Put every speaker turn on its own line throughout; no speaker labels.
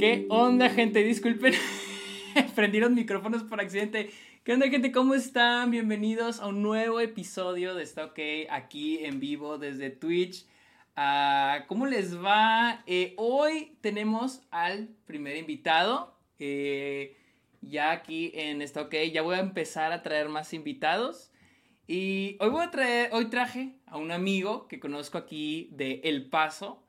¿Qué onda, gente? Disculpen, prendieron micrófonos por accidente. ¿Qué onda, gente? ¿Cómo están? Bienvenidos a un nuevo episodio de Está OK aquí en vivo desde Twitch. Ah, ¿Cómo les va? Eh, hoy tenemos al primer invitado. Eh, ya aquí en Está OK. Ya voy a empezar a traer más invitados. Y hoy voy a traer, hoy traje a un amigo que conozco aquí de El Paso.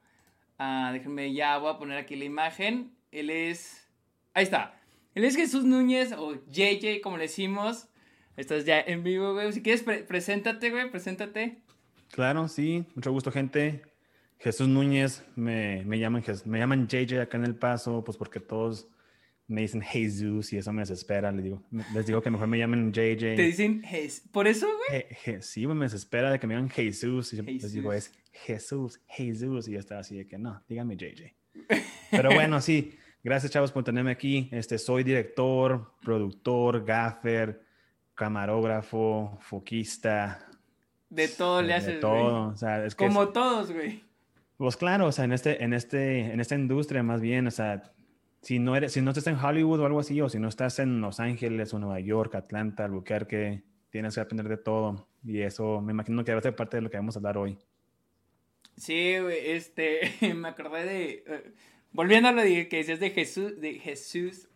Ah, déjenme, ya voy a poner aquí la imagen. Él es. Ahí está. Él es Jesús Núñez o JJ, como le decimos. Estás ya en vivo, güey. Si quieres, preséntate, güey, preséntate.
Claro, sí. Mucho gusto, gente. Jesús Núñez, me, me, llaman, me llaman JJ acá en El Paso, pues porque todos me dicen Jesús y eso me desespera. Les digo, les digo que mejor me llamen JJ.
¿Te dicen Jesús? ¿Por eso, güey?
sí, me desespera de que me digan Jesús. Y les digo, es Jesús, Jesús. Y yo estaba así de que no, dígame JJ. Pero bueno, sí. Gracias, chavos, por tenerme aquí. Este, soy director, productor, gaffer, camarógrafo, foquista.
De todo le haces,
De todo. O sea, es que
Como todos, güey.
Pues claro, o sea, en, este, en, este, en esta industria más bien, o sea, si no, eres, si no estás en Hollywood o algo así, o si no estás en Los Ángeles o Nueva York, Atlanta, Albuquerque, tienes que aprender de todo. Y eso me imagino que va a ser parte de lo que vamos a hablar hoy.
Sí, este, me acordé de, uh, volviendo a lo que decías de Jesús, de Jesús,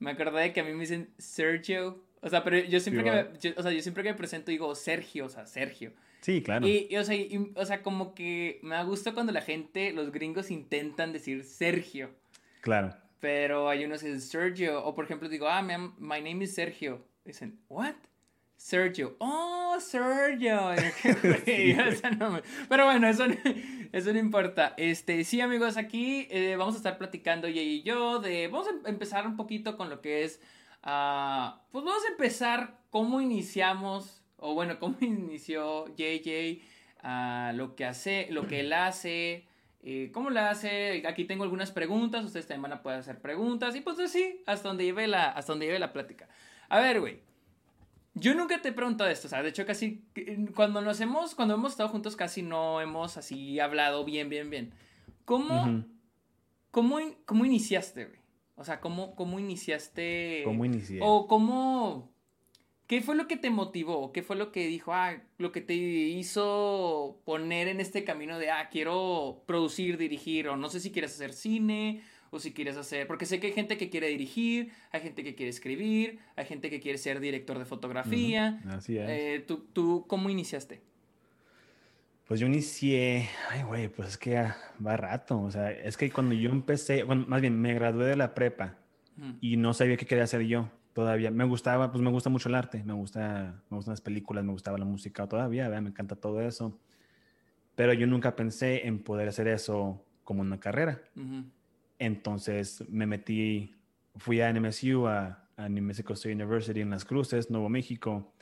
me acordé de que a mí me dicen Sergio, o sea, pero yo siempre, que me, yo, o sea, yo siempre que me presento digo Sergio, o sea, Sergio.
Sí, claro.
Y, y, o, sea, y, o sea, como que me gusta cuando la gente, los gringos intentan decir Sergio.
Claro.
Pero hay unos que dicen Sergio. O por ejemplo digo, ah, my name is Sergio. Dicen, what? Sergio. Oh, Sergio. Pero bueno, eso, eso no importa. Este, sí, amigos, aquí eh, vamos a estar platicando Jay y yo de... Vamos a empezar un poquito con lo que es... Uh, pues vamos a empezar cómo iniciamos, o bueno, cómo inició JJ, uh, lo que hace, lo que él hace, eh, ¿Cómo la hace? Aquí tengo algunas preguntas, ustedes también van a poder hacer preguntas y pues sí, hasta donde lleve la, hasta donde lleve la plática. A ver, güey, yo nunca te he preguntado esto, o sea, de hecho casi, cuando nos hemos, cuando hemos estado juntos casi no hemos así hablado bien, bien, bien. ¿Cómo, uh -huh. cómo, cómo iniciaste, güey? O sea, ¿cómo, cómo iniciaste?
¿Cómo inicié?
O cómo, ¿Qué fue lo que te motivó? ¿Qué fue lo que dijo, ah, lo que te hizo poner en este camino de, ah, quiero producir, dirigir, o no sé si quieres hacer cine, o si quieres hacer, porque sé que hay gente que quiere dirigir, hay gente que quiere escribir, hay gente que quiere ser director de fotografía.
Uh -huh. Así es.
Eh, ¿tú, ¿tú, cómo iniciaste?
Pues yo inicié, ay, güey, pues es que ya va rato, o sea, es que cuando yo empecé, bueno, más bien me gradué de la prepa uh -huh. y no sabía qué quería hacer yo todavía me gustaba, pues me gusta mucho el arte, me gusta, me gustan las películas, me gustaba la música todavía, ¿verdad? me encanta todo eso. Pero yo nunca pensé en poder hacer eso como una carrera. Uh -huh. Entonces me metí, fui a NMSU, a, a New Mexico State University en Las Cruces, Nuevo México.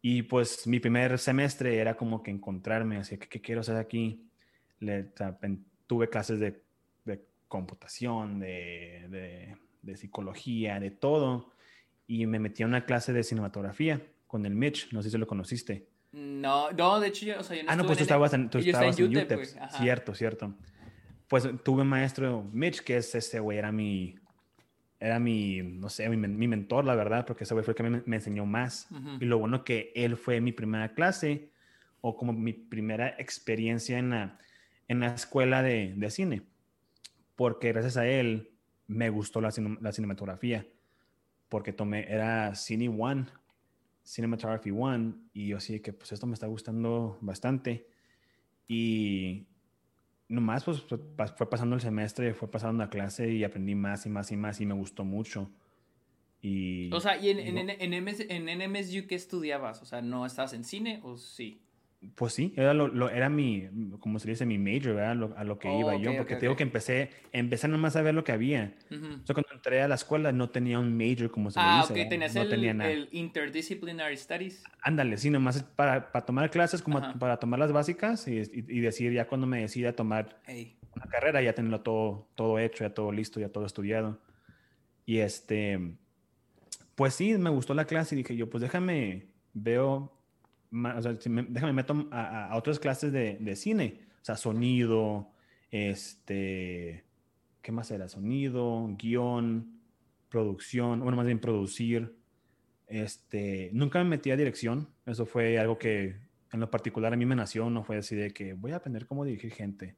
Y pues mi primer semestre era como que encontrarme, así que, ¿qué quiero hacer aquí? Le, tuve clases de, de computación, de, de, de psicología, de todo y me metí a una clase de cinematografía con el Mitch, no sé si lo conociste.
No, no, de hecho yo, o sea, yo no
Ah, no, pues tú estabas en, tú estabas en, UTEP,
pues,
cierto, cierto. Pues tuve un maestro, Mitch, que es ese güey, era mi, era mi, no sé, mi, mi, mentor, la verdad, porque ese güey fue el que me, me enseñó más. Uh -huh. Y lo bueno que él fue mi primera clase, o como mi primera experiencia en la, en la escuela de, de cine. Porque gracias a él me gustó la, la cinematografía porque tomé, era Cine One, Cinematography One, y yo sí que pues esto me está gustando bastante. Y nomás pues fue pasando el semestre, fue pasando la clase y aprendí más y más y más y me gustó mucho. Y,
o sea, ¿y en, en, en, MS, en NMSU qué estudiabas? O sea, ¿no estabas en cine o sí?
Pues sí, era, lo, lo, era mi, como se dice, mi major, ¿verdad? Lo, a lo que oh, iba okay, yo, porque okay, te digo okay. que empecé, empecé nomás a ver lo que había. Uh -huh. O sea, cuando entré a la escuela no tenía un major como se
ah,
dice.
Ah, ok, tenías
no
el,
tenía nada.
el Interdisciplinary Studies.
Ándale, sí, nomás para, para tomar clases, como Ajá. para tomar las básicas y, y, y, decir ya cuando me decida tomar
hey.
una carrera, ya tenerlo todo, todo hecho, ya todo listo, ya todo estudiado. Y este, pues sí, me gustó la clase y dije yo, pues déjame, veo o sea, me, déjame meto a, a, otras clases de, de, cine, o sea, sonido, este, ¿qué más era? Sonido, guion, producción, bueno, más bien producir. Este, nunca me metí a dirección, eso fue algo que en lo particular a mí me nació, no fue así de que voy a aprender cómo dirigir gente.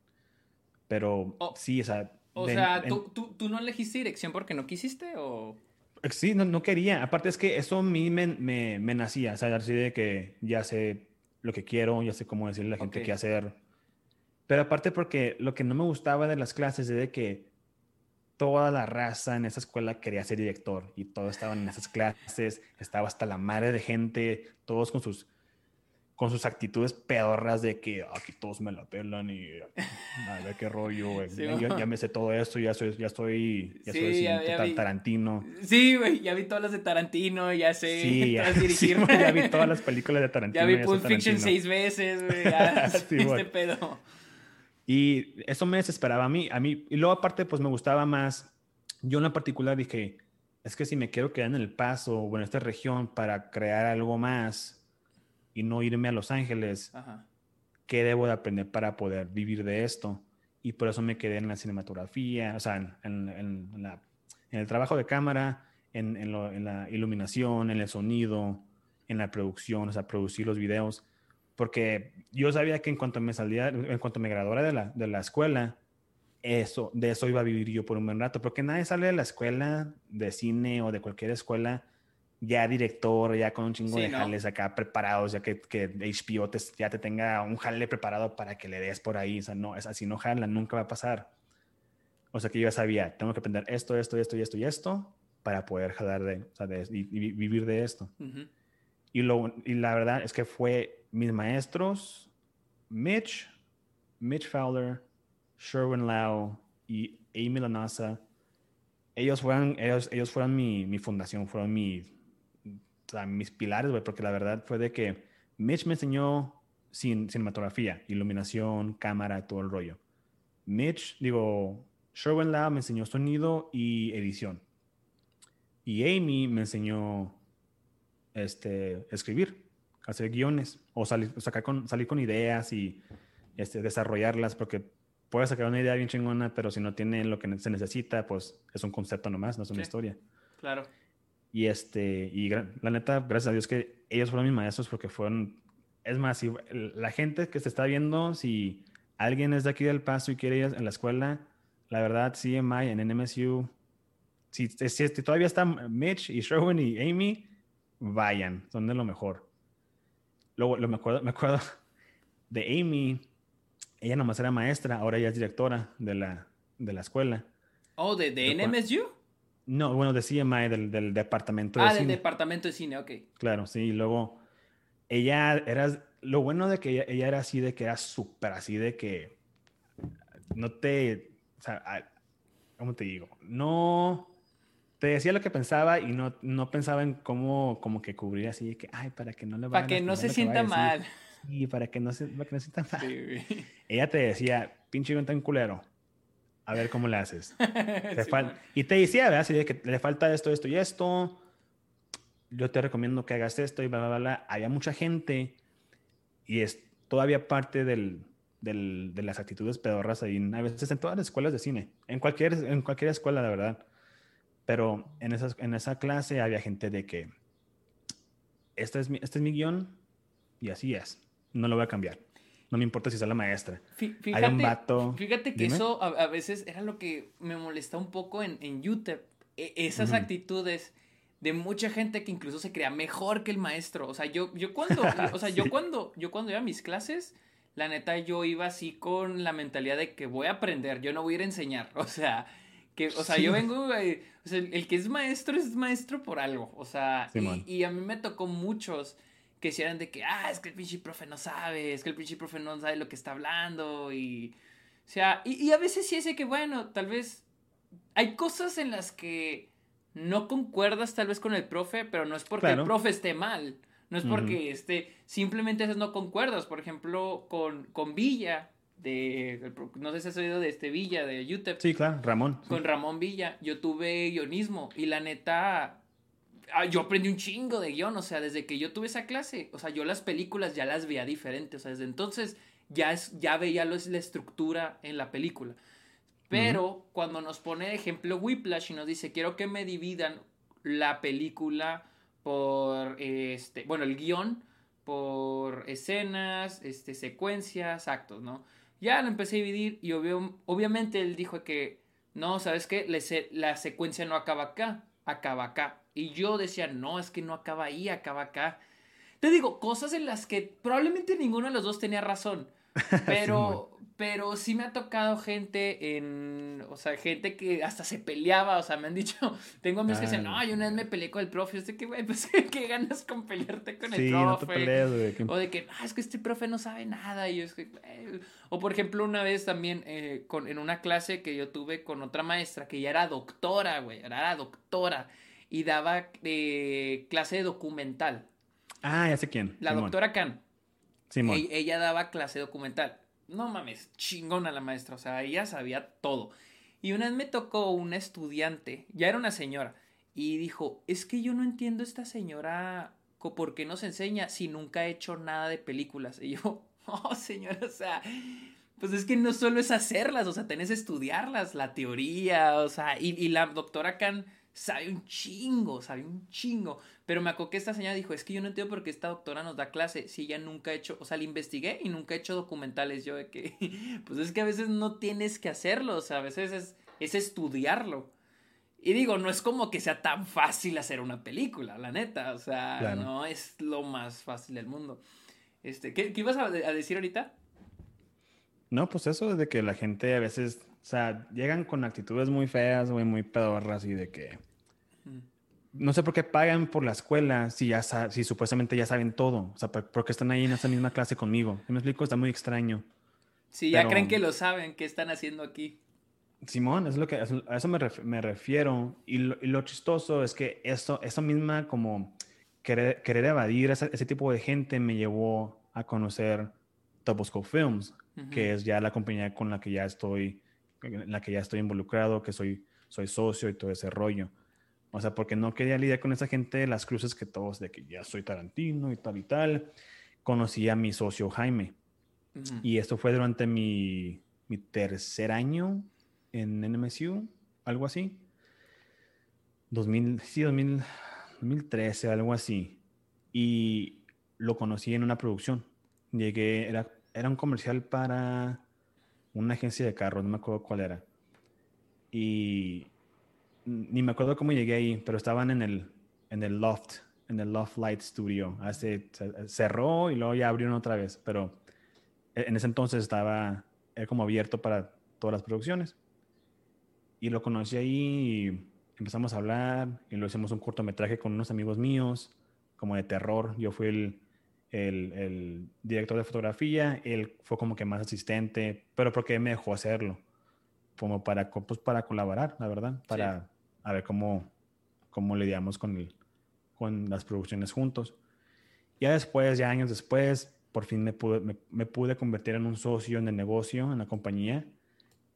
Pero
Oh.
sí, o sea...
O
de-
sea,
en-
¿tú, tú, tú no elegiste dirección porque no quisiste o...?
Sí, no, no quería. Aparte es que eso a mí me, me, me nacía, o sea, así de que ya sé lo que quiero, ya sé cómo decirle a la gente
Ok.
qué hacer. Pero aparte porque lo que no me gustaba de las clases es de que toda la raza en esa escuela quería ser director y todos estaban en esas clases, estaba hasta la madre de gente, todos con sus con sus actitudes pedorras de que aquí todos me la pelan y a ver qué rollo, güey.
Sí,
ya, ya me sé todo esto, ya soy, ya estoy, ya
Sí,
soy
ya- ya vi.
Tarantino.
Sí, güey, ya vi todas las de Tarantino, ya sé
Sí, ya, sí, güey, ya vi todas las películas de Tarantino.
Ya vi
soy
Pulp Fiction seis veces, güey, ya este pedo.
Y eso me desesperaba a mí, a mí. Y luego aparte, pues me gustaba más. Yo en lo particular dije, es que si me quiero quedar en El Paso o en esta región para crear algo más y no irme a Los Ángeles,
Ajá.
¿qué debo de aprender para poder vivir de esto? Y por eso me quedé en la cinematografía, o sea, en, en- en- en la- en el trabajo de cámara, en, en lo- en la iluminación, en el sonido, en la producción, o sea, producir los videos. Porque yo sabía que en cuanto me salía, en cuanto me graduara de la, de la escuela, eso, de eso iba a vivir yo por un buen rato. Porque nadie sale de la escuela de cine o de cualquier escuela ya director, ya con un chingo
Sí,
de
¿no?
jales acá preparados, ya que, que HBO te- ya te tenga un jale preparado para que le des por ahí. O sea, no, es así no jala, nunca va a pasar. O sea, que yo ya sabía, tengo que aprender esto, esto, esto y esto y esto para poder jalar de, o sea, de- y, y vivir de esto. Y, lo, y la verdad es que fue mis maestros, Mitch, Mitch Fowler, Sherwin Lau y Amy Lanasa. Ellos fueron, ellos, ellos fueron mi, mi fundación, fueron mi, o sea, mis pilares, güey, porque la verdad fue de que Mitch me enseñó cin- cinematografía, iluminación, cámara, todo el rollo. Mitch, digo, Sherwin Lau me enseñó sonido y edición. Y Amy me enseñó este, escribir, hacer guiones o salir, sacar con, salir con ideas y este, desarrollarlas, porque puedes sacar una idea bien chingona, pero si no tiene lo que se necesita, pues es un concepto nomás, no es una
Sí.
historia.
Claro.
Y este, y la neta, gracias a Dios que ellos fueron mis maestros porque fueron, es más, si la gente que se está viendo, si alguien es de aquí del Paso y quiere ir a la escuela, la verdad, CMI en NMSU, si, si, si todavía están Mitch y Sherwin y Amy, vayan, son de lo mejor. Luego, lo, me, acuerdo, me acuerdo de Amy, ella nomás era maestra, ahora ella es directora de la, de la escuela.
Oh, ¿de, de NMSU?
No, bueno, de CMI, del, del departamento de
Ah, del
cine.
departamento de cine, ok.
Claro, sí, y luego ella era, lo bueno de que ella, ella era así, de que era súper así, de que no te, o sea, ¿cómo te digo? No te decía lo que pensaba y no, no pensaba en cómo, como que cubrir así, de que, ay, para que no le
Para
vayan a
que no se sienta
vaya
mal.
Sí, para que no se, para que no se sienta mal.
Sí.
Ella te decía, pinche tan culero, a ver cómo le haces.
Sí,
y te decía, ¿verdad? De que le falta esto, esto y esto. Yo te recomiendo que hagas esto y bla, bla, bla. Había mucha gente y es todavía parte del, del- de las actitudes pedorras ahí, a veces en todas las escuelas de cine, en cualquier, en cualquier escuela, la verdad. Pero en, esas, en esa clase había gente de que este es, mi, este es mi guion y así es. No lo voy a cambiar. No me importa si es la maestra.
Fí-
Había un
Fíjate,
vato.
fíjate que
Dime.
eso a, a veces era lo que me molesta un poco en, en YouTube. E- esas actitudes de mucha gente que incluso se crea mejor que el maestro. O sea, yo, yo cuando, o sea, yo cuando, yo cuando iba a mis clases, la neta, yo iba así con la mentalidad de que voy a aprender, yo no voy a ir a enseñar. O sea, que, o sea, yo vengo, eh, o sea, el, que es maestro es maestro por algo. O sea, y, y a mí me tocó muchos que decían de que, ah, es que el pinche profe no sabe, es que el pinche profe no sabe lo que está hablando y... O sea, y, y a veces sí es de que, bueno, tal vez hay cosas en las que no concuerdas tal vez con el profe, pero no es porque
Claro.
el profe esté mal. No es porque esté, simplemente a veces no concuerdas. Por ejemplo, con, con Villa, de, no sé si has oído de este Villa, de YouTube
Sí, claro, Ramón. sí.
con Ramón Villa, yo tuve guionismo y la neta, yo aprendí un chingo de guion, o sea, desde que yo tuve esa clase, o sea, yo las películas ya las veía diferentes, o sea, desde entonces ya, es, ya veía lo es la estructura en la película. Pero cuando nos pone de ejemplo Whiplash y nos dice, quiero que me dividan la película por, este, bueno, el guion por escenas, este, secuencias, actos, ¿no? Ya lo empecé a dividir y obviamente él dijo que, no, ¿sabes qué? La secuencia no acaba acá, acaba acá. Y yo decía, no, es que no acaba ahí, acaba acá. Te digo, cosas en las que probablemente ninguno de los dos tenía razón. Pero, pero sí me ha tocado gente en, o sea, gente que hasta se peleaba, o sea, me han dicho, tengo amigos que dicen, no, yo una vez me peleé con el profe, yo sé que, güey, pues, ¿qué ganas con pelearte con el profe? O de que, ah, es que este profe no sabe nada, y es que, o por ejemplo, una vez también, eh, con, en una clase que yo tuve con otra maestra, que ya era doctora, güey, era doctora, y daba eh, clase de documental.
Ah, ya sé quién.
La doctora Khan. Simón. E, ella daba clase documental no mames, chingona la maestra, o sea, ella sabía todo. Y una vez me tocó una estudiante, ya era una señora, y dijo, es que yo no entiendo esta señora, ¿por qué nos enseña si nunca ha hecho nada de películas? Y yo, oh, señora, o sea, pues es que no solo es hacerlas, o sea, tenés que estudiarlas, la teoría, o sea, y, y la doctora Khan sabe un chingo, sabe un chingo. Pero me acuerdo que esta señora dijo, es que yo no entiendo por qué esta doctora nos da clase si ella nunca ha hecho, o sea, la investigué y nunca ha hecho documentales. Yo de que, pues es que a veces no tienes que hacerlo, o sea, a veces es, es estudiarlo. Y digo, no es como que sea tan fácil hacer una película, la neta, o sea, no es lo más fácil del mundo. Este, ¿qué, ibas a, decir ahorita?
No, pues eso de que la gente a veces, o sea, llegan con actitudes muy feas, muy, muy pedorras y de que no sé por qué pagan por la escuela si ya si supuestamente ya saben todo. O sea, porque están ahí en esa misma clase conmigo. ¿Me explico? Está muy extraño.
Sí, ya creen que lo saben, ¿qué están haciendo aquí?
Simón, es lo que, a eso me, refiero. Y lo, chistoso es que eso, eso misma como querer, querer evadir ese, ese, tipo de gente me llevó a conocer Tobosco Films, que es ya la compañía con la que ya estoy, en la que ya estoy involucrado, que soy, soy socio y todo ese rollo. O sea, porque no quería lidiar con esa gente de las cruces que todos, de que ya soy Tarantino y tal y tal. Conocí a mi socio Jaime. Y esto fue durante mi, mi, tercer año en NMSU, algo así. 2000, sí, 2013, algo así. Y lo conocí en una producción. Llegué, era, era un comercial para una agencia de carros, no me acuerdo cuál era. Y ni me acuerdo cómo llegué ahí, pero estaban en el, en el loft, en el Loft Light Studio. Hace, cerró y luego ya abrieron otra vez, pero e, en ese entonces estaba como abierto para todas las producciones. Y lo conocí ahí y empezamos a hablar y lo hicimos un cortometraje con unos amigos míos, como de terror. Yo fui el, el, el director de fotografía, él fue como que más asistente, pero porque me dejó hacerlo como para, pues para colaborar, la verdad, para a ver cómo, cómo lidiamos con, el, con las producciones juntos. Ya después, ya años después, por fin me pude, me, pude convertir en un socio en el negocio, en la compañía,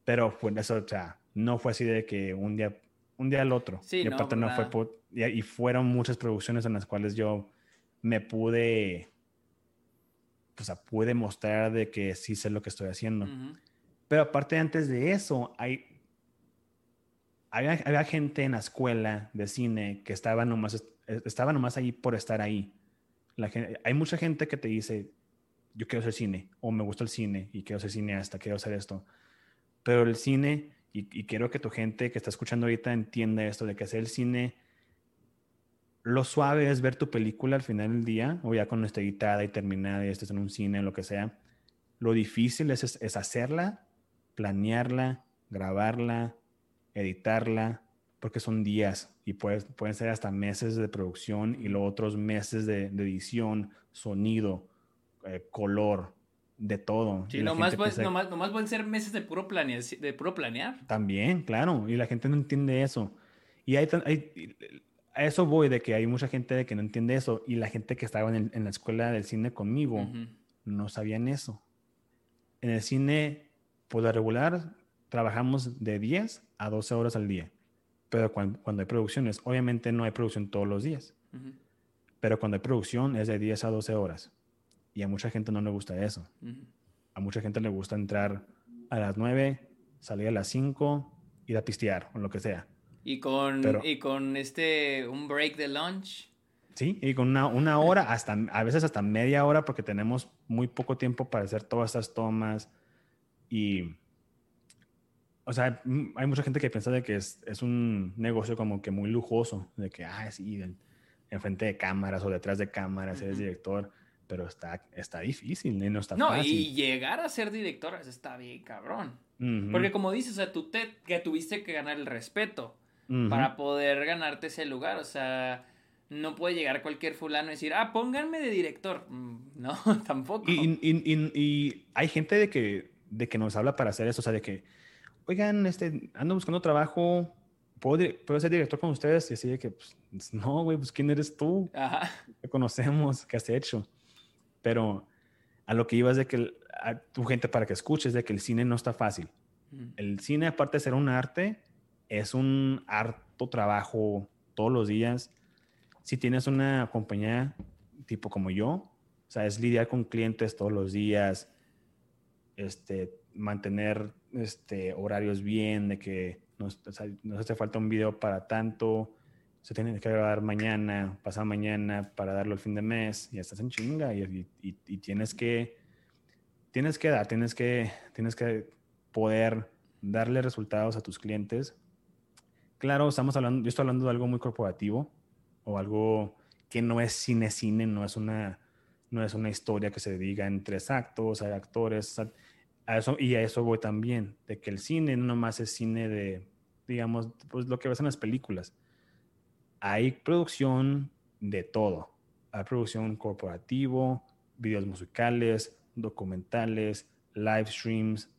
pero fue eso, o sea, no fue así de que un día, un día al otro.
Sí, y aparte no,
fue, y, fueron muchas producciones en las cuales yo me pude, o sea, pude mostrar de que sí sé lo que estoy haciendo. Pero aparte antes de eso, hay había, gente en la escuela de cine que estaba nomás, estaba nomás ahí por estar ahí. La hay mucha gente que te dice, yo quiero hacer cine, o me gusta el cine, y quiero ser cineasta, quiero hacer esto. Pero el cine, y, quiero que tu gente que está escuchando ahorita entienda esto, de que hacer el cine, lo suave es ver tu película al final del día, o ya cuando esté editada y terminada y estés en un cine, o lo que sea. Lo difícil es, es hacerla, planearla, grabarla, editarla, porque son días y pueden ser hasta meses de producción y luego otros meses de, edición, sonido, eh, color, de todo.
Sí, nomás, pueden ser meses de puro, planear, de puro planear.
También, claro, y la gente no entiende eso. Y hay, a eso voy de que hay mucha gente que no entiende eso y la gente que estaba en, la escuela del cine conmigo no sabían eso. En el cine, por lo regular, trabajamos de 10 a 12 horas al día. Pero cuando, hay producciones, obviamente no hay producción todos los días. Pero cuando hay producción es de 10 a 12 horas. Y a mucha gente no le gusta eso. A mucha gente le gusta entrar a las 9, salir a las 5, ir a pistear o lo que sea.
Y con, y con este, un break de lunch.
Sí, y con una, una, hora, hasta, a veces hasta media hora, porque tenemos muy poco tiempo para hacer todas estas tomas. Y, o sea, hay mucha gente que piensa de que es, es un negocio como que muy lujoso, de que, ah, sí, enfrente de cámaras o detrás de cámaras, eres director pero está, está difícil, no está
no, y llegar a ser director está bien cabrón. Porque como dices, o sea, tú te, que tuviste que ganar el respeto para poder ganarte ese lugar, o sea, no puede llegar cualquier fulano y decir, ah, pónganme de director. Mm, no, tampoco.
Y, y, hay gente de que, de que nos habla para hacer eso, o sea, de que, oigan, este, ando buscando trabajo, ¿puedo, ¿puedo ser director con ustedes? Y así de que, pues, no, güey, pues, ¿quién eres tú? Ajá. ¿Qué conocemos? ¿Qué has hecho? Pero a lo que ibas de que a tu gente para que escuches de que el cine no está fácil. El cine, aparte de ser un arte, es un harto trabajo todos los días. Si tienes una compañía tipo como yo, o sea, es lidiar con clientes todos los días, este, mantener este, horarios bien, de que no, no hace falta un video para tanto, se tiene que grabar mañana, pasado mañana para darlo el fin de mes, y estás en chinga y, y, tienes que tienes que dar, tienes que tienes que poder darle resultados a tus clientes. Claro, estamos hablando, yo estoy hablando de algo muy corporativo o algo que no es cine cine, no es una no es una historia que se diga en tres actos, hay actores, y a eso voy también, de que el cine no nomás es cine de, digamos, pues lo que ves en las películas hay producción de todo. Hay producción corporativo, videos musicales, documentales, live streams.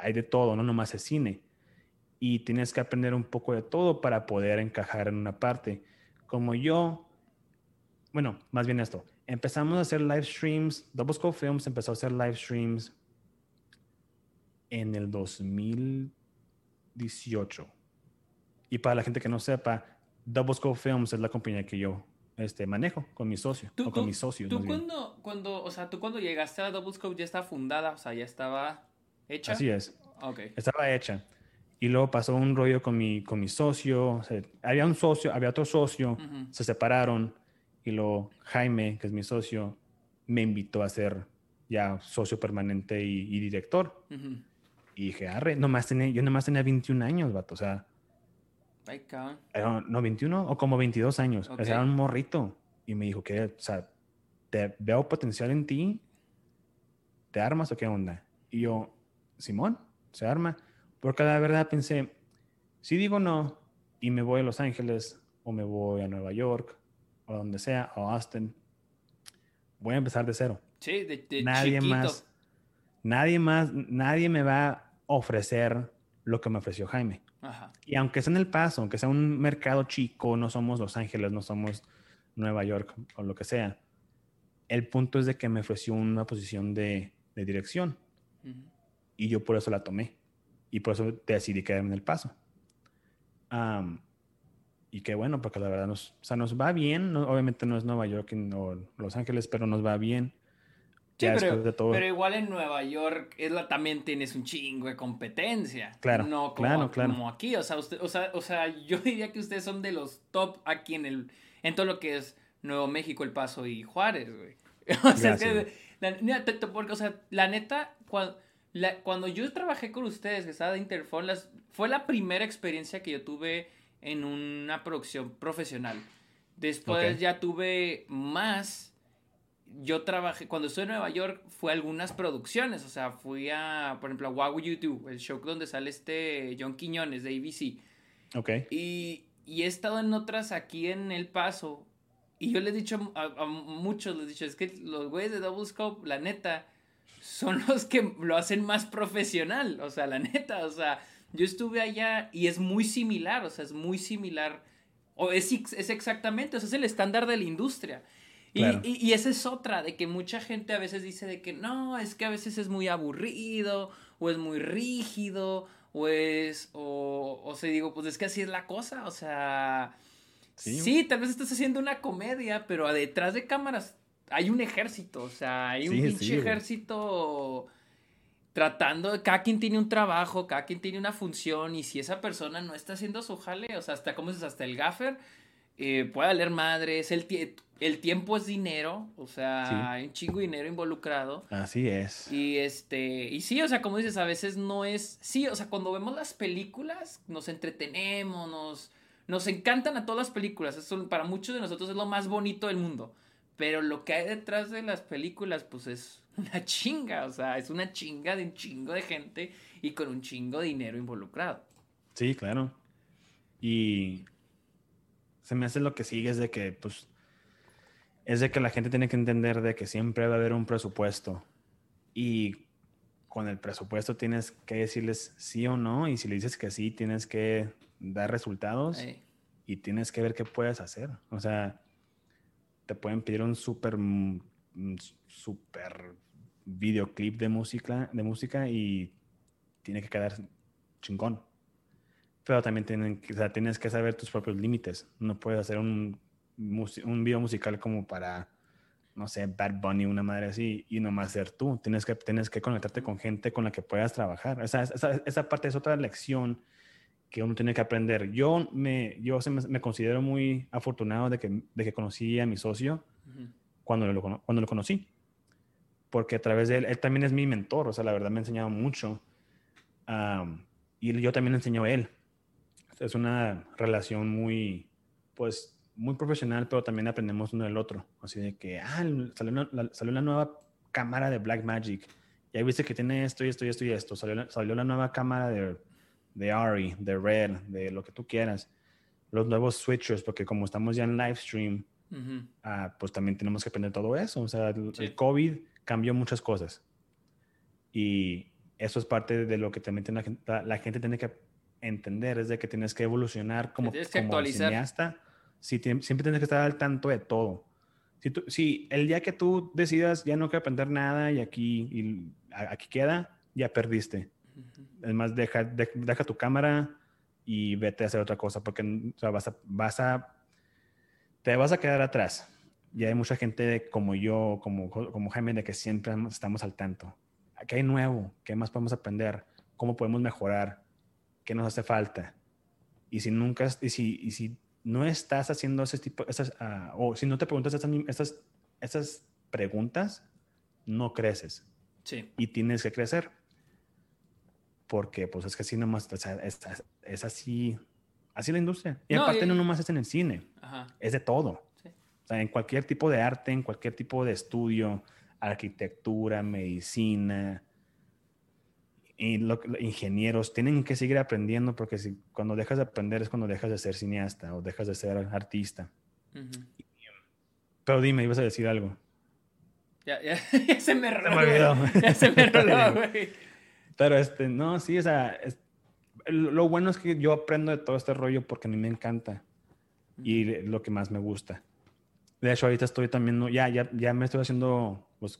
Hay de todo, no nomás es cine. Y tienes que aprender un poco de todo para poder encajar en una parte. Como yo, bueno, más bien esto. Empezamos a hacer live streams. Double Scope Films empezó a hacer live streams en el 2018 y para la gente que no sepa, Double Scope Films es la compañía que yo este, manejo con mi socio o con mis socios.
¿Tú cuando, cuando, o sea, tú cuando llegaste a Double Scope ya estaba fundada, o sea, ya estaba hecha?
Así es. Estaba hecha. Y luego pasó un rollo con mi, con mi socio. había un socio, había otro socio, se separaron. Y luego Jaime, que es mi socio, me invitó a ser ya socio permanente y, director. Y dije, arre, nomás tenía, yo nomás tenía 21 años, vato. O sea,
Ay, cabrón.
No, 21 o como 22 años. O sea, era un morrito. Y me dijo que, o sea, te veo potencial en ti. ¿Te armas o qué onda? Y yo, Simón, se arma. Porque la verdad pensé, si digo no y me voy a Los Ángeles o me voy a Nueva York o donde sea, o Austin, voy a empezar de cero.
Sí, de, de
nadie más, nadie más, nadie me va a ofrecer lo que me ofreció Jaime. Y aunque sea en El Paso, aunque sea un mercado chico, no somos Los Ángeles, no somos Nueva York o lo que sea, el punto es de que me ofreció una posición de, dirección. Y yo por eso la tomé. Y por eso decidí quedarme en El Paso. y qué bueno, porque la verdad nos, o sea, nos va bien. obviamente no es Nueva York o Los Ángeles, pero nos va bien
pero, igual en Nueva York es la, también tienes un chingo de competencia.
Claro.
No como, como aquí. O sea, usted, o, sea, o sea, yo diría que ustedes son de los top aquí en el en todo lo que es Nuevo México, El Paso y Juárez, güey. O sea, la, porque, o sea, la neta, cuando, cuando yo trabajé con ustedes, que estaba de Interfon, fue la primera experiencia que yo tuve en una producción profesional. Después ya tuve más yo trabajé, cuando estuve en Nueva York, fue algunas producciones, o sea, fui a, por ejemplo, a What Would You Do, el show donde sale este John Quiñones de ABC.
Ok.
Y, y he estado en otras aquí en El Paso, y yo les he dicho a, muchos, les he dicho, es que los güeyes de Double Scope, la neta, son los que lo hacen más profesional, o sea, la neta, o sea, yo estuve allá y es muy similar, o sea, es muy similar, o es, es exactamente, o sea, es el estándar de la industria. Y, y, esa es otra, de que mucha gente a veces dice de que no, es que a veces es muy aburrido, o es muy rígido, o es, o, o se digo, pues es que así es la cosa, o sea, sí, tal vez estás haciendo una comedia, pero detrás de cámaras hay un ejército, o sea, hay un pinche ejército tratando, cada quien tiene un trabajo, cada quien tiene una función y si esa persona no está haciendo su jale, o sea, hasta, ¿cómo es? Hasta el gaffer eh, puede leer madres, el, el tiempo es dinero, o sea, hay un chingo de dinero involucrado.
Así es.
Y este, y sí, o sea, como dices, a veces no es, sí, o sea, cuando vemos las películas, nos entretenemos, nos, nos encantan a todas las películas, eso para muchos de nosotros es lo más bonito del mundo, pero lo que hay detrás de las películas, pues es una chinga, o sea, es una chinga de un chingo de gente y con un chingo de dinero involucrado.
Sí, claro. Y se me hace lo que sigue es de que, pues, es de que la gente tiene que entender de que siempre va a haber un presupuesto y con el presupuesto tienes que decirles sí o no y si le dices que sí tienes que dar resultados y tienes que ver qué puedes hacer. O sea, te pueden pedir un súper súper videoclip de música, de música y tiene que quedar chingón. Pero también tienen, tienes que saber tus propios límites. No puedes hacer un, un video musical como para, no sé, Bad Bunny, una madre así, y nomás ser tú. Tienes que, tienes que conectarte con gente con la que puedas trabajar. Esa, esa, esa parte es otra lección que uno tiene que aprender. Yo me, yo me, considero muy afortunado de que, de que conocí a mi socio cuando, lo, cuando lo conocí porque a través de él, él también es mi mentor, o sea, la verdad me ha enseñado mucho. y yo también le enseño a él. Es una relación muy, pues, muy profesional, pero también aprendemos uno del otro. Así de que, ah, salió una, la, salió nueva cámara de Black Magic. Ya viste que tiene esto y esto y esto y esto. Salió, salió la nueva cámara de, de Ari, de Red, de lo que tú quieras. Los nuevos switchers, porque como estamos ya en live stream, ah, pues también tenemos que aprender todo eso. O sea, el COVID cambió muchas cosas. Y eso es parte de lo que también la, gente tiene que entender, es de que tienes que evolucionar como, como cineasta. siempre tienes que estar al tanto de todo. Si, si el día que tú decidas ya no quiero aprender nada y aquí, y aquí queda, ya perdiste. Es más, deja, deja tu cámara y vete a hacer otra cosa porque vas, a, vas a, te vas a quedar atrás y hay mucha gente como yo, como, como Jaime, de que siempre estamos al tanto. ¿Qué hay nuevo? ¿Qué más podemos aprender? ¿Cómo podemos mejorar? ¿Qué nos hace falta? Y si nunca, y si, y si no estás haciendo ese tipo, esas, uh, o si no te preguntas estas, estas, estas preguntas, no creces.
Sí.
Y tienes que crecer. Porque, pues, es que así nomás, o sea, es, es, así, así la industria. Y aparte no nomás es en el cine, Ajá. es de todo en cualquier tipo de arte, en cualquier tipo de estudio, arquitectura, medicina, y ingenieros, tienen que seguir aprendiendo porque si, cuando dejas de aprender es cuando dejas de ser cineasta o dejas de ser artista. Pero dime, ibas a decir algo.
Ya, ya, se me roló. Ya se me roló, güey.
Pero este, no, sí, o sea, lo bueno es que yo aprendo de todo este rollo porque a mí me encanta y lo que más me gusta. De hecho, ahorita estoy también, ya, ya, ya me estoy haciendo, pues,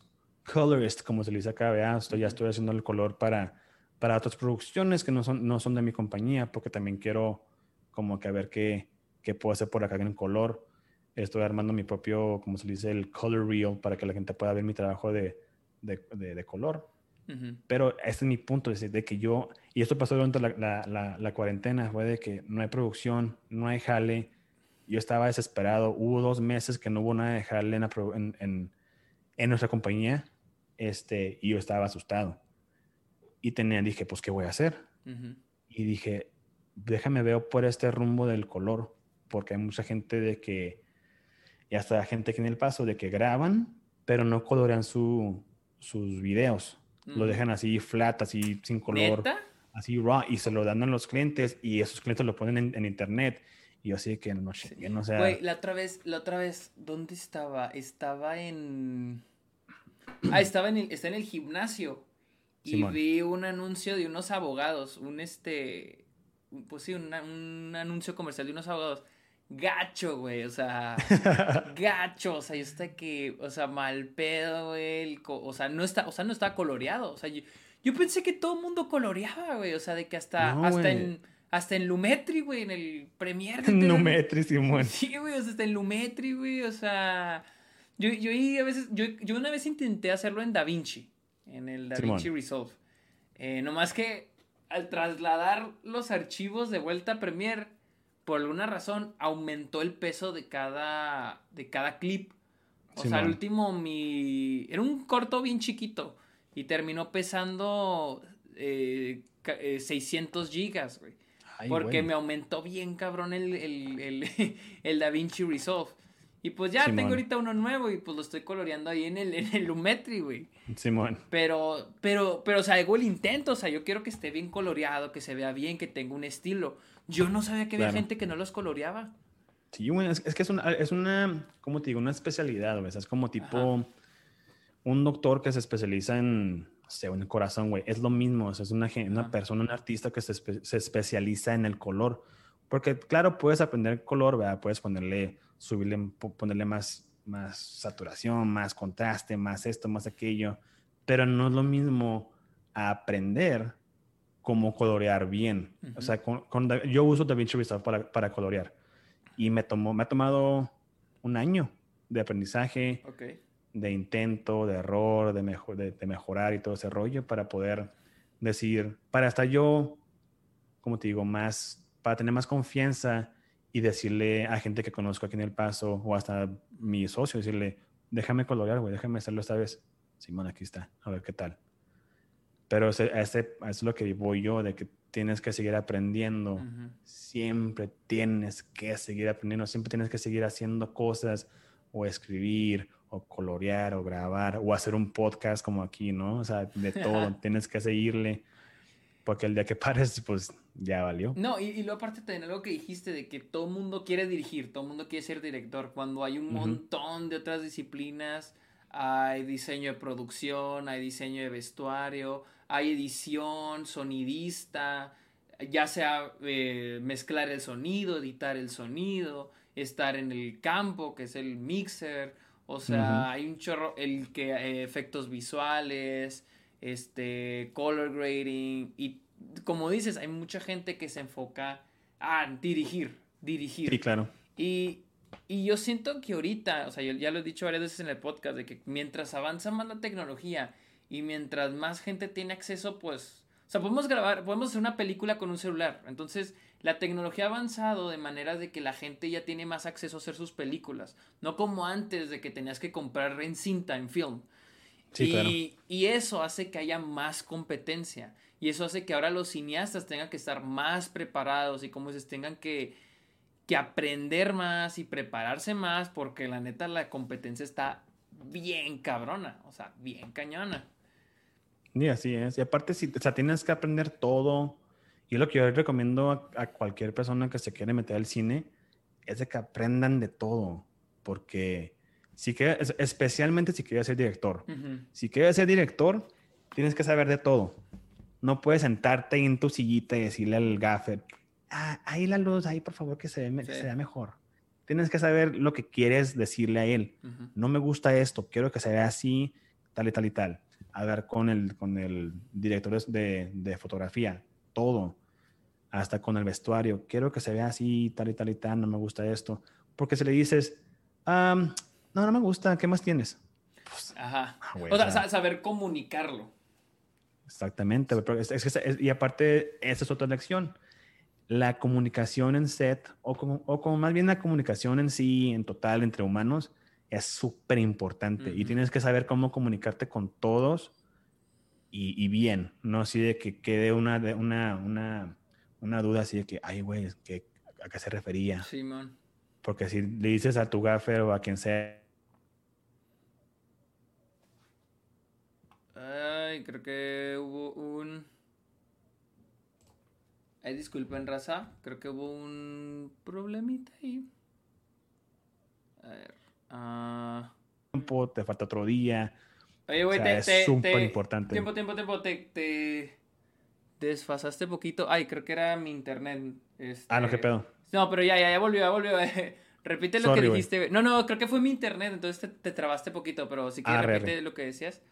colorist, como se le dice acá, ¿verdad? Estoy, ya estoy haciendo el color para, para otras producciones que no son, no son de mi compañía, porque también quiero como que a ver qué, qué puedo hacer por acá en color. Estoy armando mi propio, como se le dice, el color reel, para que la gente pueda ver mi trabajo de, de, de, color. Pero ese es mi punto, es de que yo, y esto pasó durante la, la, la, la cuarentena, fue de que no hay producción, no hay jale, yo estaba desesperado. Hubo dos meses que no hubo nada de Harley en, en, en, nuestra compañía este, y yo estaba asustado. Y tenía, dije, pues, ¿qué voy a hacer? Y dije, déjame ver por este rumbo del color, porque hay mucha gente de que, y hasta gente que en el paso, de que graban, pero no colorean su, sus videos. Lo dejan así flat, así sin color. Así raw, y se lo dan a los clientes, y esos clientes lo ponen en, en internet y yo así que no sé, no sé.
Güey, la otra vez, la otra vez, ¿dónde estaba? Estaba en... Ah, estaba en el, está en el gimnasio. Y vi un anuncio de unos abogados, un este, pues sí, un, un anuncio comercial de unos abogados. Gacho, güey, o sea, gacho, o sea, yo está que, o sea, mal pedo, güey, o sea, no está, o sea, no está coloreado, o sea, yo, yo pensé que todo el mundo coloreaba, güey, o sea, de que hasta, hasta en hasta en Lumetri, güey, en el Premiere.
En Lumetri, Simón.
Sí, güey, o sea, hasta en Lumetri, güey, o sea... Yo, yo a veces, yo, yo una vez intenté hacerlo en DaVinci, en el DaVinci Resolve. Eh, nomás que al trasladar los archivos de vuelta a Premiere, por alguna razón aumentó el peso de cada, de cada clip. O sea, al último mi... Era un corto bien chiquito y terminó pesando eh, 600 eh, gigas, güey. porque me aumentó bien cabrón el, el, el, el DaVinci Resolve. Y pues ya tengo ahorita uno nuevo y pues lo estoy coloreando ahí en el, en el Lumetri, güey.
Simón.
Pero, pero, pero, o sea, hago el intento, o sea, yo quiero que esté bien coloreado, que se vea bien, que tenga un estilo. Yo no sabía que había gente que no los coloreaba.
Sí, güey, es, que es una, es una, ¿cómo te digo? Una especialidad, güey. Es como tipo un doctor que se especializa en, no sé, en el corazón, güey. Es lo mismo, o sea, es una, una persona, un artista que se, se especializa en el color. Porque, claro, puedes aprender color, ¿verdad? Puedes ponerle subirle, ponerle más, más saturación, más contraste, más esto, más aquello, pero no es lo mismo aprender cómo colorear bien. O sea, yo uso DaVinci Resolve para, para, colorear. Y me, tomó, me ha tomado un año de aprendizaje, de intento, de error, de, mejor, de, de, mejorar y todo ese rollo para poder decir, para estar yo, como te digo, más, para tener más confianza y decirle a gente que conozco aquí en El Paso o hasta mi socio, decirle, déjame colorear, güey, déjame hacerlo esta vez. Simón, aquí está, a ver qué tal. Pero ese, ese, es lo que voy yo, de que tienes que seguir aprendiendo. Siempre tienes que seguir aprendiendo, siempre tienes que seguir haciendo cosas o escribir o colorear o grabar o hacer un podcast como aquí, ¿no? O sea, de todo, tienes que seguirle porque el día que pares, pues ya valió.
No, y, y luego aparte tener algo que dijiste de que todo el mundo quiere dirigir, todo el mundo quiere ser director, cuando hay un montón de otras disciplinas, hay diseño de producción, hay diseño de vestuario, hay edición, sonidista, ya sea eh, mezclar el sonido, editar el sonido, estar en el campo, que es el mixer, o sea, hay un chorro, el que eh, efectos visuales, este, color grading y como dices, hay mucha gente que se enfoca a dirigir, dirigir.
Sí, claro.
Y, y yo siento que ahorita, o sea, yo ya lo he dicho varias veces en el podcast, de que mientras avanza más la tecnología y mientras más gente tiene acceso, pues, o sea, podemos grabar, podemos hacer una película con un celular. Entonces, la tecnología ha avanzado de manera de que la gente ya tiene más acceso a hacer sus películas. No como antes de que tenías que comprar en cinta, en film y, y, eso hace que haya más competencia. Y eso hace que ahora los cineastas tengan que estar más preparados y como dices, tengan que, que aprender más y prepararse más porque la neta la competencia está bien cabrona, o sea, bien cañona.
Y así es. Y aparte, si, o sea, tienes que aprender todo. Y lo que yo recomiendo a, a cualquier persona que se quiere meter al cine es de que aprendan de todo. Porque si quieres, especialmente si quieres ser director. Si quieres ser director, tienes que saber de todo. No puedes sentarte en tu sillita y decirle al gaffer, ah, ahí la luz, ahí por favor que se, vea mejor. Tienes que saber lo que quieres decirle a él. No me gusta esto, quiero que se vea así, tal y tal y tal. Ver, con el, con el director de, de fotografía, todo. Hasta con el vestuario, quiero que se vea así, tal y tal y tal, no me gusta esto. Porque si le dices, ah no, no me gusta, ¿qué más tienes?
Pues, Ajá. Ah, o sea, saber comunicarlo.
Exactamente. y aparte, esa es otra lección. La comunicación en set, o como, o como más bien la comunicación en sí, en total, entre humanos, es súper importante. Y tienes que saber cómo comunicarte con todos y, bien. No así de que quede una, una, una, una duda así de que, ay, güey, ¿a qué se refería?
Simón.
Porque si le dices a tu gaffer o a quien sea,
creo que hubo un... Ay, disculpen, raza. Creo que hubo un problemita ahí. A ver. Uh...
Tiempo, te falta otro día.
Oye, güey, te, es súper importante. Tiempo, tiempo, tiempo. Te, te desfasaste poquito. Ay, creo que era mi internet. Este...
Ah, no, qué pedo.
No, pero ya, ya, ya volvió, ya volvió. repite lo que dijiste. No, no, creo que fue mi internet, entonces te, te trabaste poquito, pero si quieres, ah, repite lo que decías.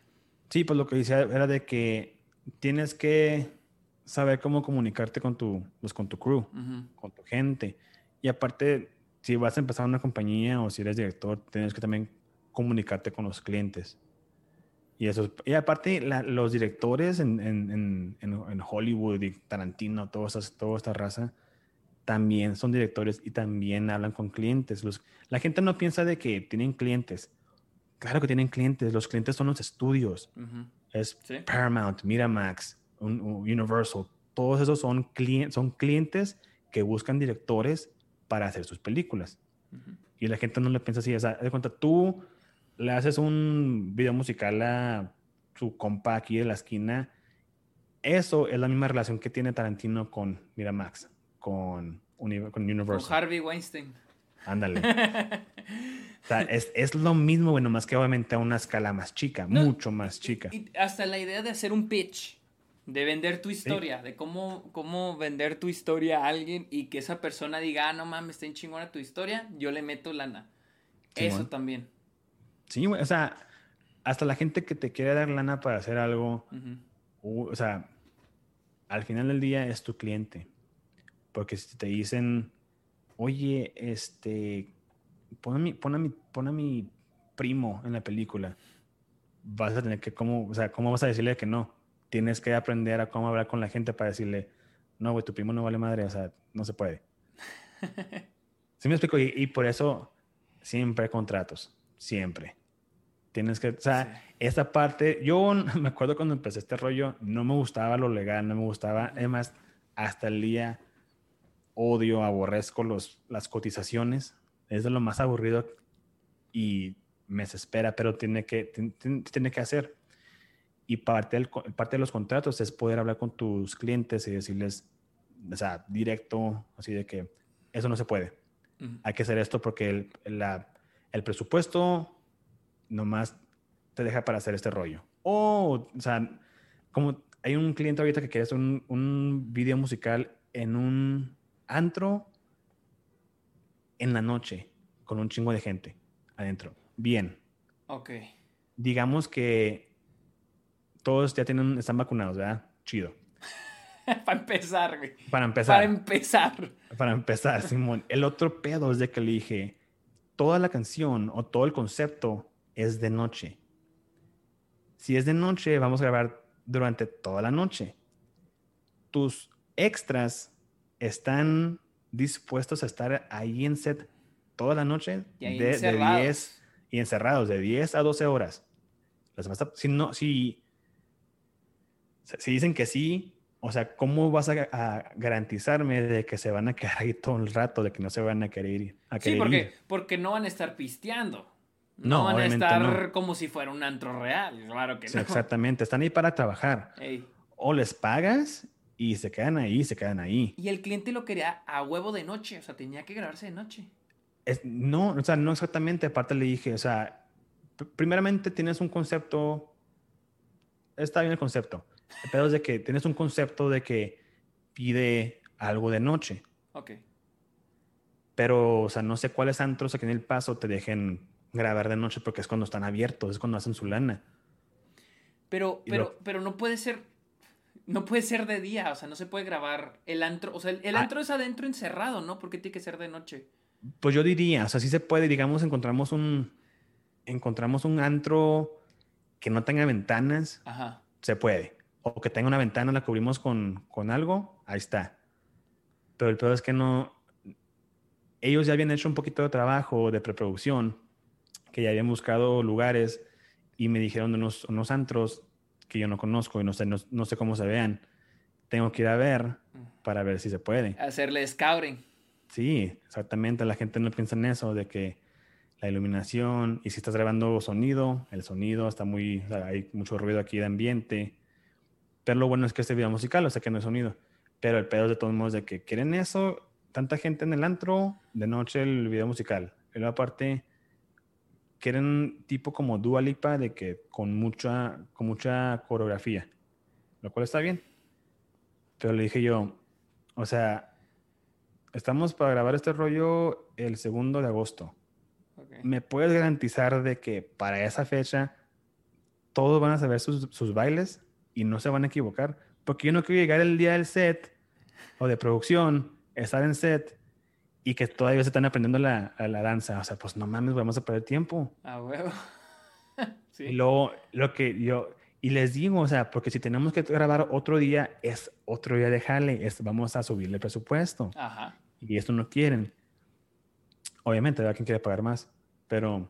Sí, pues lo que decía era de que tienes que saber cómo comunicarte con tu, pues con tu crew, con tu gente. Y aparte, si vas a empezar una compañía o si eres director, tienes que también comunicarte con los clientes. Y, eso, y aparte, los directores en, en, en, Hollywood y Tarantino, toda, toda esta raza, también son directores y también hablan con clientes. Los, la gente no piensa de que tienen clientes. Claro que tienen clientes. Los clientes son los estudios. Es Paramount, Miramax, Universal. Todos esos son, clientes son clientes que buscan directores para hacer sus películas. Y la gente no le piensa así. O sea, de cuenta, tú le haces un video musical a su compa aquí de la esquina. Eso es la misma relación que tiene Tarantino con Miramax, con, con Universal.
Con Harvey Weinstein.
Ándale. o sea, es, es, lo mismo, bueno, más que obviamente a una escala más chica, mucho más chica.
Y, hasta la idea de hacer un pitch, de vender tu historia, de cómo, cómo vender tu historia a alguien y que esa persona diga, ah, no mames, está en chingona tu historia, yo le meto lana. Eso también.
Sí, o sea, hasta la gente que te quiere dar lana para hacer algo, o sea, al final del día es tu cliente. Porque si te dicen, oye, este, pon a mi, pon a mi, pon a mi primo en la película, vas a tener que, ¿cómo, o sea, ¿cómo vas a decirle que no? Tienes que aprender a cómo hablar con la gente para decirle, no, güey, tu primo no vale madre, o sea, no se puede. ¿Sí me explico? Y, y por eso siempre hay contratos, siempre. Tienes que, o sea, esa parte, yo me acuerdo cuando empecé este rollo, no me gustaba lo legal, no me gustaba, además, hasta el día odio, aborrezco los, las cotizaciones, es de lo más aburrido y me desespera, pero tiene que, tiene, que hacer. Y parte, del, parte de los contratos es poder hablar con tus clientes y decirles, o sea, directo, así de que eso no se puede. Hay que hacer esto porque el, la, el presupuesto nomás te deja para hacer este rollo. O, o sea, como hay un cliente ahorita que quiere hacer un, un video musical en un antro en la noche con un chingo de gente adentro. Bien.
Ok.
Digamos que todos ya tienen, están vacunados, ¿verdad? Chido.
Para empezar, güey.
Para empezar.
Para empezar.
Para empezar, Simón. El otro pedo es de que le dije, toda la canción o todo el concepto es de noche. Si es de noche, vamos a grabar durante toda la noche. Tus extras están dispuestos a estar ahí en set toda la noche
de,
10 y encerrados de 10 a 12 horas. si no, si, si dicen que sí, o sea, ¿cómo vas a, garantizarme de que se van a quedar ahí todo el rato, de que no se van a querer ir?
sí, porque, porque no van a estar pisteando. No, van a estar como si fuera un antro real, claro que no.
Exactamente, están ahí para trabajar. O les pagas y se quedan ahí, se quedan ahí.
Y el cliente lo quería a huevo de noche, o sea, tenía que grabarse de noche.
Es, no, o sea, no exactamente. Aparte le dije, o sea, primeramente tienes un concepto, está bien el concepto, pero es de que tienes un concepto de que pide algo de noche.
Ok.
Pero, o sea, no sé cuáles antros aquí en el paso te dejen grabar de noche porque es cuando están abiertos, es cuando hacen su lana.
Pero, pero, pero no puede ser, no puede ser de día, o sea, no se puede grabar el antro, o sea, el, ah. antro es adentro encerrado, ¿no? Porque tiene que ser de noche.
Pues yo diría, o sea, sí se puede, digamos, encontramos un, encontramos un antro que no tenga ventanas,
Ajá.
se puede. O que tenga una ventana, la cubrimos con, con algo, ahí está. Pero el peor es que no, ellos ya habían hecho un poquito de trabajo de preproducción que ya habían buscado lugares y me dijeron de unos, unos antros que yo no conozco y no sé, no, sé cómo se vean. Tengo que ir a ver para ver si se puede.
Hacerle scouting.
Sí, exactamente. La gente no piensa en eso, de que la iluminación y si estás grabando sonido, el sonido está muy, hay mucho ruido aquí de ambiente. Pero lo bueno es que este video musical, o sea que no es sonido. Pero el pedo de todos modos de que quieren eso, tanta gente en el antro, de noche el video musical. Y luego aparte, quieren tipo como Dua Lipa de que con mucha, con mucha coreografía, lo cual está bien. Pero le dije yo, o sea, estamos para grabar este rollo el segundo de agosto. ¿Me puedes garantizar de que para esa fecha todos van a saber sus, sus bailes y no se van a equivocar? Porque yo no quiero llegar el día del set o de producción, estar en set y que todavía se están aprendiendo la, la, danza. O sea, pues no mames, vamos a perder tiempo.
A huevo.
Y luego, lo que yo, y les digo, o sea, porque si tenemos que grabar otro día, es otro día de jale, es, vamos a subirle el presupuesto. Ajá. Y esto no quieren. Obviamente, hay quien quiere pagar más, pero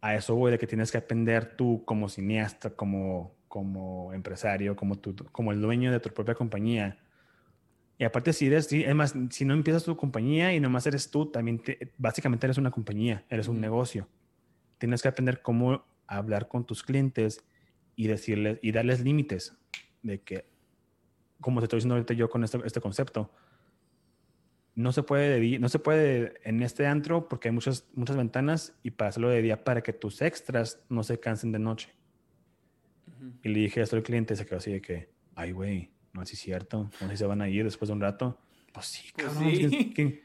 a eso voy de que tienes que aprender tú como cineasta, como, como empresario, como, tú, como el dueño de tu propia compañía. Y aparte, si eres, es más, si no empiezas tu compañía y nomás eres tú, también básicamente eres una compañía, eres un negocio. Tienes que aprender cómo hablar con tus clientes y decirles y darles límites de que, como te estoy diciendo ahorita yo con este, este concepto, no se puede no se puede en este antro porque hay muchas muchas ventanas y para hacerlo de día para que tus extras no se cansen de noche. Y le dije esto al cliente se quedó así de que, ay güey, no es cierto, no sé si se van a ir después de un rato. Pues sí, pues cabrón.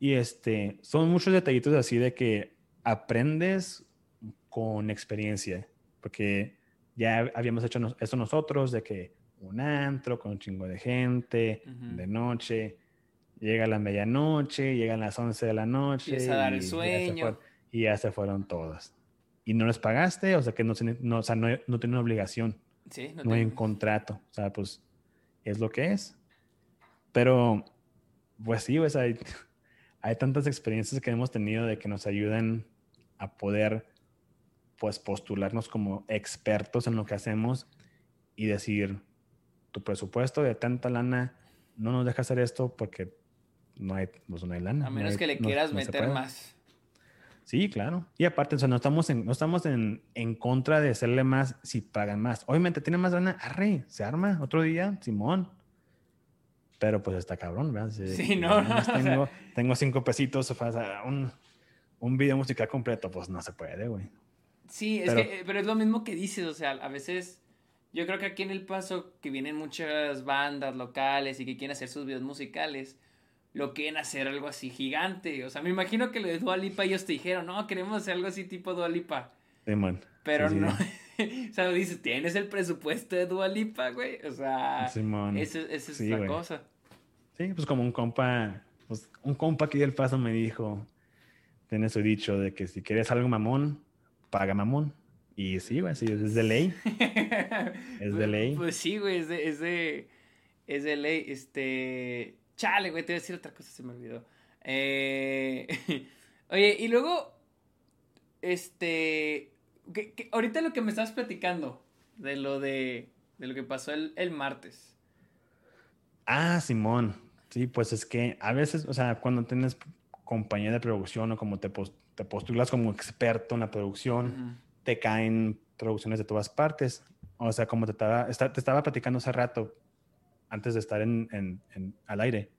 Y este, son muchos detallitos así de que aprendes con experiencia, porque ya habíamos hecho eso nosotros, de que un antro con un chingo de gente, de noche, llega la medianoche, llegan las 11 de la noche.
Y, a dar el sueño.
y ya se fueron todas. Y no les pagaste, o sea que no, no, o sea, no, no tiene una obligación. Sí, no, no hay un contrato. O sea, pues es lo que es. Pero, pues sí, pues hay, hay tantas experiencias que hemos tenido de que nos ayudan a poder, pues, postularnos como expertos en lo que hacemos y decir, tu presupuesto de tanta lana no nos deja hacer esto porque no hay, pues, no hay lana.
A menos que le quieras meter más.
Sí, claro. Y aparte, o sea, no estamos, en, no estamos en, en, contra de hacerle más si pagan más. Obviamente, tiene más lana, arre, se arma otro día, Simón. Pero pues está cabrón, ¿verdad?
Sí, no.
Tengo, tengo cinco pesitos, o sea, un, un video musical completo, pues no se puede, güey.
Sí, es que, pero es lo mismo que dices, o sea, a veces yo creo que aquí en El Paso, que vienen muchas bandas locales y que quieren hacer sus videos musicales, lo quieren hacer algo así gigante. O sea, me imagino que lo de Dualipa ellos te dijeron, no, queremos hacer algo así tipo Dualipa.
Sí, man.
Pero no. o sea, dices, tienes el presupuesto de Dualipa, güey. O sea, esa es la cosa.
Sí, pues como un compa, pues un compa aquí del paso me dijo, tiene su dicho de que si quieres algo mamón, paga mamón. Y sí, güey, sí, es de ley. es de ley.
Pues sí, güey, es de, es de, es de ley. Este, Chale, güey, te voy a decir otra cosa, se me olvidó. Eh, oye, y luego, este, ahorita lo que me estabas platicando de lo de, de lo que pasó el, el martes.
Ah, Simón. Sí, pues es que a veces, o sea, cuando tienes compañía de producción o como te, te postulas como experto en la producción, te caen producciones de todas partes. O sea, como te estaba, te estaba platicando hace rato, antes de estar en, al aire,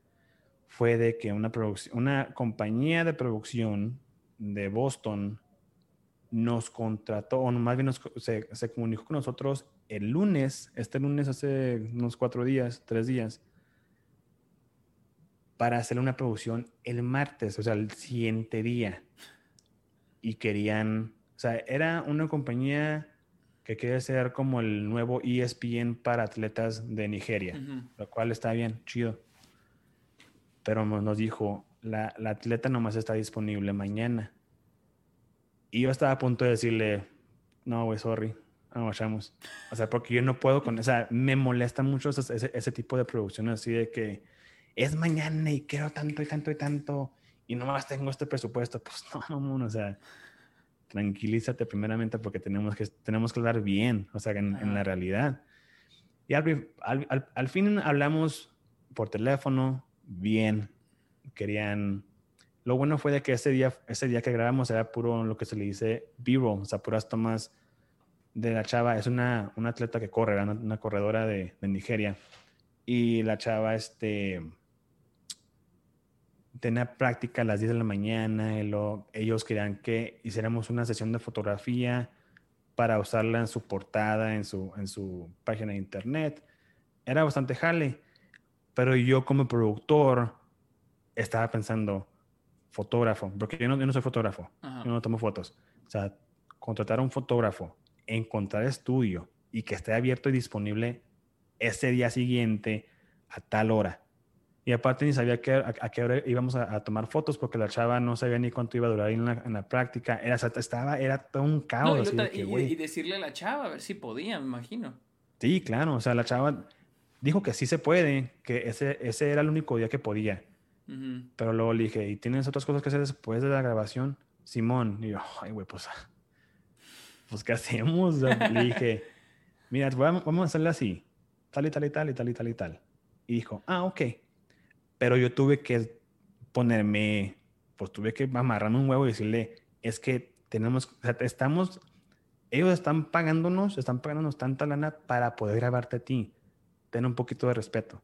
fue de que una, una compañía de producción de Boston nos contrató, o más bien se, se, comunicó con nosotros el lunes, este lunes hace unos cuatro días, tres días, para hacer una producción el martes, o sea, el siguiente día. Y querían, o sea, era una compañía que quiere ser como el nuevo ESPN para atletas de Nigeria, lo cual está bien, chido. Pero nos dijo, la, la, atleta nomás está disponible mañana. Y yo estaba a punto de decirle, no, güey, sorry, no vayamos. O sea, porque yo no puedo con, o sea, me molesta mucho ese, ese tipo de producciones así de que es mañana y quiero tanto y tanto y tanto y nomás tengo este presupuesto. Pues no, no, o sea, tranquilízate primeramente porque tenemos que, tenemos que hablar bien, o sea, en, la realidad. Y al, al, fin hablamos por teléfono, bien, querían... Lo bueno fue de que ese día, ese día que grabamos era puro lo que se le dice B-roll, o sea, puras tomas de la chava. Es una, una atleta que corre, una, una corredora de, de, Nigeria. Y la chava, este, tenía práctica a las 10 de la mañana, y ellos querían que hiciéramos una sesión de fotografía para usarla en su portada, en su, en su página de internet. Era bastante jale, pero yo como productor estaba pensando, fotógrafo, porque yo no, yo no soy fotógrafo, yo no tomo fotos. O sea, contratar a un fotógrafo, encontrar estudio y que esté abierto y disponible ese día siguiente a tal hora Y aparte ni sabía que, a, qué hora íbamos a, tomar fotos porque la chava no sabía ni cuánto iba a durar en la, en la práctica. Era, estaba, era todo un caos.
y, decirle a la chava a ver si podía, me imagino.
Sí, claro. O sea, la chava dijo que sí se puede, que ese, ese era el único día que podía. Pero luego le dije, ¿y tienes otras cosas que hacer después de la grabación? Simón. Y yo, ay, güey, pues, pues, ¿qué hacemos? le dije, mira, vamos a hacerle así, tal y tal y tal y tal y tal y tal. Y dijo, ah, ok. Pero yo tuve que ponerme, pues tuve que amarrarme un huevo y decirle, es que tenemos, o sea, estamos, ellos están pagándonos, están pagándonos tanta lana para poder grabarte a ti. Ten un poquito de respeto.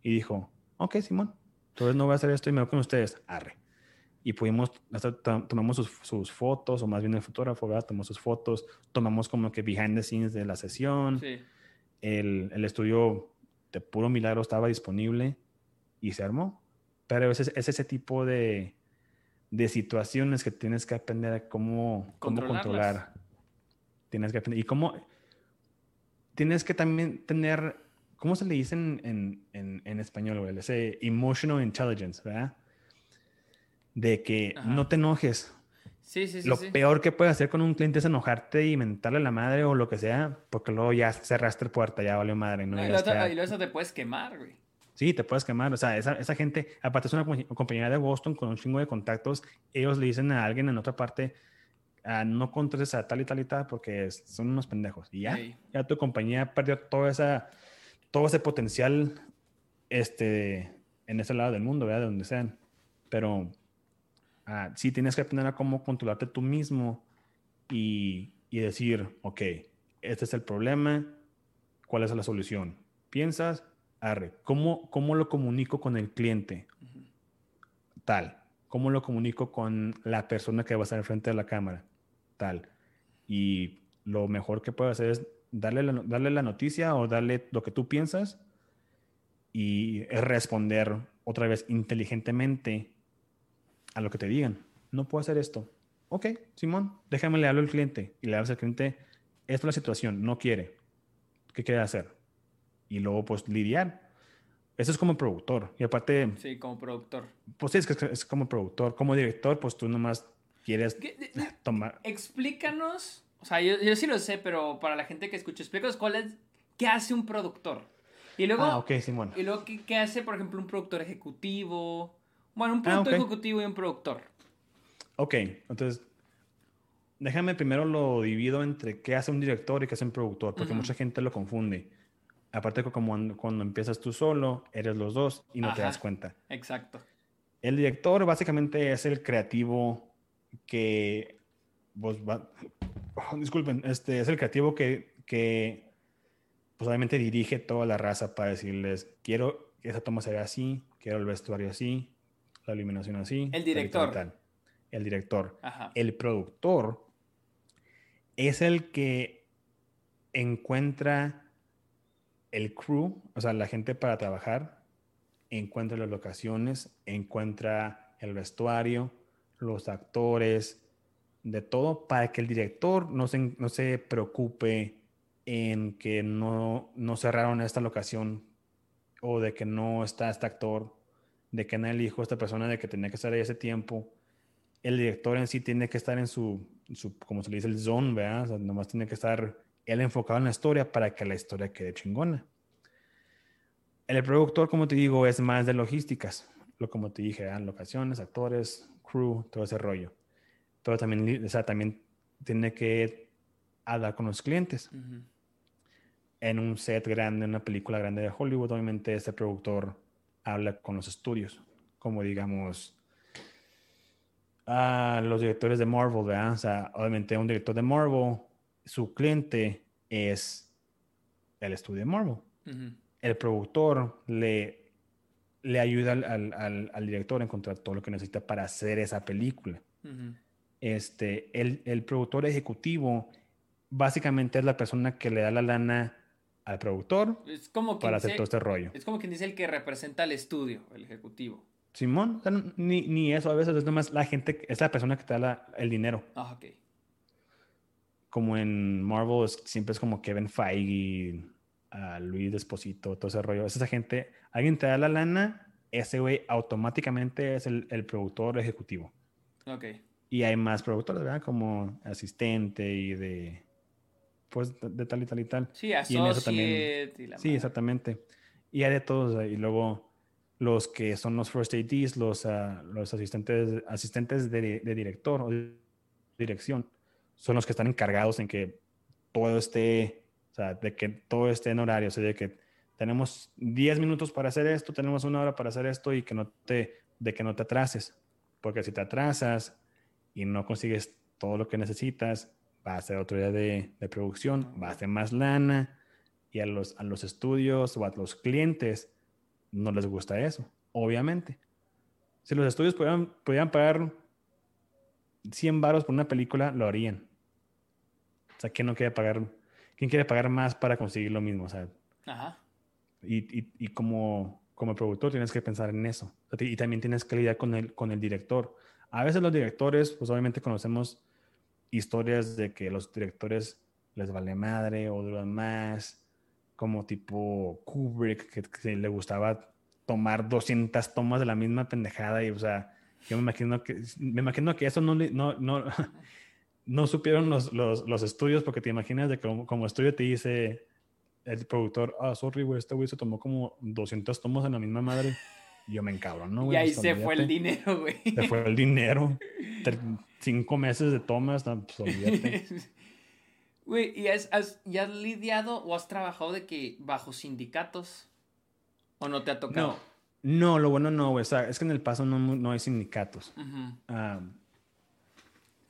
Y dijo, ok, Simón, entonces no voy a hacer esto y me voy con ustedes. Arre. Y pudimos, tomamos sus, fotos, o más bien el fotógrafo, ¿verdad? Tomó sus fotos, tomamos como que behind the scenes de la sesión. Sí. El, el estudio de puro milagro estaba disponible y se armó. Pero es, es ese tipo de, de, situaciones que tienes que aprender a cómo, cómo controlar. Tienes que aprender. Y cómo. Tienes que también tener. ¿Cómo se le dice en, en, en, español, güey? Ese emotional intelligence, ¿verdad? De que no te enojes.
Sí, sí, sí.
Lo peor que puedes hacer con un cliente es enojarte y mentarle a la madre o lo que sea, porque luego ya cerraste la puerta, ya valió madre. ¿no?
y, luego eso te puedes quemar, güey.
Sí, te puedes quemar. O sea, esa, esa, gente, aparte es una compañía de Boston con un chingo de contactos, ellos le dicen a alguien en otra parte, ah, no contrates a tal y tal y tal porque son unos pendejos. Y ya, ya tu compañía perdió toda esa, todo ese potencial este, en ese lado del mundo, ¿verdad? De donde sean. Pero ah, sí tienes que aprender a cómo controlarte tú mismo y, y decir, ok, este es el problema, ¿cuál es la solución? Piensas, ¿cómo, ¿cómo lo comunico con el cliente? Tal. ¿Cómo lo comunico con la persona que va a estar enfrente de la cámara? Tal. Y lo mejor que puedo hacer es darle la, darle la noticia o darle lo que tú piensas y responder otra vez inteligentemente a lo que te digan. No puedo hacer esto. Ok, Simón, déjame le hablo al cliente y le hablo al cliente, esta es la situación, no quiere. ¿Qué quiere hacer? Y luego pues lidiar. Eso es como productor. Y aparte...
Sí, como productor.
Pues sí, es que es como productor. Como director, pues tú nomás quieres tomar...
Explícanos, o sea, yo, yo, sí lo sé, pero para la gente que escucha, explícanos cuál es, qué hace un productor. Y luego...
Ah, ok, sí, bueno.
Y luego, ¿qué, qué hace, por ejemplo, un productor ejecutivo? Bueno, un ah, productor ejecutivo y un productor.
Ok, entonces déjame primero lo divido entre qué hace un director y qué hace un productor, porque mucha gente lo confunde. Aparte como cuando, empiezas tú solo, eres los dos y no te das cuenta.
Exacto.
El director básicamente es el creativo que vos disculpen, este es el creativo que, que pues obviamente dirige toda la raza para decirles, quiero que esa toma se vea así, quiero el vestuario así, la iluminación así.
El director.
El director. El productor es el que encuentra el crew, o sea, la gente para trabajar, encuentra las locaciones, encuentra el vestuario, los actores, de todo, para que el director no se, no se preocupe en que no, no cerraron esta locación o de que no está este actor, de que no elijo a esta persona, de que tenía que estar ahí ese tiempo. El director en sí tiene que estar en su, su como se le dice, el zone, ¿verdad? O sea, nomás tiene que estar él enfocado en la historia para que la historia quede chingona. El productor, como te digo, es más de logísticas. Lo como te dije, locaciones, actores, crew, todo ese rollo. Pero también, o sea, también tiene que hablar con los clientes. En un set grande, en una película grande de Hollywood, obviamente ese productor habla con los estudios, como digamos a los directores de Marvel, ¿verdad? O sea, obviamente un director de Marvel su cliente es el estudio de Marvel. El productor le, le ayuda al, al, director a encontrar todo lo que necesita para hacer esa película. este, el, el, productor ejecutivo básicamente es la persona que le da la lana al productor
es como
para hacer todo este rollo.
Es como quien dice el que representa al estudio, el ejecutivo.
Simón, ni, ni, eso, a veces es nomás la gente, es la persona que te da el dinero.
Ah, ok
como en Marvel siempre es como Kevin Feige, a Luis Desposito, todo ese rollo. Es esa gente, alguien te da la lana ese güey automáticamente es el, el, productor ejecutivo.
Ok.
Y hay más productores, ¿verdad? Como asistente y de, pues, de, tal y tal y tal.
Sí, y en eso también.
sí, exactamente. Y hay de todos. Y luego los que son los first ADs, los, uh, los asistentes, asistentes de, de, director o de dirección, son los que están encargados en que todo esté, o sea, de que todo esté en horario, o sea, de que tenemos 10 minutos para hacer esto, tenemos una hora para hacer esto y que no te, de que no te atrases. Porque si te atrasas y no consigues todo lo que necesitas, va a ser otro día de, producción, va a ser más lana y a los, a los estudios o a los clientes no les gusta eso, obviamente. Si los estudios pudieran, pudieran pagar 100 baros por una película, lo harían. O sea, ¿quién no quiere pagar? ¿Quién quiere pagar más para conseguir lo mismo? O sea,
Ajá.
Y, y, y, como, como productor tienes que pensar en eso. Y también tienes que lidiar con el, con el director. A veces los directores, pues obviamente conocemos historias de que los directores les vale madre o duran más, como tipo Kubrick, que, le gustaba tomar 200 tomas de la misma pendejada y, o sea, yo me imagino que, me imagino que eso no, no, no, no supieron los, los, los, estudios porque te imaginas de que como, como estudio te dice, el productor, ah, sorry, güey, este güey se tomó como 200 tomos en la misma madre. Y yo me encabro, ¿no?
Güey? Y ahí se fue el dinero, güey.
Se fue el dinero. Cinco meses de tomas, no, pues olvídate.
Güey, ¿y has, has, ¿ya has lidiado o has trabajado de que bajo sindicatos? ¿O no te ha tocado?
No, no lo bueno no, güey. O sea, es que en el paso no, no hay sindicatos.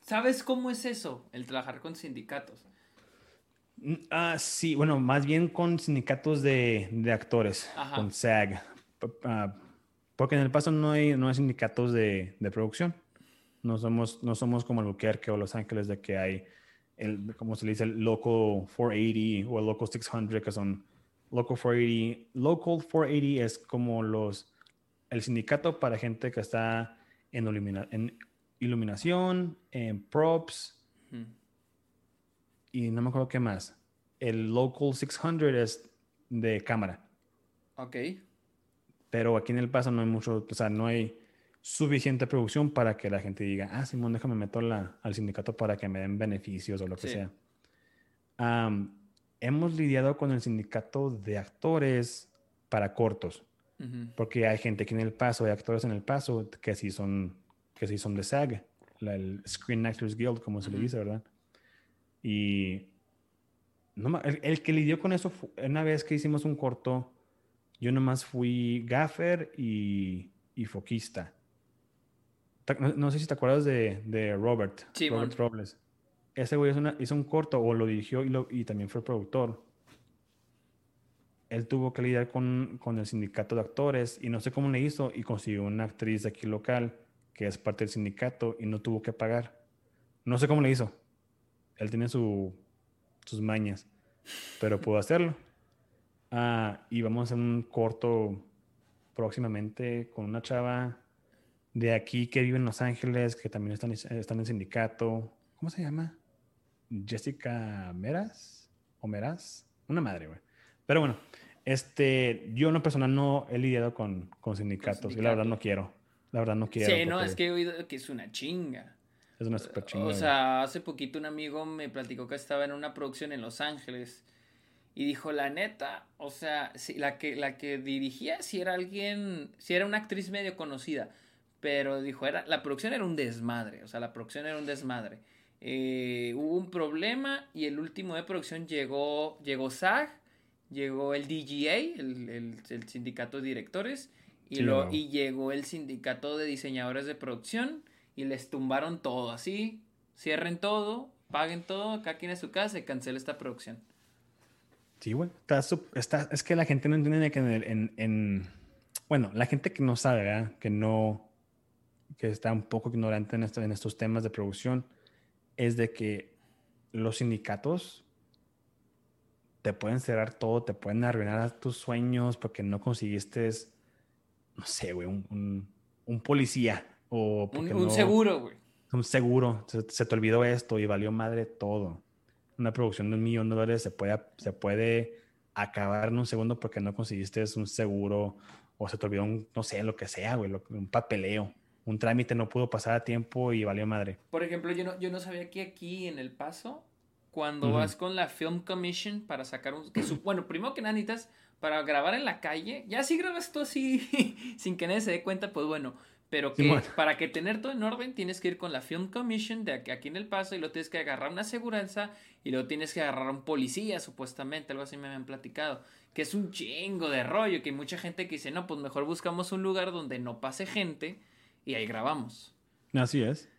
¿Sabes cómo es eso, el trabajar con sindicatos?
Ah, sí, bueno, más bien con sindicatos de, de actores, con SAG. Ah, porque en el paso no hay, no hay sindicatos de, de producción. No somos, no somos como Albuquerque o Los Ángeles de que hay, el, como se le dice, el Local 480 o el Local 600, que son Local 480. Local 480 es como los, el sindicato para gente que está en, en iluminación, en props, y no me acuerdo qué más. El Local 600 es de cámara.
Ok.
Pero aquí en El Paso no hay mucho, o sea, no hay suficiente producción para que la gente diga, ah, Simón, déjame meter al sindicato para que me den beneficios o lo que sea. Hemos lidiado con el sindicato de actores para cortos. Porque hay gente aquí en El Paso, hay actores en El Paso que sí son, que sí son de SAG, el Screen Actors Guild, como se le dice, ¿verdad? Y no, el, que lidió con eso, fue, una vez que hicimos un corto, yo nomás fui gaffer y, y foquista. No, sé si te acuerdas de, de Robert,
sí,
Robert Robles. Ese güey hizo, un corto o lo dirigió y, lo, y también fue productor. Él tuvo que lidiar con, con, el sindicato de actores y no sé cómo le hizo y consiguió una actriz de aquí local que es parte del sindicato y no tuvo que pagar. No sé cómo le hizo él tiene su, sus mañas, pero pudo hacerlo. Ah, y vamos a hacer un corto próximamente con una chava de aquí que vive en Los Ángeles, que también están, están en sindicato. ¿Cómo se llama? Jessica Meras o Meras. Una madre, güey. Pero bueno, este, yo en lo personal no he lidiado con, con sindicatos y la verdad no quiero. La verdad no quiero.
Sí, no, es que he oído que es una chinga.
Es una super chingada.
O sea, hace poquito un amigo me platicó que estaba en una producción en Los Ángeles y dijo, la neta, o sea, si, la, que, la que dirigía, si era alguien, si era una actriz medio conocida, pero dijo, era, la producción era un desmadre, o sea, la producción era un desmadre. Eh, hubo un problema y el último de producción llegó, llegó SAG, llegó el DGA, el, el, sindicato de directores, y, lo, y llegó el sindicato de diseñadores de producción y les tumbaron todo así. Cierren todo, paguen todo, acá quien es su casa y cancela esta producción.
Sí, güey. Está, es que la gente no entiende que en, en, Bueno, la gente que no sabe, ¿verdad? Que no... Que está un poco ignorante en, esto, en estos temas de producción, es de que los sindicatos te pueden cerrar todo, te pueden arruinar tus sueños porque no conseguiste, no sé, güey, un, un policía o
un, seguro, güey.
Un seguro. Se, te olvidó esto y valió madre todo. Una producción de un millón de dólares se puede, se puede acabar en un segundo porque no conseguiste un seguro o se te olvidó un, no sé, lo que sea, güey, un papeleo. Un trámite no pudo pasar a tiempo y valió madre.
Por ejemplo, yo no, yo no sabía que aquí en El Paso, cuando vas con la Film Commission para sacar un... bueno, primero que nada necesitas para grabar en la calle, ya si grabas tú así sin que nadie se dé cuenta, pues bueno, pero que para que tener todo en orden tienes que ir con la Film Commission de aquí, en El Paso y luego tienes que agarrar una aseguranza y luego tienes que agarrar a un policía, supuestamente, algo así me habían platicado, que es un chingo de rollo, que hay mucha gente que dice, no, pues mejor buscamos un lugar donde no pase gente y ahí grabamos.
Así es.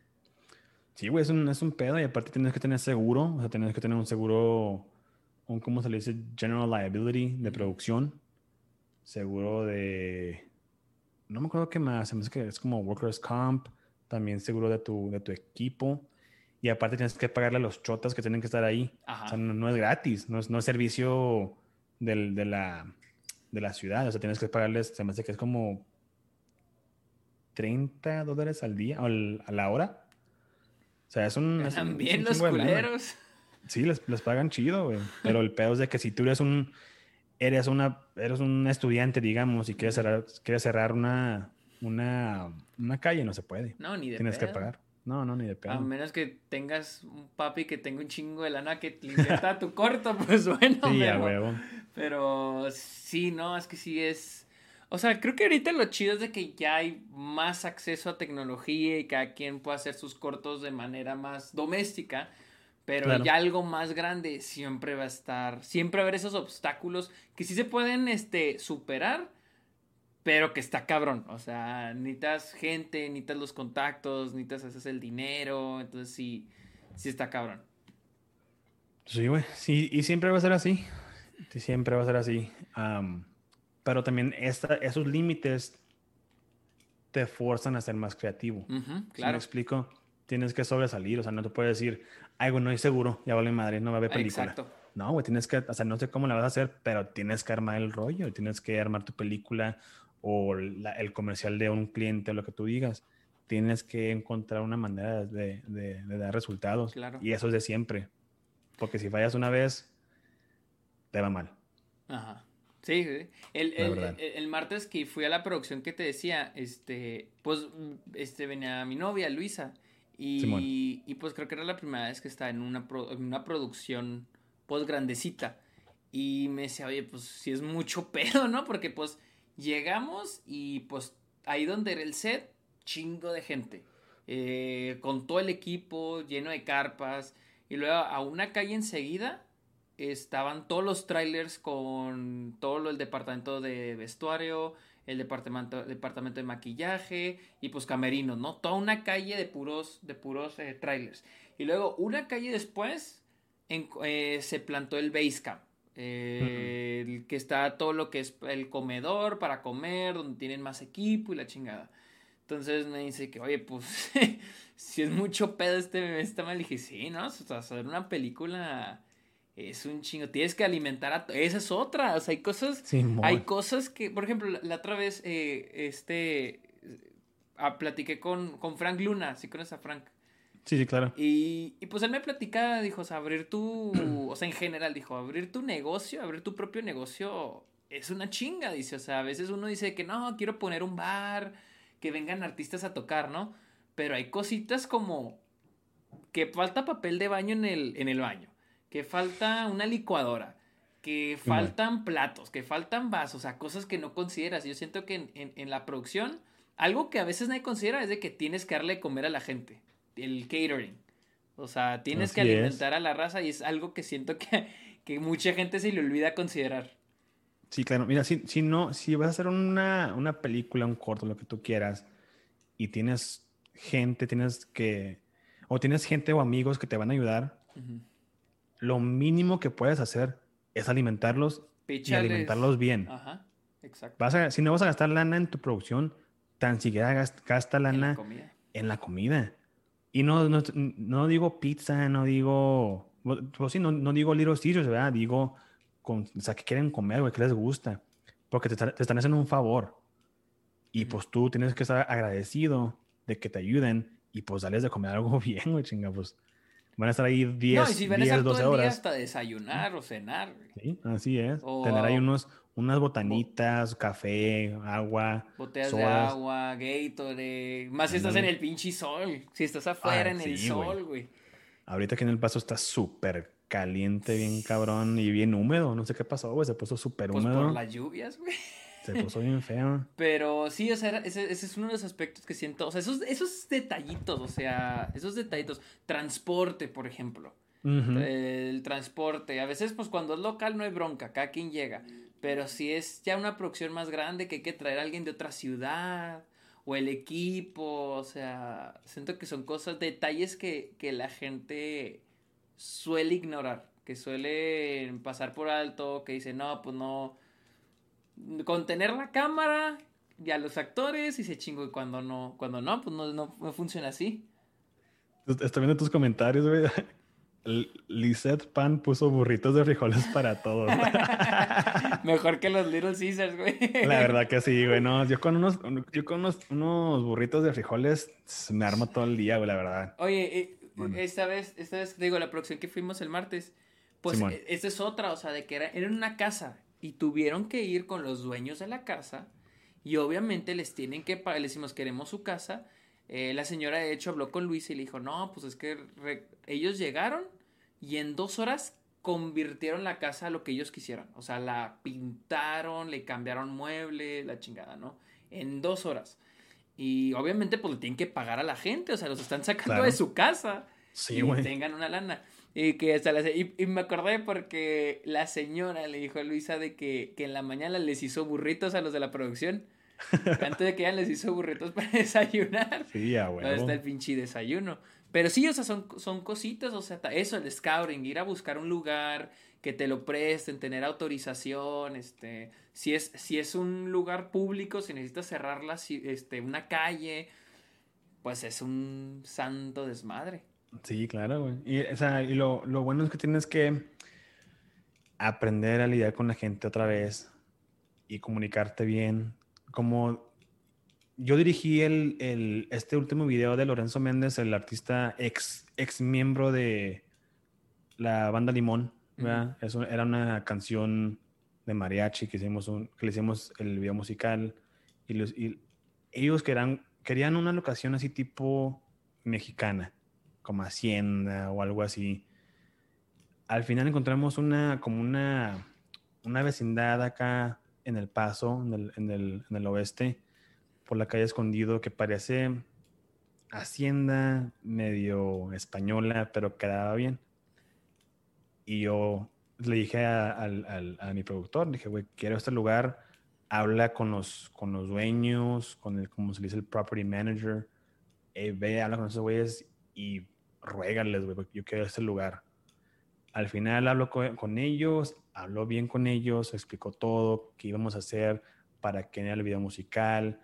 Sí, güey, es un, es un pedo y aparte tienes que tener seguro, o sea, tienes que tener un seguro un, ¿cómo se le dice? General Liability de producción. Seguro de... No me acuerdo qué más. Es que es como Workers' Comp. También seguro de tu, de tu equipo. Y aparte tienes que pagarle a los chotas que tienen que estar ahí. O sea, no, es gratis. No es, no es servicio del, de, la, de la ciudad. O sea, tienes que pagarles, se me hace que es como 30 dólares al día, o a la hora. O sea, es un...
También los culeros.
Sí, les, pagan chido, güey. Pero el pedo es de que si tú eres un, eres una, eres un estudiante, digamos, y quieres cerrar, quieres cerrar una, una, una calle, no se puede.
No, ni de
Tienes que pagar. No, no, ni de pedo.
A menos que tengas un papi que tenga un chingo de lana que le invierta tu corto, pues bueno. Sí, pero, huevo. Pero sí, no, es que sí es. O sea, creo que ahorita lo chido es de que ya hay más acceso a tecnología y cada quien puede hacer sus cortos de manera más doméstica. Pero ya algo más grande siempre va a estar, siempre va a haber esos obstáculos que sí se pueden este, superar, pero que está cabrón. O sea, necesitas gente, necesitas los contactos, necesitas hacer el dinero, entonces sí, sí está cabrón.
Sí, güey, sí, y siempre va a ser así. Sí, siempre va a ser así. Pero también esta, esos límites te forzan a ser más creativo. claro. me explico? Tienes que sobresalir, o sea, no te puedes decir, ay, güey, no es seguro, ya vale madre, no va a haber película. Exacto. No, güey, tienes que, o sea, no sé cómo la vas a hacer, pero tienes que armar el rollo, tienes que armar tu película o el comercial de un cliente o lo que tú digas. Tienes que encontrar una manera de, de, dar resultados. Claro. Y eso es de siempre. Porque si fallas una vez, te va mal.
Ajá. Sí, el, el, el, martes que fui a la producción que te decía, este, pues, este, venía mi novia, Luisa, y, y, pues creo que era la primera vez que estaba en una, en una producción pues grandecita. Y me decía, oye, pues si es mucho pedo, ¿no? Porque pues llegamos y pues ahí donde era el set, chingo de gente. Eh, con todo el equipo, lleno de carpas. Y luego a una calle enseguida estaban todos los trailers con todo lo, el departamento de vestuario, el departamento, departamento de maquillaje y pues camerinos, ¿no? Toda una calle de puros, de puros eh, trailers. Y luego una calle después eh, se plantó el Basecamp. Eh, el que está todo lo que es el comedor para comer, donde tienen más equipo y la chingada. Entonces me dice que, oye, pues, si es mucho pedo este, este mal, dije, sí, ¿no? O sea, hacer una película es un chingo. Tienes que alimentar a. Esa es otra. O sea, hay cosas. hay cosas que. Por ejemplo, la, otra vez, eh, este. Ah, platiqué con, con Frank Luna. ¿Sí conoces a Frank?
Sí, sí, claro.
Y, y pues él me platicaba, dijo, o sea, abrir tu. o sea, en general, dijo, abrir tu negocio, abrir tu propio negocio es una chinga, dice. O sea, a veces uno dice que no, quiero poner un bar, que vengan artistas a tocar, ¿no? Pero hay cositas como que falta papel de baño en el, en el baño que falta una licuadora, que faltan platos, que faltan vasos, o sea, cosas que no consideras. Yo siento que en, la producción, algo que a veces nadie considera es de que tienes que darle de comer a la gente, el catering. O sea, tienes que alimentar a la raza y es algo que siento que, que, mucha gente se le olvida considerar.
Sí, claro. Mira, si, si no, si vas a hacer una, una película, un corto, lo que tú quieras, y tienes gente, tienes que, o tienes gente o amigos que te van a ayudar, lo mínimo que puedes hacer es alimentarlos y alimentarlos bien. Ajá, exacto. si no vas a gastar lana en tu producción, tan siquiera gasta, lana en la comida. Y no, no, digo pizza, no digo, pues sí, no, no digo Little Caesars, ¿verdad? Digo, con, o sea, que quieren comer, güey, que les gusta. Porque te, te, están haciendo un favor. Y pues tú tienes que estar agradecido de que te ayuden y pues darles de comer algo bien, güey, chinga, pues Van a estar ahí 10,
no, y si van a estar todo el Día hasta desayunar o cenar.
Sí, así es. Tener ahí unos, unas botanitas, café, agua.
Botellas de agua, Gatorade. Más si estás en el pinche sol. Si estás afuera ah, en el sol, güey.
Ahorita aquí en El Paso está súper caliente, bien cabrón y bien húmedo. No sé qué pasó, güey. Se puso súper pues húmedo.
por las lluvias, güey.
Se puso bien feo.
Pero sí, o sea, ese, es uno de los aspectos que siento. O sea, esos, esos detallitos, o sea, esos detallitos. Transporte, por ejemplo. El transporte. A veces, pues cuando es local no hay bronca, cada quien llega. Pero si es ya una producción más grande que hay que traer a alguien de otra ciudad o el equipo, o sea, siento que son cosas, detalles que, que la gente suele ignorar, que suele pasar por alto, que dice, no, pues no, contener la cámara y a los actores y se chingo y cuando no, cuando no, pues no, no, funciona así.
Estoy viendo tus comentarios, güey. Lisette Pan puso burritos de frijoles para todos.
Mejor que los Little Caesars, güey.
La verdad que sí, güey. No, yo con unos, yo con unos, unos burritos de frijoles me armo todo el día, güey, la verdad.
Oye, eh, esta vez, esta vez, digo, la producción que fuimos el martes, pues e, esta es otra, o sea, de que era, era en una casa y tuvieron que ir con los dueños de la casa y obviamente les tienen que pagar, le decimos queremos su casa. Eh, la señora de hecho habló con Luis y le dijo, no, pues es que ellos llegaron y en dos horas convirtieron la casa a lo que ellos quisieran. O sea, la pintaron, le cambiaron muebles, la chingada, ¿no? En dos horas. Y obviamente pues le tienen que pagar a la gente, o sea, los están sacando de su casa. Sí, y tengan una lana. Y que hasta y, y, me acordé porque la señora le dijo a Luisa de que, que en la mañana les hizo burritos a los de la producción. Antes de que ella les hizo burritos para desayunar. Sí, ya, bueno. está el pinche desayuno. Pero sí, o sea, son, son cositas, o sea, eso, el scouting, ir a buscar un lugar, que te lo presten, tener autorización, este, si es, si es un lugar público, si necesitas cerrar este, una calle, pues es un santo desmadre.
Sí, claro, güey. Y, o sea, y lo, lo, bueno es que tienes que aprender a lidiar con la gente otra vez y comunicarte bien. Como yo dirigí el, el, este último video de Lorenzo Méndez, el artista ex, ex miembro de la banda Limón, ¿verdad? Eso era una canción de mariachi que, hicimos un, que le hicimos el video musical y, los, y ellos querían, querían una locación así tipo mexicana como Hacienda o algo así. Al final encontramos una, como una, una vecindad acá en El Paso, en el, en el, en el oeste, por la calle Escondido, que parece hacienda medio española, pero quedaba bien. Y yo le dije a, a, mi productor, dije, güey, quiero este lugar, habla con los, con los dueños, con el, como se dice, el property manager, eh, ve, habla con esos güeyes y ruégales, güey, porque yo quiero ese lugar. Al final hablo con, ellos, habló bien con ellos, explicó todo, qué íbamos a hacer, para quién era el video musical,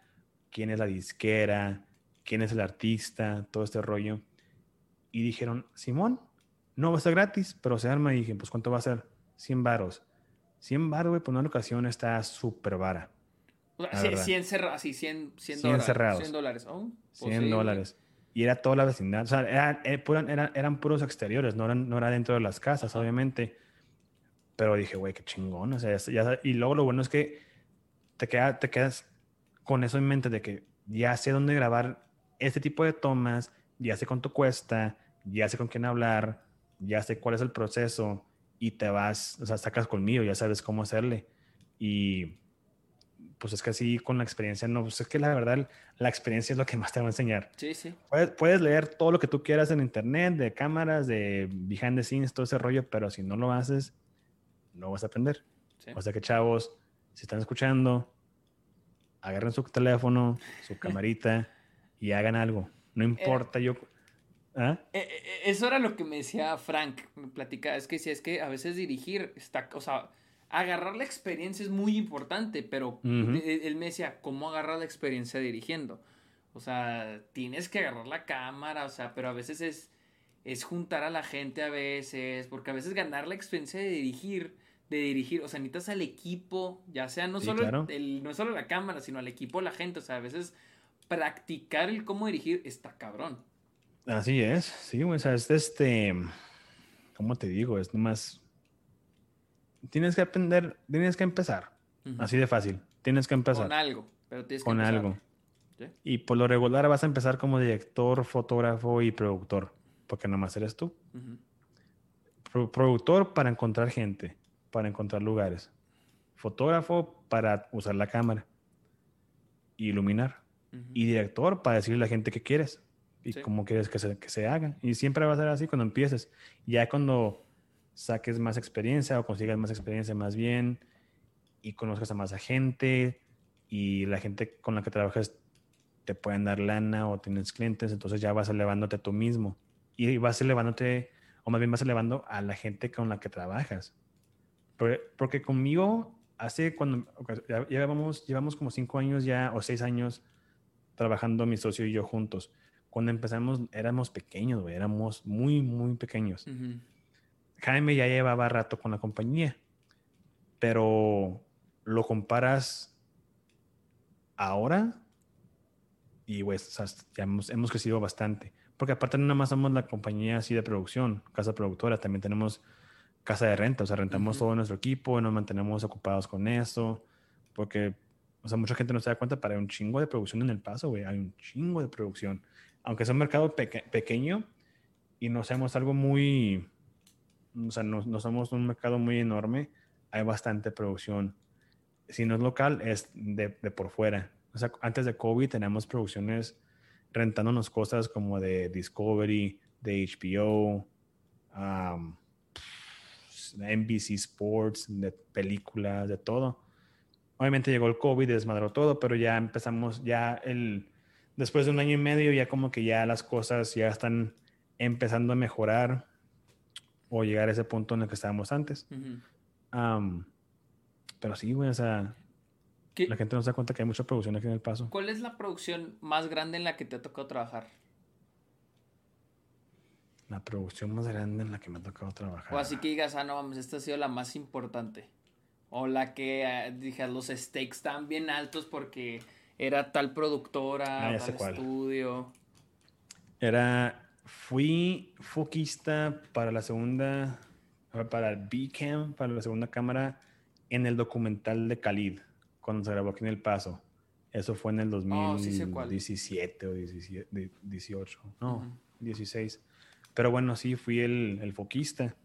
quién es la disquera, quién es el artista, todo este rollo. Y dijeron, Simón, no va a ser gratis, pero se arma. Y dije, pues ¿cuánto va a ser? 100 varos. 100 varos, güey, por una ocasión está súper vara.
O sea, 100, cerrados, sí, 100, 100, dólares. 100 dólares.
100 dólares y era toda la vecindad. O sea, eh, eran, eran, puros exteriores, no, eran, no era dentro de las casas, obviamente. Pero dije, güey, qué chingón. O sea, ya, y luego lo bueno es que te, queda, te quedas con eso en mente de que ya sé dónde grabar este tipo de tomas, ya sé cuánto cuesta, ya sé con quién hablar, ya sé cuál es el proceso y te vas, o sea, sacas conmigo, ya sabes cómo hacerle. Y pues es que así con la experiencia, no, pues es que la verdad la experiencia es lo que más te va a enseñar.
Sí, sí.
Puedes, puedes leer todo lo que tú quieras en internet, de cámaras, de behind the scenes, todo ese rollo, pero si no lo haces, no vas a aprender. O sea que chavos, si están escuchando, agarren su teléfono, su camarita y hagan algo. No importa, yo...
¿Ah? Eh, eh, eso era lo que me decía Frank, me platicaba, es que si es que a veces dirigir está, o sea, agarrar la experiencia es muy importante, pero él, me decía, ¿cómo agarrar la experiencia dirigiendo? O sea, tienes que agarrar la cámara, o sea, pero a veces es, es juntar a la gente a veces, porque a veces ganar la experiencia de dirigir, de dirigir, o sea, necesitas al equipo, ya sea no, solo, el, no solo la cámara, sino al equipo, la gente, o sea, a veces practicar el cómo dirigir está cabrón.
Así es, sí, o sea, es este, ¿cómo te digo? Es nomás, tienes que aprender, tienes que empezar, así de fácil, tienes que empezar.
Con algo, pero tienes que
Con algo. Y por lo regular vas a empezar como director, fotógrafo y productor, porque nomás eres tú. productor para encontrar gente, para encontrar lugares. Fotógrafo para usar la cámara, iluminar. Y director para decirle a la gente qué quieres y cómo quieres que se, que se haga. Y siempre va a ser así cuando empieces. Ya cuando saques más experiencia o consigas más experiencia más bien y conozcas a más gente y la gente con la que trabajas te pueden dar lana o tienes clientes, entonces ya vas elevándote tú mismo y vas elevándote, o más bien vas elevando a la gente con la que trabajas. Porque, conmigo, hace cuando, ya llevamos, llevamos como cinco años ya o seis años trabajando mi socio y yo juntos. Cuando empezamos éramos pequeños, güey, éramos muy, muy pequeños. Jaime ya llevaba rato con la compañía, pero lo comparas ahora y pues ya hemos, hemos, crecido bastante. Porque aparte no nada más somos la compañía así de producción, casa productora, también tenemos casa de renta, o sea, rentamos todo nuestro equipo, nos mantenemos ocupados con eso, porque, o sea, mucha gente no se da cuenta, para un chingo de producción en El Paso, güey, hay un chingo de producción. Aunque es un mercado pequeño y no seamos algo muy, o sea, no, no somos un mercado muy enorme, hay bastante producción. Si no es local, es de, de por fuera. O sea, antes de COVID teníamos producciones rentándonos cosas como de Discovery, de HBO, um, NBC Sports, de películas, de todo. Obviamente llegó el COVID, desmadró todo, pero ya empezamos, ya el, después de un año y medio, ya como que ya las cosas ya están empezando a mejorar o llegar a ese punto en el que estábamos antes. Um, pero sí, güey, o sea, la gente no se da cuenta que hay mucha producción aquí en El Paso.
¿Cuál es la producción más grande en la que te ha tocado trabajar?
La producción más grande en la que me ha tocado trabajar.
O así que digas, ah, no mames, esta ha sido la más importante. O la que eh, los stakes están bien altos porque era tal productora, ah, tal estudio.
Era, fui foquista para la segunda, para el B-Cam, para la segunda cámara en el documental de Khalid cuando se grabó aquí en El Paso. Eso fue en el 2017 o 18, no, 16. Pero bueno, sí, fui el, el foquista.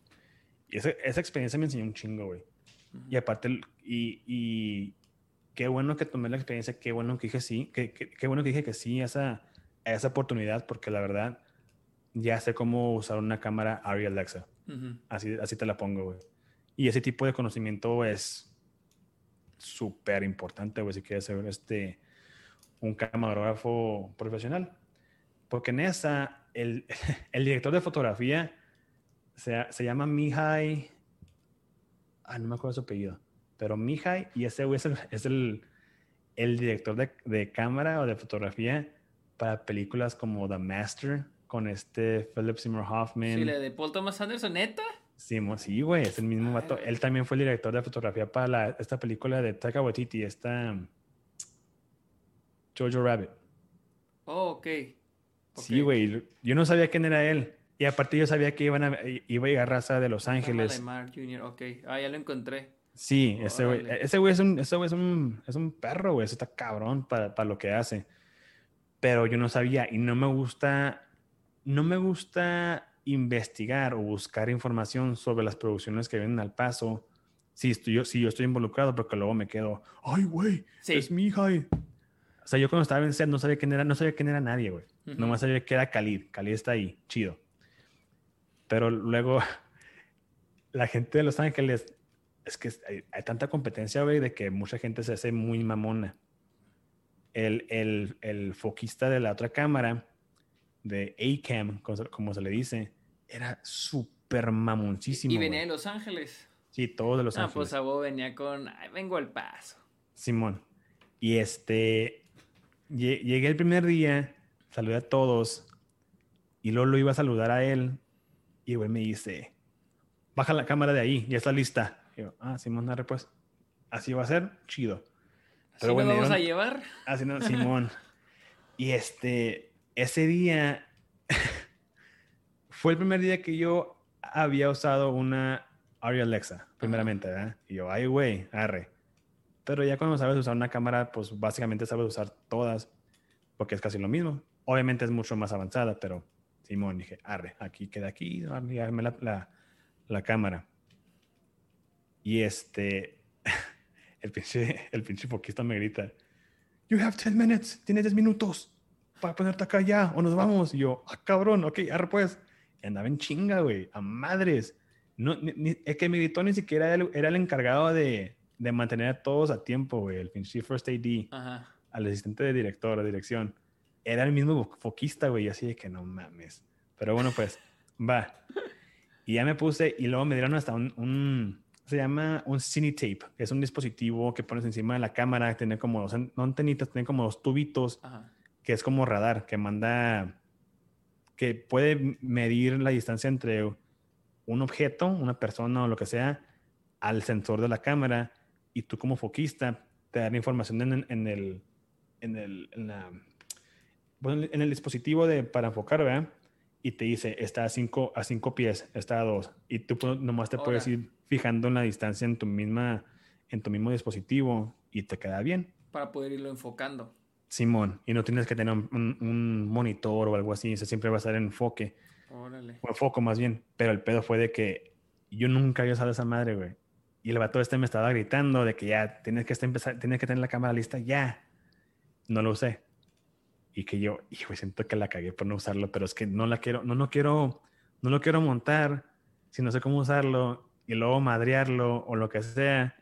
Y esa, esa, experiencia me enseñó un chingo, güey. Y aparte, y, y, qué bueno que tomé la experiencia, qué bueno que dije sí, qué, qué, bueno que dije que sí a esa, a esa oportunidad, porque la verdad, ya sé cómo usar una cámara Arri Alexa. así, así te la pongo, güey. Y ese tipo de conocimiento es súper importante, güey, si quieres ser este, un camarógrafo profesional. Porque en esa, el, el director de fotografía se, se, llama Mihai, ah, no me acuerdo su apellido, pero Mihai, y ese güey es el, es el, el director de, de, cámara o de fotografía para películas como The Master, con este Philip Seymour Hoffman.
Sí, la de Paul Thomas Anderson, ¿neta?
Sí, sí, güey, es el mismo vato. Él también fue el director de fotografía para la, esta película de Taika Waititi, esta um, Jojo Rabbit.
Oh, ok.
Sí, güey, yo no sabía quién era él. Y aparte yo sabía que iban a, iba a llegar raza de Los Ángeles.
Jr., ok. Ah, ya lo encontré.
Sí, ese güey, ese güey es un, ese güey es un, es un perro, güey. Ese está cabrón para, para lo que hace. Pero yo no sabía y no me gusta, no me gusta investigar o buscar información sobre las producciones que vienen al paso, si, estoy, yo, si yo estoy involucrado, porque luego me quedo, ay, güey, es mi hija. O sea, yo cuando estaba en set no sabía quién era, no sabía quién era nadie, güey. Nomás sabía que era Khalid. Khalid está ahí, chido. Pero luego, la gente de Los Ángeles, es que hay, hay tanta competencia, güey, de que mucha gente se hace muy mamona. El, el, el foquista de la otra cámara, de A-Cam, como se le dice, era súper mamoncísimo.
Y venía de Los Ángeles.
Sí, todo de Los
ah,
Ángeles.
pues Abo venía con, vengo al paso.
Simón. Y este, llegué el primer día, saludé a todos y luego lo iba a saludar a él y el güey me dice, baja la cámara de ahí, ya está lista. Y yo, ah, Simón, dale pues. Así va a ser, chido.
Pero bueno, vamos a llevar?
Así no, Simón. y este, ese día fue el primer día que yo había usado una Arri Alexa, primeramente, ¿verdad? Y yo, ay, güey, arre. Pero ya cuando sabes usar una cámara, pues básicamente sabes usar todas, porque es casi lo mismo. Obviamente es mucho más avanzada, pero Simón, dije, arre, aquí queda aquí, arme la, la, la cámara. Y este, el pinche, el pinche foquista me grita, You have 10 minutes, tienes 10 minutos para ponerte acá ya, o nos vamos. Y yo, ah, cabrón, ok, arre pues. Y andaba en chinga, güey, a madres. No, es que me gritó ni siquiera era el, era el encargado de, de, mantener a todos a tiempo, güey, el pinche First AD, Ajá. al asistente de director, la dirección. Era el mismo foquista, güey, así de que no mames. Pero bueno, pues, va. Y ya me puse, y luego me dieron hasta un, un se llama un cine tape, es un dispositivo que pones encima de la cámara, tiene como dos, no antenitas, tiene como dos tubitos, que es como radar, que manda, que puede medir la distancia entre un objeto, una persona o lo que sea, al sensor de la cámara, y tú como foquista te da la información en, en el, en el, en la, en el dispositivo de, para enfocar, ¿verdad? y te dice, está a cinco, a cinco pies, está a dos. Y tú nomás te puedes ir fijando en la distancia en tu, misma, en tu mismo dispositivo y te queda bien.
Para poder irlo enfocando.
Simón, y no tienes que tener un, monitor o algo así, eso siempre va a estar en enfoque. Órale. O enfoco más bien. Pero el pedo fue de que yo nunca había usado esa madre, güey. Y el vato este me estaba gritando de que ya tienes que, empezar, tienes que tener la cámara lista ya. No lo usé y que yo, hijo, siento que la cagué por no usarlo, pero es que no la quiero, no, no quiero, no lo quiero montar si no sé cómo usarlo y luego madrearlo o lo que sea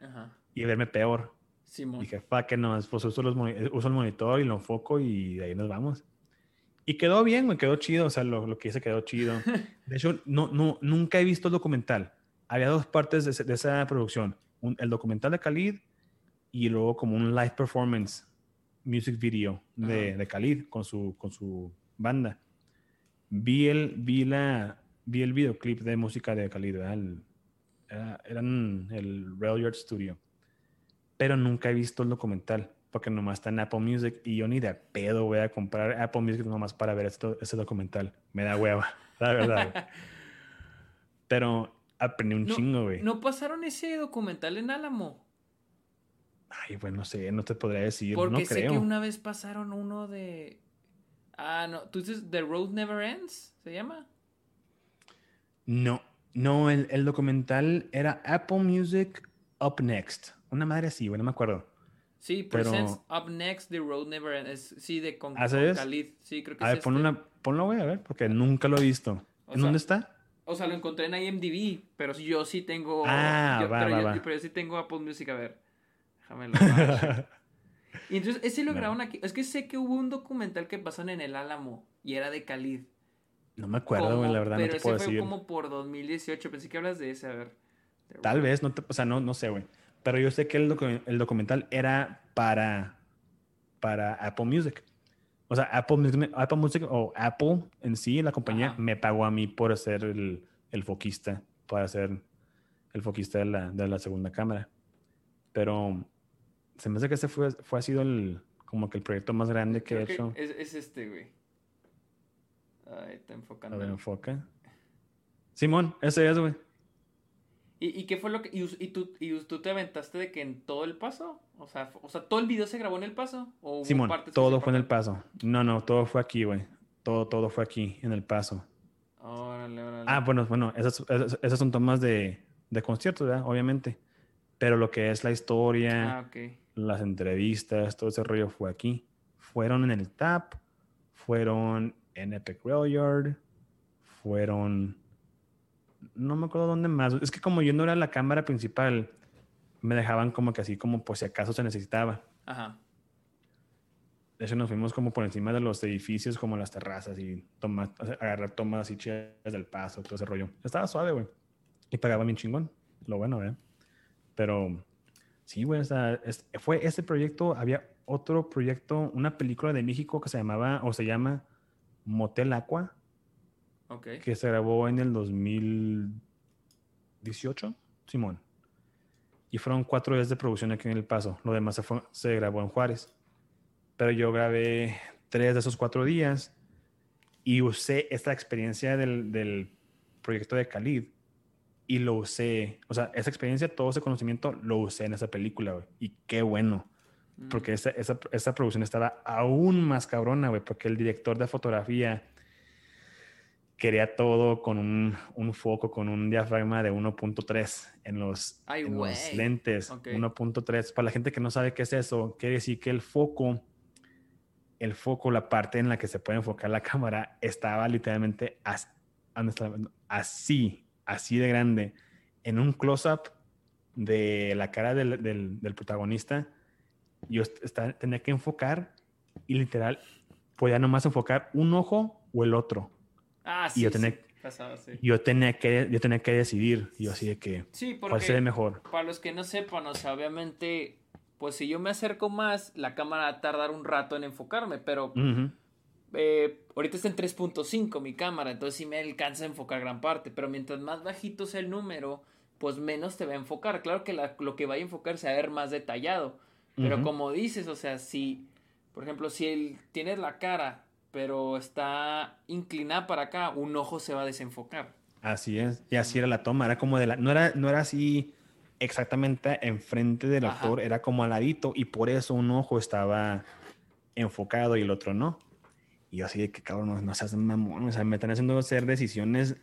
y verme peor. Y dije, fa que no, pues uso, los, uso el monitor y lo enfoco y de ahí nos vamos. Y quedó bien, me quedó chido, o sea, lo, lo que hice quedó chido. De hecho, no, no, nunca he visto el documental. Había dos partes de, de esa producción. el documental de Khalid y luego como un live performance music video de, de, Khalid con su, con su banda. Vi el, vi, la, vi el videoclip de música de Khalid, el, era, eran el Rail Yard Studio. Pero nunca he visto el documental porque nomás está en Apple Music y yo ni de pedo voy a comprar Apple Music nomás para ver esto, ese documental. Me da hueva, la verdad. Pero aprendí un chingo, güey.
¿No pasaron ese documental en Álamo?
Ay, bueno, no sé, no te podría decir.
Porque
no
sé que una vez pasaron uno de. Ah, no. ¿Tú dices The Road Never Ends? ¿Se llama?
No, no, el, el documental era Apple Music Up Next. Una madre así, bueno, no me acuerdo.
Sí, Presents Up Next, The Road Never Ends. sí, de con, ¿Ah, con Khalid. Sí, creo que
a ver, ponlo, este. una, ponlo, voy a ver, porque nunca lo he visto. ¿En dónde está?
O sea, lo encontré en IMDb, pero yo sí tengo.
Ah,
yo,
va,
pero,
va,
yo, pero yo sí tengo Apple Music, a ver. Déjame y entonces, ese lo grabaron aquí. Es que sé que hubo un documental que pasaron en el Álamo y era de Khalid.
No me acuerdo, güey, la verdad no te puedo decir.
Pero ese fue como por 2018. Pensé que hablas de ese, a ver.
Tal vez, no te, o sea, no, no sé, güey. Pero yo sé que el, el, documental era para, para Apple Music. O sea, Apple Music, Apple Music o Apple en sí, la compañía, me pagó a mí por ser el, el foquista, para ser el foquista de la, de la segunda cámara. Pero se me hace que ese fue, fue ha sido el, como que el proyecto más grande que he hecho.
Es, este, güey. Ahí está enfocando.
A ver, enfoca. Simón, ese es, güey.
¿Y, ¿Y, qué fue lo que.? Y, tú, ¿Y tú te aventaste de que en todo el paso? O sea, o sea ¿todo el video se grabó en el paso? ¿O
Simón, todo fue en el paso. No, no, todo fue aquí, güey. Todo, todo fue aquí, en el paso.
Órale, órale.
Ah, bueno, bueno, esas, esas, son tomas de, de conciertos, ¿verdad? Obviamente. Pero lo que es la historia,
ah,
las entrevistas, todo ese rollo fue aquí. Fueron en el TAP, fueron en Epic Rail Yard, fueron... No me acuerdo dónde más. Es que como yo no era la cámara principal, me dejaban como que así como por si acaso se necesitaba.
Ajá.
De hecho, nos fuimos como por encima de los edificios, como las terrazas y tomar, agarrar tomas y chidas del paso, todo ese rollo. Estaba suave, güey. Y pagaba bien chingón. Lo bueno, ¿eh? Pero sí, güey, o sea, fue ese proyecto, había otro proyecto, una película de México que se llamaba, o se llama Motel Aqua.
Okay.
Que se grabó en el 2018, Simón. Y fueron cuatro días de producción aquí en El Paso. Lo demás se, se grabó en Juárez. Pero yo grabé tres de esos cuatro días. Y usé esta experiencia del, del proyecto de Khalid y lo usé, o sea, esa experiencia, todo ese conocimiento lo usé en esa película, güey. Y qué bueno. Mm. Porque esa, esa, esa, producción estaba aún más cabrona, güey, porque el director de fotografía quería todo con un, un foco, con un diafragma de 1.3 en, los, en los, lentes. 1.3. Para la gente que no sabe qué es eso, quiere decir que el foco, el foco, la parte en la que se puede enfocar la cámara, estaba literalmente así, así de grande, en un close-up de la cara del, del, protagonista. Yo tenía que enfocar y literal podía nomás enfocar un ojo o el otro
Ah, sí.
Y yo tenía, yo tenía que yo tenía que decidir, yo así de que
sí,
cuál sería mejor.
Para los que no sepan, o sea, obviamente, pues si yo me acerco más, la cámara va a tardar un rato en enfocarme, pero eh, ahorita está en 3.5 mi cámara, entonces sí me alcanza a enfocar gran parte, pero mientras más bajito sea el número, pues menos te va a enfocar. Claro que lo que vaya a enfocar se va a ver más detallado, pero como dices, o sea, si, por ejemplo, si el, tienes la cara pero está inclinada para acá, un ojo se va a desenfocar.
Así es, y así era la toma, era como de la, no era, no era así exactamente enfrente del actor, era como al ladito y por eso un ojo estaba enfocado y el otro no. Y yo así de que cabrón, no, no seas mamón, o sea, me están haciendo hacer decisiones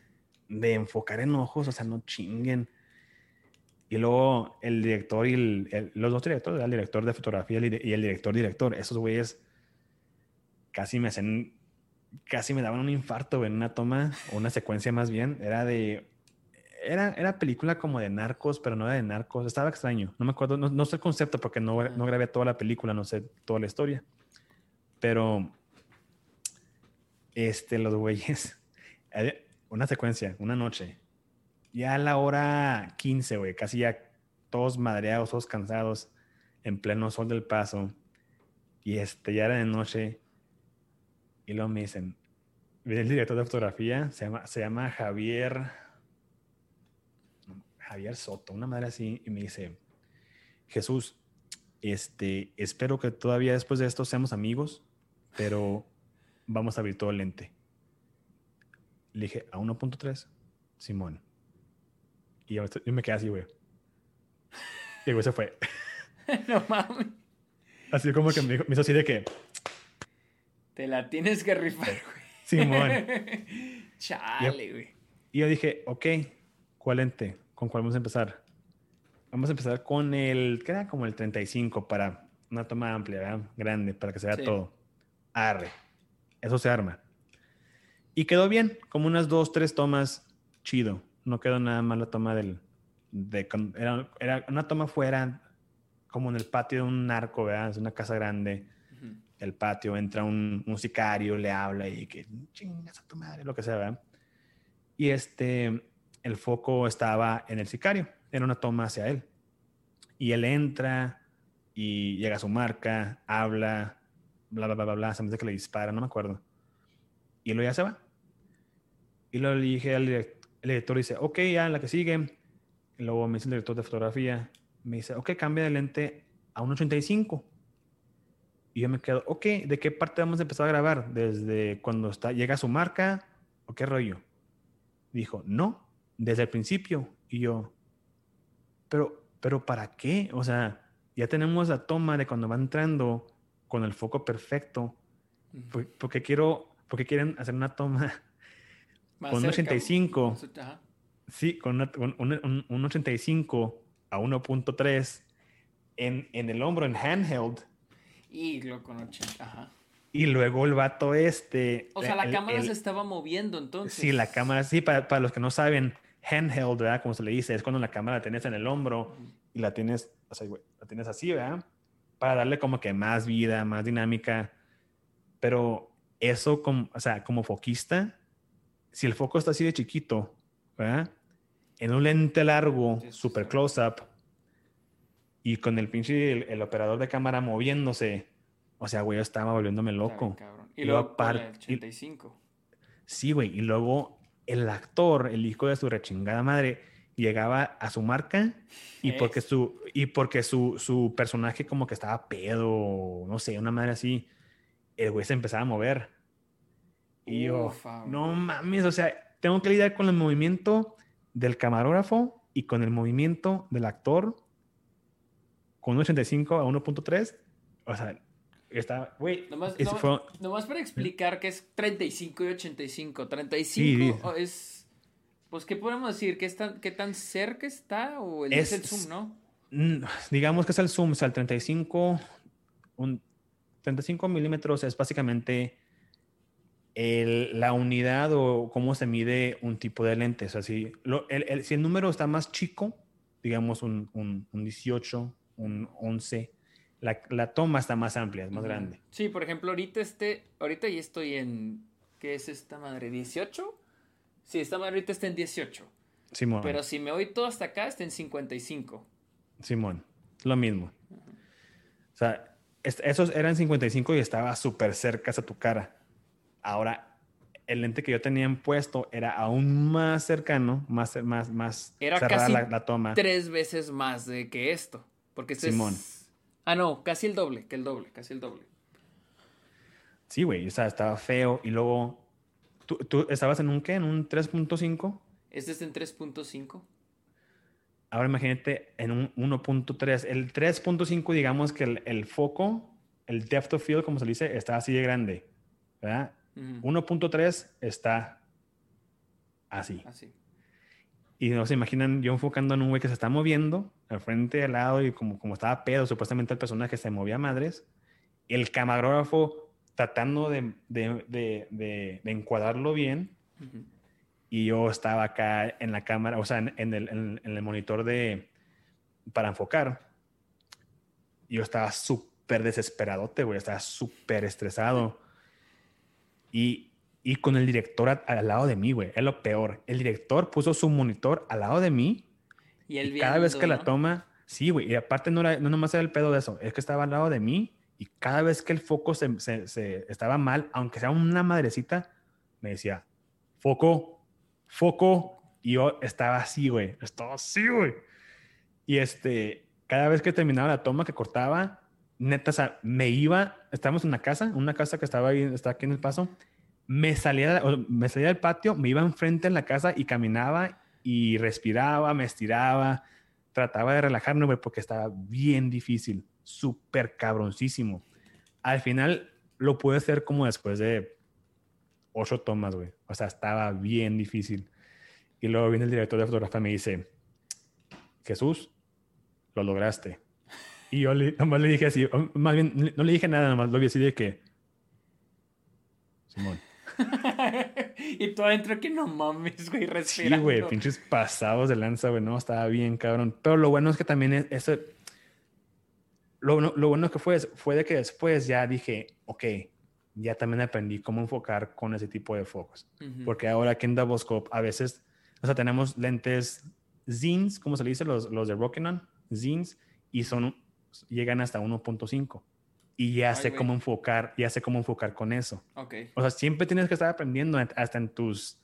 de enfocar en ojos, o sea, no chinguen. Y luego el director y los dos directores, el director de fotografía y el director director, esos güeyes casi me hacen, casi me daban un infarto en una toma, o una secuencia más bien, era de, era, era película como de narcos, pero no era de narcos, estaba extraño, no me acuerdo, no, sé el concepto porque no, no grabé toda la película, no sé toda la historia, pero, este, los güeyes, una secuencia, una noche, ya a la hora 15, güey, casi ya todos madreados, todos cansados, en pleno sol del paso, y este, ya era de noche, y luego me dicen, viene el director de fotografía, se llama, se llama Javier, Javier Soto, una madre así, y me dice, Jesús, este, espero que todavía después de esto seamos amigos, pero vamos a abrir todo el lente. Le dije, a 1.3, Simón. Y yo, me quedé así, güey. Y güey se fue.
no mames.
Así como que me, me hizo así de que,
te la tienes que rifar, güey.
Simón.
Chale, güey.
Y yo dije, ok, ¿cuál ente? ¿Con cuál vamos a empezar? Vamos a empezar con el, que era como el 35 para una toma amplia, ¿verdad? Grande, para que se vea todo. Arre. Eso se arma. Y quedó bien, como unas dos, tres tomas, chido. No quedó nada mal la toma del... De, era, era una toma fuera, como en el patio de un narco, ¿verdad? Es una casa grande el patio, entra un, un, sicario, le habla y que chingas a tu madre, lo que sea, ¿verdad? Y este, el foco estaba en el sicario, era una toma hacia él. Y él entra y llega a su marca, habla, bla, bla, bla, bla, bla, se me dice que le dispara, no me acuerdo. Y luego ya se va. Y luego le dije al director, el director dice, ok, ya, la que sigue. Y luego me dice el director de fotografía, me dice, ok, cambia de lente a un 85. Y yo me quedo, ok, ¿de qué parte vamos a empezar a grabar? ¿Desde cuando está, llega su marca o qué rollo? Dijo, no, desde el principio. Y yo, pero, pero ¿para qué? O sea, ya tenemos la toma de cuando va entrando con el foco perfecto. Porque quiero, porque quieren hacer una toma con un 85. Sí, con, un, un, 85 a 1.3 en, en el hombro, en handheld
y lo con 80, ajá.
Y luego el vato este...
O sea, la cámara se estaba moviendo entonces.
Sí, la cámara, sí, para, para, los que no saben, handheld, ¿verdad? Como se le dice, es cuando la cámara la tienes en el hombro y la tienes, o sea, la tienes así, ¿verdad? Para darle como que más vida, más dinámica. Pero eso, como, o sea, como foquista, si el foco está así de chiquito, ¿verdad? En un lente largo, super close-up, y con el pinche, el, operador de cámara moviéndose. O sea, güey, yo estaba volviéndome loco.
Y, luego, para el 85.
Sí, güey. Y luego el actor, el hijo de su rechingada madre, llegaba a su marca y porque su y porque su, su personaje como que estaba pedo, no sé, una madre así, el güey se empezaba a mover. Y yo, no mames, o sea, tengo que lidiar con el movimiento del camarógrafo y con el movimiento del actor con 1.85 a 1.3. O sea, está, güey.
Nomás, para explicar que es 35 y 85. 35 es. Pues, ¿qué podemos decir? ¿Qué, está, qué tan cerca está? ¿O el, es, el zoom, no?
Digamos que es el zoom, o sea, el 35. Un, 35 milímetros es básicamente la unidad o cómo se mide un tipo de lente. O sea, si, el, si el número está más chico, digamos un, un, 18, un 11, la, la, toma está más amplia, es más grande.
Sí, por ejemplo, ahorita este, ahorita ya estoy en, ¿qué es esta madre? ¿18? Sí, esta madre ahorita está en 18. Simón. Pero si me voy todo hasta acá, está en 55.
Simón, lo mismo. O sea, esos eran 55 y estaba súper cerca a tu cara. Ahora, el lente que yo tenía puesto era aún más cercano, más, más, más
era cerrada casi la, toma. Tres veces más de que esto. Porque este Simón. Ah, no, casi el doble, que el doble, casi el doble.
Sí, güey, o sea, estaba feo. Y luego, ¿tú, estabas en un qué? ¿En un 3.5?
Este es en 3.5.
Ahora imagínate en un 1.3. El 3.5, digamos que el, foco, el depth of field, como se dice, está así de grande. ¿Verdad? 1.3 está así. Así. Y no se imaginan yo enfocando en un güey que se está moviendo al frente, al lado, y como, como estaba pedo, supuestamente el personaje se movía a madres. El camarógrafo tratando de, de, de, de encuadrarlo bien y yo estaba acá en la cámara, o sea, en, el, en, el, monitor de para enfocar. yo estaba súper desesperadote, güey, estaba súper estresado. Y, y, con el director al lado de mí, güey, es lo peor. El director puso su monitor al lado de mí. Y, él cada vez que la toma, sí, güey, y aparte no, era, no nomás era el pedo de eso, es que estaba al lado de mí y cada vez que el foco se, se, se estaba mal, aunque sea una madrecita, me decía, foco, foco, y yo estaba así, güey, estaba así, güey. Y este, cada vez que terminaba la toma que cortaba, neta, o sea, me iba, estábamos en una casa, una casa que estaba ahí, está aquí en el paso, me salía, me salía del patio, me iba enfrente en la casa y caminaba y respiraba, me estiraba, trataba de relajarme, porque estaba bien difícil, súper cabroncísimo. Al final lo pude hacer como después de ocho tomas, güey. O sea, estaba bien difícil. Y luego viene el director de fotografía y me dice, Jesús, lo lograste. Y yo le, nomás le dije así, más bien, no le dije nada, nomás lo vi así de que, Simón.
y tú adentro que no mames, güey, respirando.
Sí, güey, pinches pasados de lanza, güey, no, estaba bien, cabrón. Pero lo bueno es que también es, eso, lo, lo bueno que fue, fue de que después ya dije, ok, ya también aprendí cómo enfocar con ese tipo de focos. Porque ahora aquí en Doublescope a veces, o sea, tenemos lentes zines, como se le dice, los, los de Rokinon, zines, y son, llegan hasta 1.5. Y ya sé cómo enfocar, ya sé cómo enfocar con eso. Okay. O sea, siempre tienes que estar aprendiendo, hasta en tus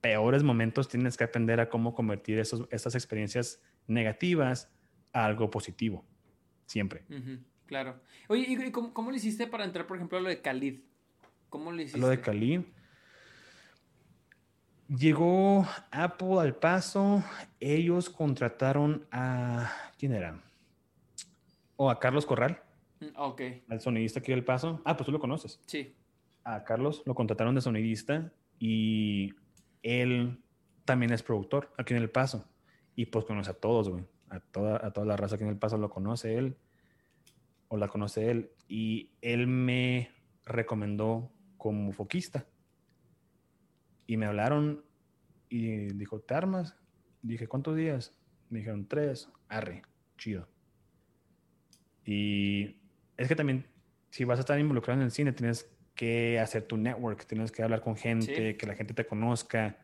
peores momentos tienes que aprender a cómo convertir esos, esas experiencias negativas a algo positivo. Siempre.
Claro. Oye, ¿y cómo, cómo, lo hiciste para entrar, por ejemplo, a lo de Khalid? ¿Cómo lo hiciste?
Lo de Khalid. Llegó Apple al paso. Ellos contrataron a. ¿Quién era? O a Carlos Corral.
Mm, ok.
Al sonidista aquí del paso. Ah, pues tú lo conoces.
Sí.
A Carlos lo contrataron de sonidista y él también es productor aquí en El Paso. Y pues conoce a todos, güey. A toda, a toda la raza aquí en El Paso lo conoce él o la conoce él, y él me recomendó como foquista. Y me hablaron y dijo, ¿te armas? Dije, ¿cuántos días? Me dijeron, tres. Arre, chido. Y es que también, si vas a estar involucrado en el cine, tienes que hacer tu network, tienes que hablar con gente, que la gente te conozca.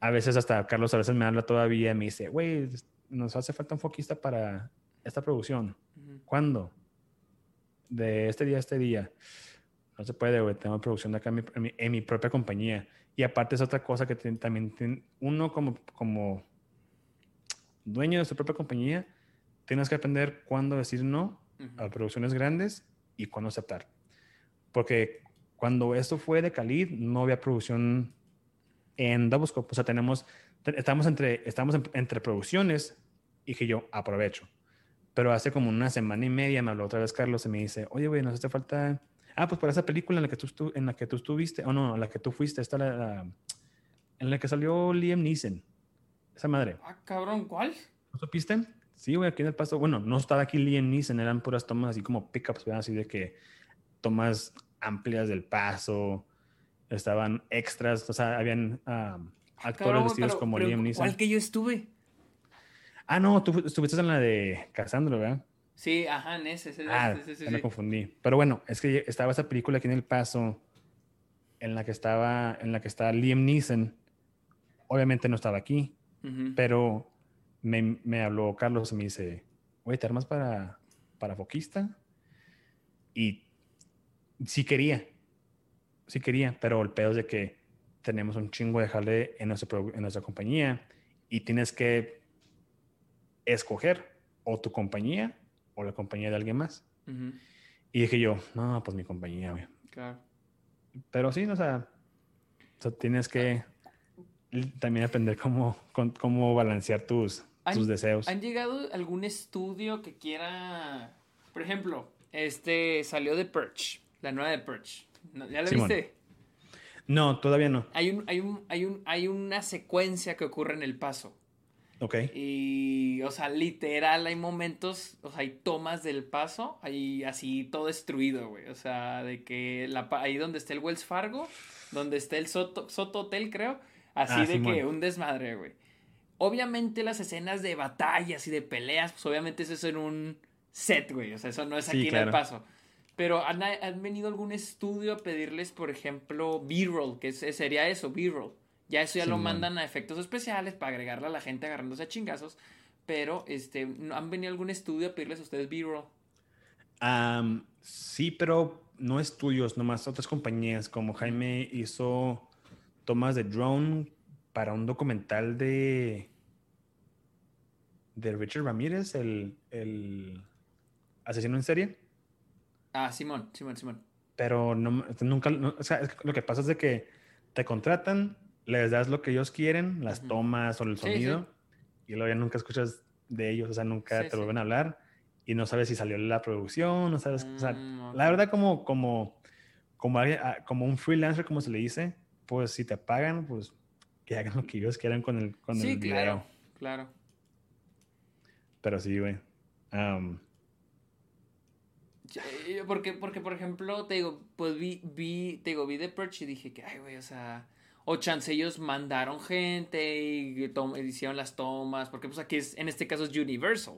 A veces hasta Carlos a veces me habla todavía y me dice, güey, nos hace falta un foquista para esta producción. ¿Cuándo? de este día a este día. No se puede, güey. Tengo producción de acá en mi, propia compañía. Y aparte es otra cosa que también uno como, como dueño de su propia compañía, tienes que aprender cuándo decir no a producciones grandes y cuándo aceptar. Porque cuando esto fue de Khalid, no había producción en Doublescope. O sea, tenemos, estamos, entre, estamos entre producciones y que yo aprovecho. Pero hace como una semana y media me habló otra vez Carlos y me dice, oye, güey, nos hace falta... Ah, pues para esa película en la que tú, en la que tú estuviste, o no, en la que tú fuiste, está la, en la que salió Liam Neeson. Esa madre.
Ah, cabrón, ¿cuál?
¿No supiste? Sí, güey, aquí en el paso. Bueno, no estaba aquí Liam Neeson, eran puras tomas así como pickups, así de que tomas amplias del paso, estaban extras, o sea, habían ah, actores vestidos como Liam Neeson.
¿Cuál que yo estuve?
Ah, no, tú estuviste en la de Cassandra, ¿verdad?
Sí, ajá, en ese. ese
ah, ese, me confundí. Pero bueno, es que estaba esa película aquí en El Paso en la que estaba, en la que está Liam Neeson. Obviamente no estaba aquí, pero me, me, habló Carlos y me dice, oye, ¿te armas para, para foquista? Y sí quería, sí quería, pero el pedo es de que tenemos un chingo de jale en nuestra, en nuestra compañía y tienes que escoger o tu compañía o la compañía de alguien más. Y dije yo, no, pues mi compañía, güey. Claro. Pero sí, o sea, tienes que también aprender cómo, cómo balancear tus, tus deseos.
¿Han llegado algún estudio que quiera, por ejemplo, este salió de Perch, la nueva de Perch? ¿Ya la viste?
No, todavía no.
Hay, un, hay, un, hay, un, hay una secuencia que ocurre en el paso.
Ok.
Y, o sea, literal, hay momentos, o sea, hay tomas del paso, hay así todo destruido, güey. O sea, de que la, ahí donde está el Wells Fargo, donde está el Soto, Soto Hotel, creo, así ah, de que un desmadre, güey. Obviamente las escenas de batallas y de peleas, pues obviamente eso es en un set, güey. O sea, eso no es aquí en el paso. Pero ¿han, venido algún estudio a pedirles, por ejemplo, B-roll, que sería eso, B-roll. Ya eso ya lo mandan a efectos especiales para agregarle a la gente agarrándose a chingazos. Pero, este, ¿han venido algún estudio a pedirles a ustedes B-roll?
sí, pero no estudios, nomás otras compañías. Como Jaime hizo tomas de drone para un documental de de Richard Ramírez, el, el asesino en serie.
Ah, Simón, Simón, Simón.
Pero no, nunca, o sea, lo que pasa es de que te contratan, les das lo que ellos quieren, las tomas o el sonido, y luego ya nunca escuchas de ellos, o sea, nunca te vuelven a hablar y no sabes si salió la producción, no sabes, o sea, mm, la verdad como, como, como, ah, como un freelancer, como se le dice, pues si te pagan, pues que hagan lo que ellos quieran con el, con
el video. claro, claro.
Pero sí, güey.
porque, porque, por ejemplo, te digo, pues vi, vi, te digo, vi The Perch y dije que, ay, güey, o sea, o chance ellos mandaron gente y hicieron las tomas, porque pues aquí es, en este caso es Universal.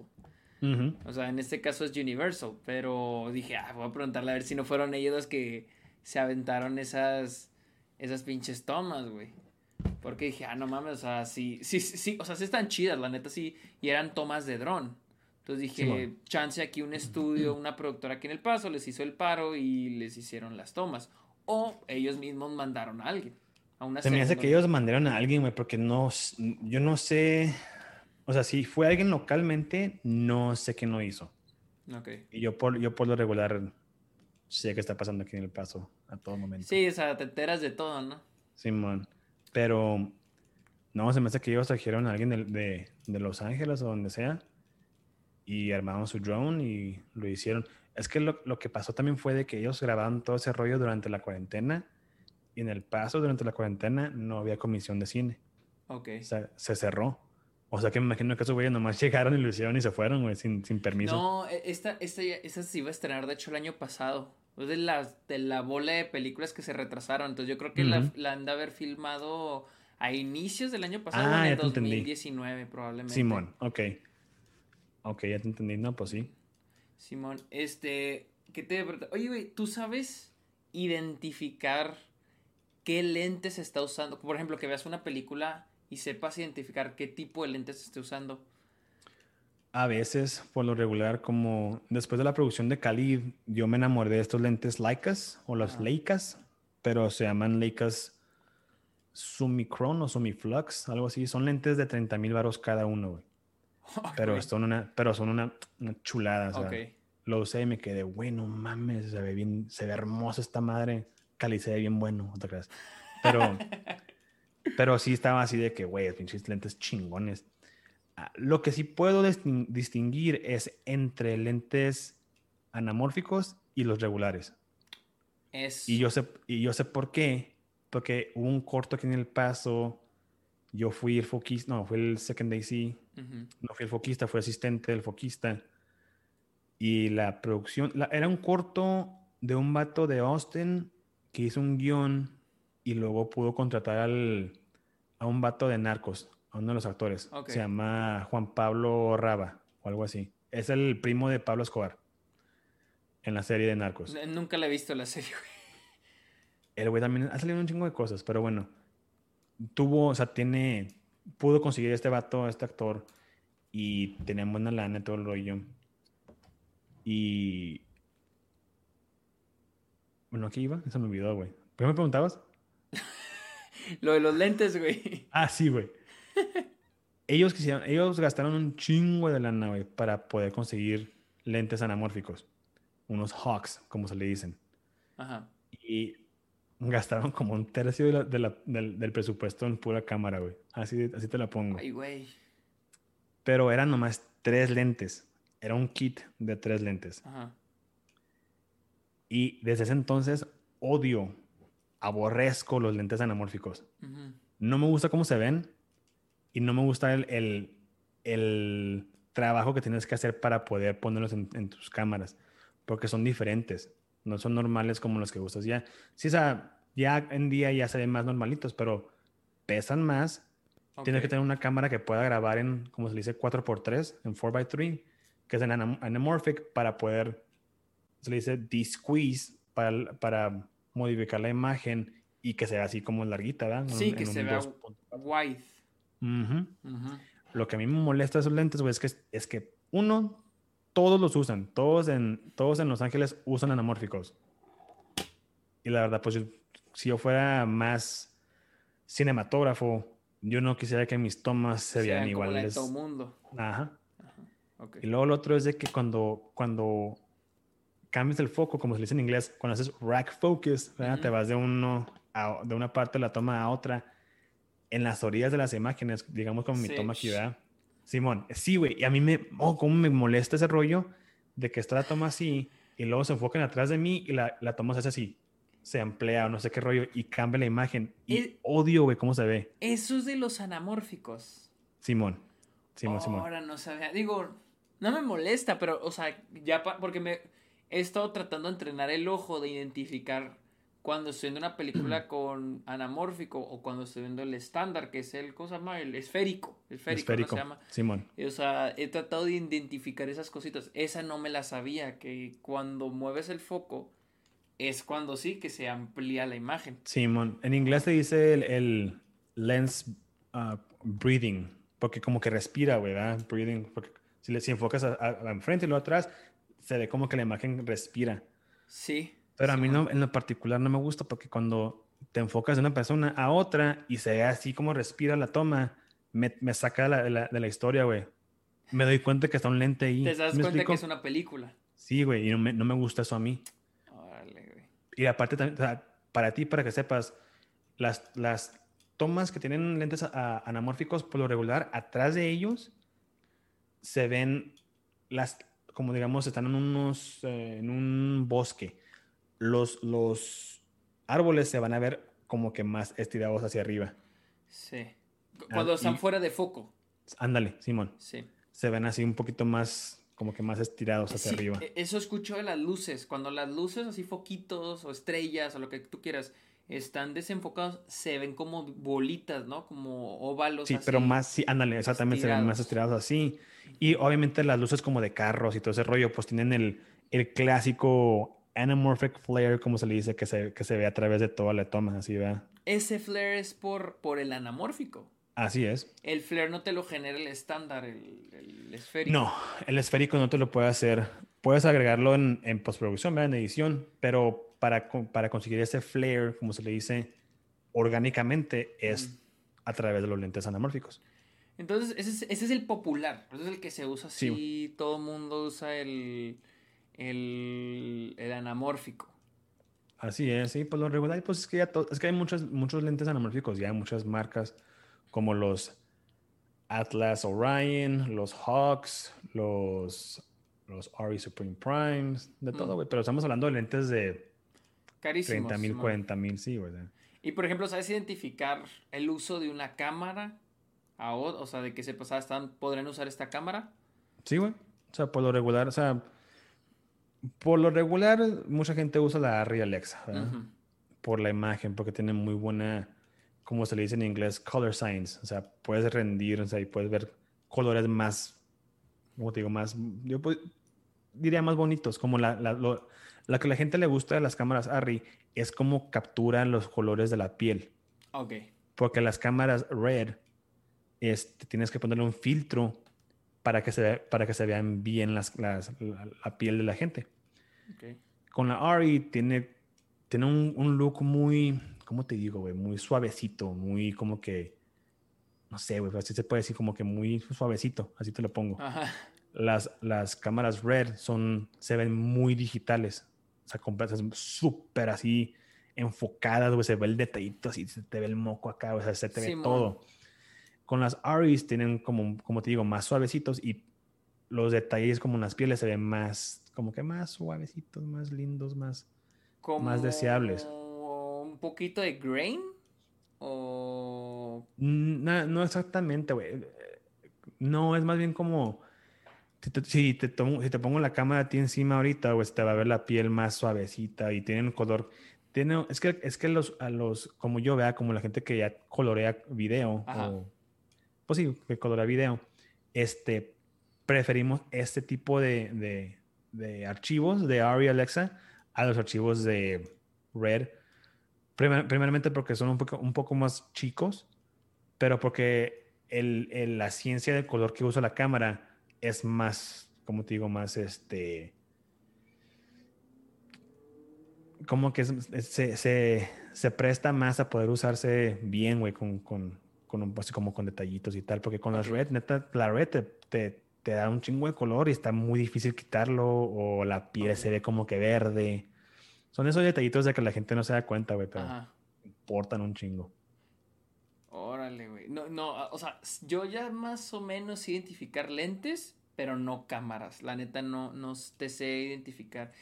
O sea, en este caso es Universal, pero dije, ah, voy a preguntarle a ver si no fueron ellos los que se aventaron esas, esas pinches tomas, güey. Porque dije, ah, no mames, o sea, sí, sí, sí, o sea, sí están chidas, la neta sí, y eran tomas de dron. Entonces dije, chance aquí un estudio, una productora aquí en El Paso les hizo el paro y les hicieron las tomas. O ellos mismos mandaron a alguien.
Se me hace que ellos mandaron a alguien, güey, porque no, yo no sé, o sea, si fue alguien localmente, no sé qué no hizo.
Ok.
Y yo por, yo por lo regular sé qué está pasando aquí en El Paso a todo momento.
Sí, o sea, te enteras de todo, ¿no?
Simón. Pero no, se me hace que ellos trajeron a alguien de, de, Los Ángeles o donde sea y armaron su drone y lo hicieron. Es que lo, lo, que pasó también fue de que ellos grabaron todo ese rollo durante la cuarentena y en el paso durante la cuarentena no había comisión de cine.
Ok.
O sea, se cerró. O sea que me imagino que esos güeyes nomás llegaron y lo hicieron y se fueron, güey, sin, sin permiso.
No, e, esta, esta, esta se iba a estrenar, de hecho, el año pasado. De la, de la bola de películas que se retrasaron. Entonces yo creo que la, la, han de haber filmado a inicios del año pasado, ah, en el 2019 probablemente.
Simón, ok. Ok, ya te entendí. No, pues sí.
Simón, este, ¿qué te Oye, güey, ¿tú sabes identificar qué lentes está usando. Por ejemplo, que veas una película y sepas identificar qué tipo de lentes esté usando.
A veces, por lo regular, como después de la producción de Cali, yo me enamoré de estos lentes Leicas o las Leicas, pero se llaman Leicas Sumicron o Sumiflux, algo así. Son lentes de 30 mil baros cada uno, güey. Pero, son una, pero son una, chulada. O sea, Lo usé y me quedé, bueno, mames, se ve bien, se ve hermosa esta madre Cali se ve bien bueno, otra vez. Pero, pero sí estaba así de que, güey, pinches lentes chingones. Ah, lo que sí puedo distinguir es entre lentes anamórficos y los regulares. Y, yo sé, y yo sé por qué. Porque hubo un corto aquí en El Paso. Yo fui el foquista, no, fue el second AC. No fui el foquista, fui asistente del foquista. Y la producción, era un corto de un vato de Austin que hizo un guion y luego pudo contratar al, a un vato de narcos, a uno de los actores. Se llama Juan Pablo Raba o algo así. Es el primo de Pablo Escobar en la serie de narcos.
Nunca la he visto la serie, güey.
El güey también ha salido un chingo de cosas, pero bueno. Tuvo, o sea, tiene. Pudo conseguir este vato, este actor, y tenía buena lana y todo el rollo. Y. Bueno, aquí iba, eso me olvidó, güey. ¿Por qué me preguntabas?
Lo de los lentes, güey.
Ah, sí, güey. Ellos quisieron, ellos gastaron un chingo de lana, güey, para poder conseguir lentes anamórficos. Unos hawks, como se le dicen. Ajá. Y gastaron como un tercio del, presupuesto en pura cámara, güey. Así, así te la pongo.
Ay, güey.
Pero eran nomás tres lentes. Era un kit de tres lentes. Ajá. Y desde ese entonces odio, aborrezco los lentes anamórficos. No me gusta cómo se ven y no me gusta el, el, trabajo que tienes que hacer para poder ponerlos en, en tus cámaras. Porque son diferentes no son normales como los que gustas ya. Sí, o sea, ya en día ya se ven más normalitos, pero pesan más. Tienes que tener una cámara que pueda grabar en, como se dice, 4x3, en 4x3, que es en anamorphic, para poder, se le dice, de-squeeze, para, para modificar la imagen y que sea así como larguita, ¿verdad?
Sí, que se vea wide.
Lo que a mí me molesta de esos lentes, güey, es que, es que uno, todos los usan, todos en, todos en Los Ángeles usan anamórficos. Y la verdad, pues si yo fuera más cinematógrafo, yo no quisiera que mis tomas se vean iguales.
todo mundo.
Ajá. Y luego lo otro es de que cuando, cuando cambias el foco, como se dice en inglés, cuando haces rack focus, te vas de, uno de una parte de la toma a otra, en las orillas de las imágenes, digamos como mi toma aquí, ¿verdad? Simón, sí, güey. Y a mí me, oh, cómo me molesta ese rollo de que está la toma así y luego se enfocan atrás de mí y la, la toma se hace así. Se amplía o no sé qué rollo y cambia la imagen. Y odio, güey, cómo se ve.
Eso es de los anamórficos.
Simón. Simón, Simón.
Ahora no sabía. Digo, no me molesta, pero, o sea, ya porque me he estado tratando de entrenar el ojo de identificar cuando estoy viendo una película con anamórfico o cuando estoy viendo el estándar, que es el, ¿cómo se llama? El esférico. Esférico, ¿no se llama?
Simón.
O sea, he tratado de identificar esas cositas. Esa no me la sabía, que cuando mueves el foco es cuando sí que se amplía la imagen.
Simón. En inglés se dice el, lens uh, breathing, porque como que respira, ¿verdad? Breathing, porque si, le, si enfocas a, enfrente y luego atrás, se ve como que la imagen respira.
Sí.
Pero a mí no, en lo particular no me gusta porque cuando te enfocas de una persona a otra y se ve así como respira la toma, me, me saca de la, de la historia, güey. Me doy cuenta que está un lente ahí.
Te das cuenta que es una película.
Sí, güey, y no me, no me gusta eso a mí. Órale, güey. Y aparte también, o sea, para ti, para que sepas, las, las tomas que tienen lentes anamórficos, por lo regular, atrás de ellos se ven las, como digamos, están en unos, eh, en un bosque los, los árboles se van a ver como que más estirados hacia arriba.
Sí. Cuando ah, están fuera de foco.
Ándale, Simón. Sí. Se ven así un poquito más, como que más estirados hacia arriba.
E, eso escucho de las luces. Cuando las luces, así foquitos o estrellas o lo que tú quieras, están desenfocados, se ven como bolitas, ¿no? Como óvalos.
Sí, pero más, sí, ándale, exactamente, se ven más estirados así. Y obviamente las luces como de carros y todo ese rollo, pues tienen el, el clásico anamorphic flare, como se le dice, que se, que se ve a través de toda la toma, así, ¿verdad?
Ese flare es por, por el anamórfico.
Así es.
El flare no te lo genera el estándar, el, esférico.
No, el esférico no te lo puede hacer. Puedes agregarlo en, en postproducción, ¿verdad? En edición, pero para, para conseguir ese flare, como se le dice, orgánicamente, es a través de los lentes anamórficos.
Entonces, ese es, ese es el popular, ese es el que se usa así, todo el mundo usa el el, el anamórfico.
Así es, sí, por lo regular, pues es que ya es que hay muchos, muchos lentes anamórficos, ya hay muchas marcas como los Atlas Orion, los Hawks, los, los RE Supreme Primes, de todo, mm. güey. Pero estamos hablando de lentes de Carísimos, 30 mil, 40 mil, sí, güey.
Y por ejemplo, ¿sabes identificar el uso de una cámara? A, o sea, de que se pasaba, están, ¿podrían usar esta cámara?
Sí, güey. O sea, por lo regular, o sea, por lo regular, mucha gente usa la Arri Alexa, Por la imagen, porque tiene muy buena como se le dice en inglés, color science. O sea, puedes rendir, o sea, y puedes ver colores más, como te digo, más, yo diría más bonitos, como la, la, que a la gente le gusta de las cámaras ARRI es como capturan los colores de la piel.
Ok.
Porque las cámaras RED, este, tienes que ponerle un filtro para que se, para que se vean bien las, las la, piel de la gente. Okay. Con la ARRI tiene, tiene un, un look muy, ¿cómo te digo, güey? Muy suavecito, muy como que, no sé, güey, así se puede decir como que muy suavecito, así te lo pongo. Las, las cámaras RED son, se ven muy digitales, o sea, completas, súper así enfocadas, güey, se ve el detallito así, se te ve el moco acá, o sea, se te ve todo. Con las ARIs tienen como, como te digo, más suavecitos y los detalles como en las pieles se ven más, como que más suavecitos, más lindos, más, más deseables
poquito de grain? ¿O.?
Mm, no, no exactamente, güey. No, es más bien como. Si te, si te pongo la cámara a ti encima ahorita, pues te va a ver la piel más suavecita y tiene un color. Tiene, es que, es que los, a los, como yo vea, como la gente que ya colorea video, o, pues sí, que colorea video, este, preferimos este tipo de, de, archivos de ARRI Alexa a los archivos de Red. Primeramente porque son un poco, un poco más chicos, pero porque el, la ciencia del color que usa la cámara es más, como te digo, más este... Como que se, se, se presta más a poder usarse bien, güey, con, con, con pues, como con detallitos y tal, porque con las red, neta, la red te, te, te, da un chingo de color y está muy difícil quitarlo, o la piel se ve como que verde. Son esos detallitos de que la gente no se da cuenta, güey, pero importan un chingo.
Órale, güey. No, no, o sea, yo ya más o menos identificar lentes, pero no cámaras. La neta no, no te sé identificar.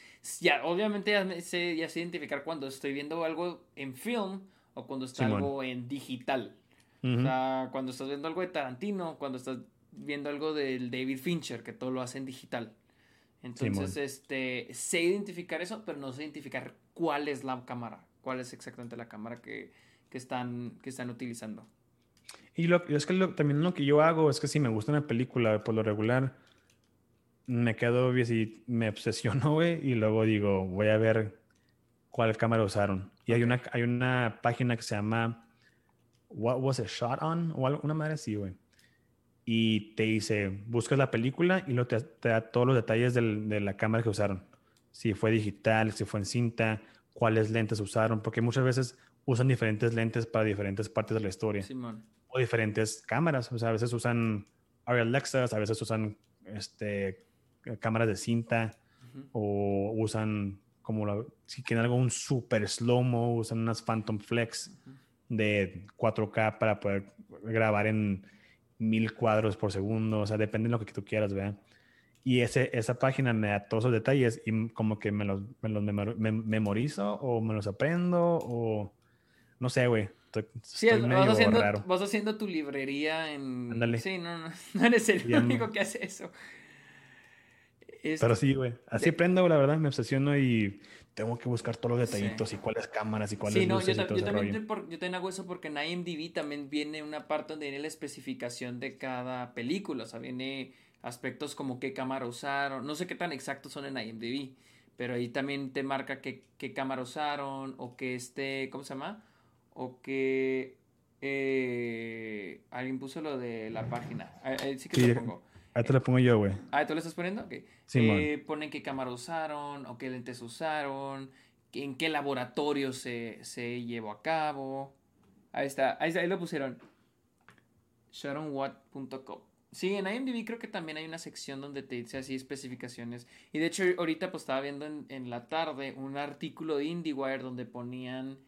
Ya, obviamente ya sé, ya sé identificar cuando estoy viendo algo en film o cuando está algo en digital. O sea, cuando estás viendo algo de Tarantino, cuando estás viendo algo del David Fincher, que todo lo hace en digital. Entonces, este, sé identificar eso, pero no sé identificar cuál es la cámara, cuál es exactamente la cámara que, están, que están utilizando.
Y lo, es que también lo que yo hago es que si me gusta una película, por lo regular, me quedo y me obsesiono, güey, y luego digo, voy a ver cuál cámara usaron. Y hay, una, hay una página que se llama What Was It Shot On? O una madre así, güey y te dice, buscas la película y luego te, da todos los detalles de la cámara que usaron. Si fue digital, si fue en cinta, cuáles lentes usaron, porque muchas veces usan diferentes lentes para diferentes partes de la historia. O diferentes cámaras, o sea, a veces usan Arial Alexas, a veces usan este, cámaras de cinta, o usan como la, si quieren algo un super slow-mo, usan unas Phantom Flex de 4K para poder grabar en mil cuadros por segundo, o sea, depende de lo que tú quieras, vean. Y ese, esa página me da todos los detalles y como que me los, me los memorizo o me los aprendo o no sé, güey.
sí, vas, haciendo, vas haciendo tu librería en... Ándale. Sí, no, no, no eres el único que hace eso.
Pero sí, güey. Así aprendo, la verdad, me obsesiono y tengo que buscar todos los detallitos y cuáles cámaras y cuáles sí, no,
yo, también yo también hago eso porque en IMDb también viene una parte donde viene la especificación de cada película, o sea, viene aspectos como qué cámara usaron, no sé qué tan exactos son en IMDb, pero ahí también te marca qué, qué cámara usaron o que este, ¿cómo se llama? O que eh, alguien puso lo de la página. Ahí, sí que lo pongo.
Ahí te lo pongo yo, güey.
Ah, ¿tú lo estás poniendo? Ok. Sí, eh, ponen qué cámara usaron, o qué lentes usaron, en qué laboratorio se, se llevó a cabo. Ahí está, ahí, ahí lo pusieron. SharonWatt.com. Sí, en IMDb creo que también hay una sección donde te dice así especificaciones. Y de hecho, ahorita pues estaba viendo en, la tarde un artículo de IndieWire donde ponían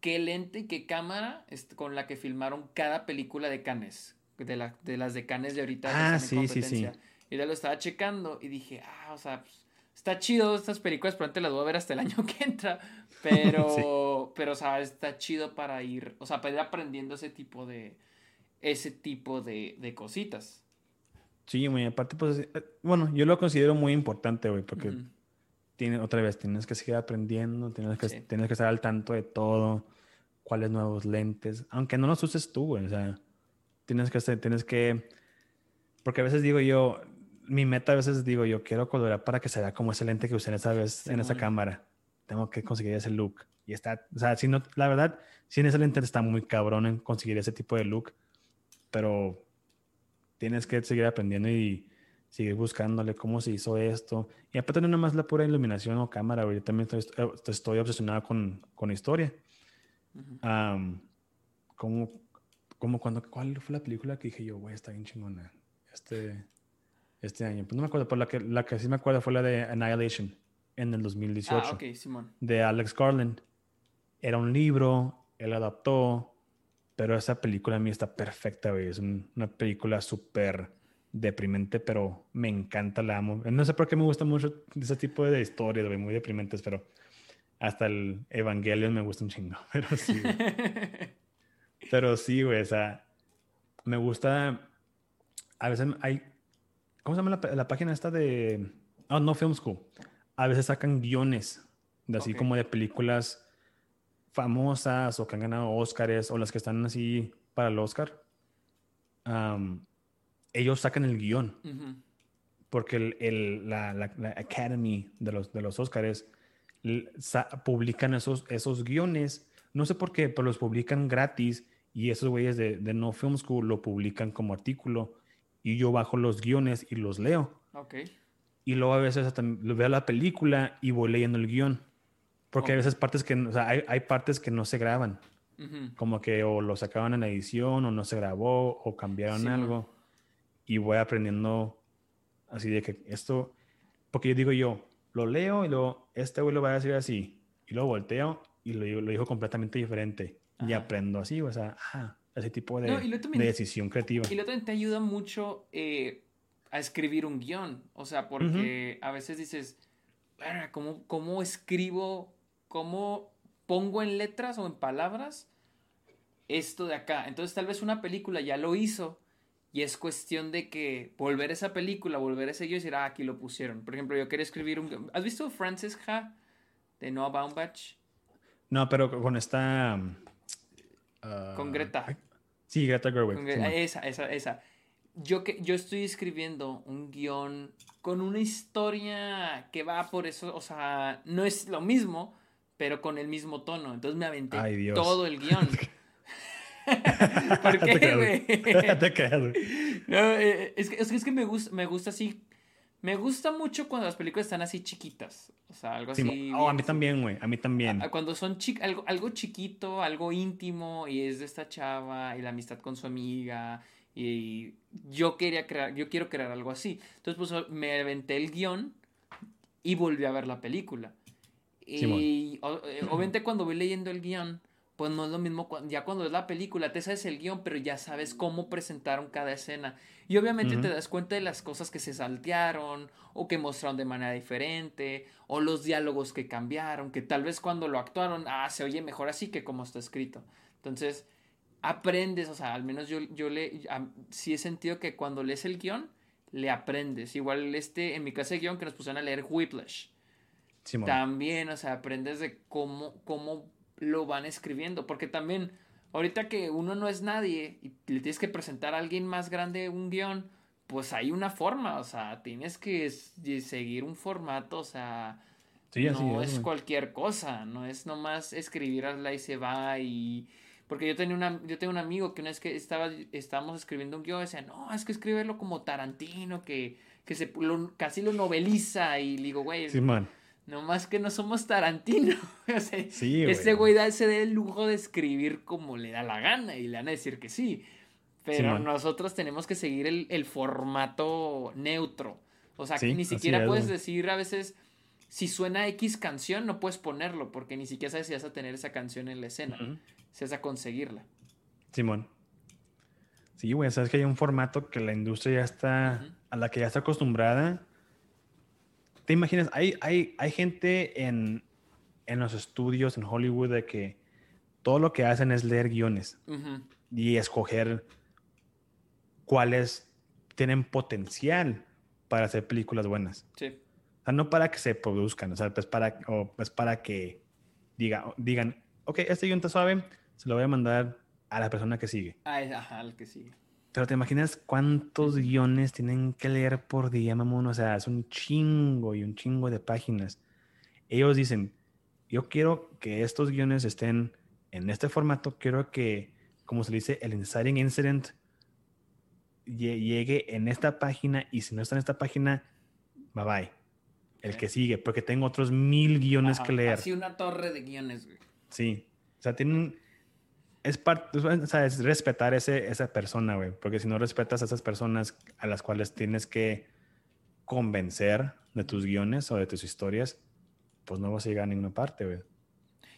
qué lente y qué cámara con la que filmaron cada película de Cannes. De, de las de Cannes de ahorita.
Ah, sí, sí, sí.
Y ya lo estaba checando y dije, ah, o sea, pues, está chido estas películas, pero antes las voy a ver hasta el año que entra. Pero, pero, o sea, está chido para ir, o sea, para ir aprendiendo ese tipo de ese tipo de, de cositas.
Sí, muy aparte, pues, eh, bueno, yo lo considero muy importante, güey, porque tiene, otra vez tienes que seguir aprendiendo, tienes que, tienes que estar al tanto de todo, cuáles nuevos lentes, aunque no los uses tú, güey, o sea, tienes que, tienes que, porque a veces digo yo, mi meta a veces digo yo, quiero colorar para que se vea como ese lente que usé esa vez en esa cámara, tengo que conseguir ese look, y está, o sea, si no, la verdad, si en ese lente está muy cabrón en conseguir ese tipo de look, pero tienes que seguir aprendiendo y seguir buscándole cómo se hizo esto. Y aparte no nada más la pura iluminación o cámara, Yo también estoy, estoy obsesionado con, con historia. como, como cuando, ¿cuál fue la película que dije yo, güey, está bien chingona? Este, este año. Pues no me acuerdo, pero la que, la que sí me acuerdo fue la de Annihilation en el 2018. Ah,
ok, Simón.
De Alex Garland. Era un libro, él adaptó, pero esa película a mí está perfecta, güey. Es una película súper deprimente, pero me encanta, la amo. No sé por qué me gusta mucho ese tipo de historias, güey, muy deprimentes, pero hasta el Evangelion me gusta un chingo. Pero sí. pero sí, güey, o sea, me gusta. A veces hay. ¿Cómo se llama la, página esta de. Oh, no Film School. A veces sacan guiones, de así como de películas famosas o que han ganado Oscars o las que están así para el Oscar, ellos sacan el guion. Porque el, la, la, Academy de los, de los Oscars publican esos, esos guiones. No sé por qué, pero los publican gratis y esos güeyes de, de, No Film School lo publican como artículo y yo bajo los guiones y los leo. Y luego a veces hasta veo la película y voy leyendo el guion. Porque hay veces partes que, o sea, hay, hay partes que no se graban. Como que o lo sacaban en la edición o no se grabó o cambiaron algo. Y voy aprendiendo así de que esto, porque yo digo yo, lo leo y luego este güey lo va a decir así. Y luego volteo y lo, lo dijo completamente diferente. Y aprendo así, o sea, ese tipo de, de, decisión creativa.
Y lo también te ayuda mucho eh, a escribir un guion. O sea, porque a veces dices, ¿cómo, ¿cómo escribo cómo pongo en letras o en palabras esto de acá. Entonces tal vez una película ya lo hizo y es cuestión de que volver a esa película, volver a ese yo y decir, ah, aquí lo pusieron. Por ejemplo, yo quería escribir un... ¿Has visto Frances Ha de Noah Baumbach?
No, pero con esta...
Uh, con Greta.
Sí, Greta Gerwig.
Esa, esa, esa. Yo, que, yo estoy escribiendo un guion con una historia que va por eso, o sea, no es lo mismo, pero con el mismo tono. Entonces me aventé todo el guion. ¿Por qué, güey? no, eh, es, que, es, que, me gusta, me gusta así. Me gusta mucho cuando las películas están así chiquitas. O sea, algo así.
Oh, a mí también, güey. A mí también.
cuando son algo, algo chiquito, algo íntimo, y es de esta chava, y la amistad con su amiga. Y yo quería crear, yo quiero crear algo así. Entonces, pues me aventé el guion y volví a ver la película. Y eh, obviamente cuando voy leyendo el guion, pues no es lo mismo, ya cuando es la película, te sabes el guion, pero ya sabes cómo presentaron cada escena. Y obviamente te das cuenta de las cosas que se saltearon, o que mostraron de manera diferente, o los diálogos que cambiaron, que tal vez cuando lo actuaron, ah, se oye mejor así que como está escrito. Entonces, aprendes, o sea, al menos yo, yo le, sí he sentido que cuando lees el guion, le aprendes. Igual este, en mi clase de guion que nos pusieron a leer Whiplash también, o sea, aprendes de cómo, cómo lo van escribiendo, porque también ahorita que uno no es nadie y le tienes que presentar a alguien más grande un guion, pues hay una forma, o sea, tienes que seguir un formato, o sea, no es, cualquier cosa, no es nomás escribir hazla y se va y porque yo tenía una yo tengo un amigo que una vez que estaba estábamos escribiendo un guion decía, "No, es que escribirlo como Tarantino que que se casi lo noveliza" y le digo, "Güey,
sí, man.
No más que no somos Tarantino. o sea, ese güey da ese el lujo de escribir como le da la gana y le van a decir que sí. Pero nosotros tenemos que seguir el, formato neutro. O sea, que ni siquiera puedes decir a veces, si suena X canción, no puedes ponerlo, porque ni siquiera sabes si vas a tener esa canción en la escena. Si vas a conseguirla.
Simón. Sí, güey, sabes que hay un formato que la industria ya está, a la que ya está acostumbrada. ¿Te imaginas? Hay, hay, hay gente en, en los estudios en Hollywood de que todo lo que hacen es leer guiones y escoger cuáles tienen potencial para hacer películas buenas. Sí. O sea, no para que se produzcan, o sea, pues para, o pues para que diga, digan, ok, este guion está suave, se lo voy a mandar a la persona que sigue.
Ah, ajá, al que sigue.
Pero te imaginas cuántos guiones tienen que leer por día, mamón. O sea, es un chingo y un chingo de páginas. Ellos dicen, yo quiero que estos guiones estén en este formato. Quiero que, como se dice, el inciting incident llegue en esta página y si no está en esta página, bye bye. El que sigue, porque tengo otros mil guiones que leer.
Así una torre de guiones, güey.
Sí. O sea, tienen. Es, parte, o sea, es respetar ese, esa persona, güey. Porque si no respetas a esas personas a las cuales tienes que convencer de tus guiones o de tus historias, pues no vas a llegar a ninguna parte, güey.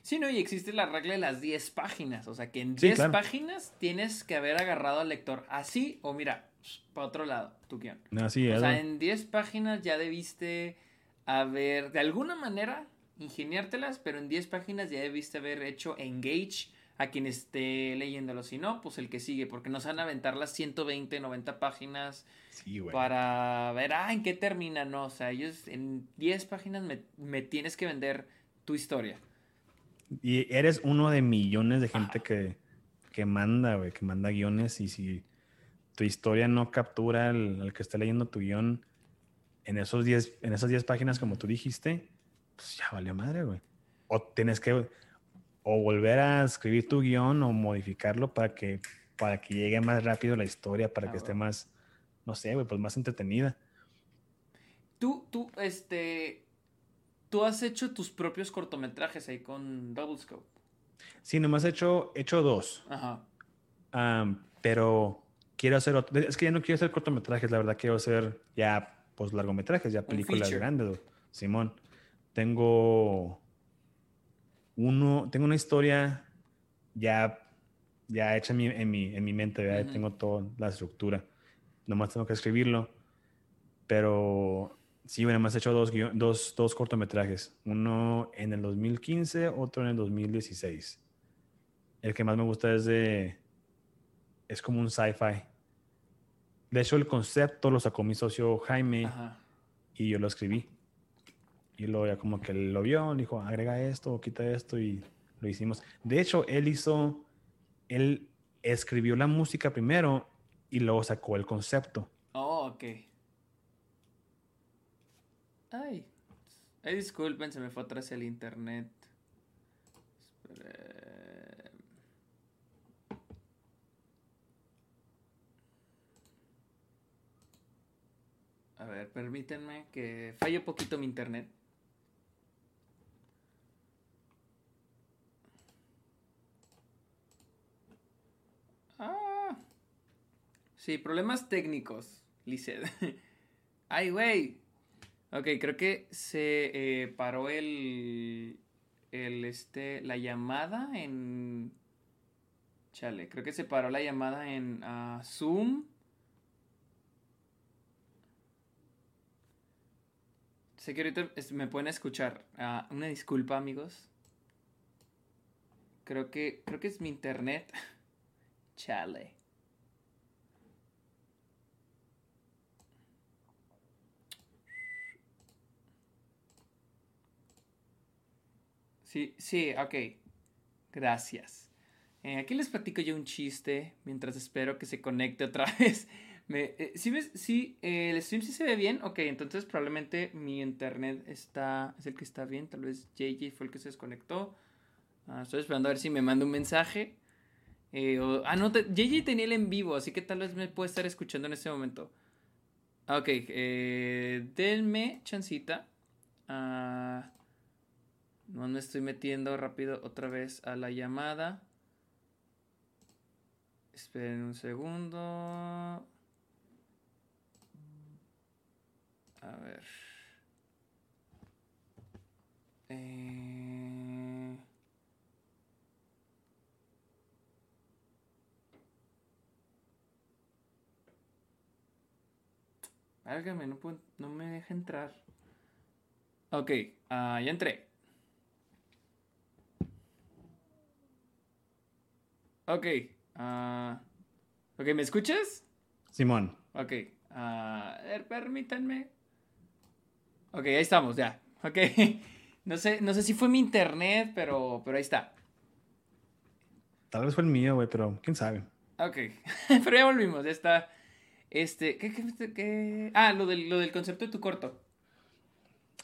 Sí, no, y existe la regla de las 10 páginas. O sea, que en 10 páginas tienes que haber agarrado al lector así o mira, para otro lado, tu guion.
Así
o sea, en 10 páginas ya debiste haber, de alguna manera, ingeniártelas, pero en 10 páginas ya debiste haber hecho engage a quien esté leyéndolo. Si no, pues el que sigue, porque nos van a aventar las 120, 90 páginas para ver, ah, en qué termina, no. O sea, ellos en 10 páginas me, me tienes que vender tu historia.
Y eres uno de millones de gente que, que manda, güey, que manda guiones. Y si tu historia no captura al, que está leyendo tu guion en, esos diez, en esas 10 páginas, como tú dijiste, pues ya valió madre, güey. O tienes que o volver a escribir tu guion o modificarlo para que, para que llegue más rápido la historia, para que esté más, no sé, güey, pues más entretenida.
Tú, tú, este, tú has hecho tus propios cortometrajes ahí con Double Scope.
Sí, nomás he hecho, hecho dos. Ajá. pero quiero hacer otro. Es que ya no quiero hacer cortometrajes, la verdad quiero hacer ya pues largometrajes, ya películas grandes, Simón. Tengo uno, tengo una historia ya, ya hecha en mi, en mi, en mi mente, ya tengo toda la estructura. Nomás tengo que escribirlo. Pero Sí, bueno, me has hecho dos, dos, dos, cortometrajes. Uno en el 2015, otro en el 2016. El que más me gusta es de... Es como un sci-fi. De hecho, el concepto lo sacó mi socio Jaime y yo lo escribí. Y luego ya como que lo vio, dijo, agrega esto, quita esto y lo hicimos. De hecho, él hizo... Él escribió la música primero y luego sacó el concepto.
Oh, ok. Ay. Ay, disculpen, se me fue atrás el internet. A ver, permítanme que falle un poquito mi internet. Ah. Sí, problemas técnicos, Lizeth. Ay, güey. Ok, creo que se eh, paró el, el, este, la llamada en... Chale, creo que se paró la llamada en uh, Zoom. Sé que ahorita me pueden escuchar. Uh, una disculpa, amigos. Creo que, creo que es mi internet. Chale. Sí, sí, ok. Gracias. Eh, aquí les platico yo un chiste mientras espero que se conecte otra vez. Eh, ¿Sí ves? Sí, eh, el stream sí se ve bien. Ok, entonces probablemente mi internet está, es el que está bien. Tal vez JJ fue el que se desconectó. Ah, estoy esperando a ver si me manda un mensaje. ah, no, JJ tenía el en vivo, así que tal vez me puede estar escuchando en este momento. Ok, denme chancita. Ah... No me estoy metiendo rápido otra vez a la llamada. Esperen un segundo. A ver. Eh... Álgame, no, no me deja entrar. Ok, uh, ya entré. Ok. Uh, ok, ¿me escuchas?
Simón.
Ok. a ver, permítanme. Ok, ahí estamos, ya. Ok. No sé, no sé si fue mi internet, pero, pero ahí está.
Tal vez fue el mío, güey, pero quién sabe.
Ok. pero ya volvimos, ya está. Este, ¿qué, qué, qué? Ah, lo del, lo del concepto de tu corto.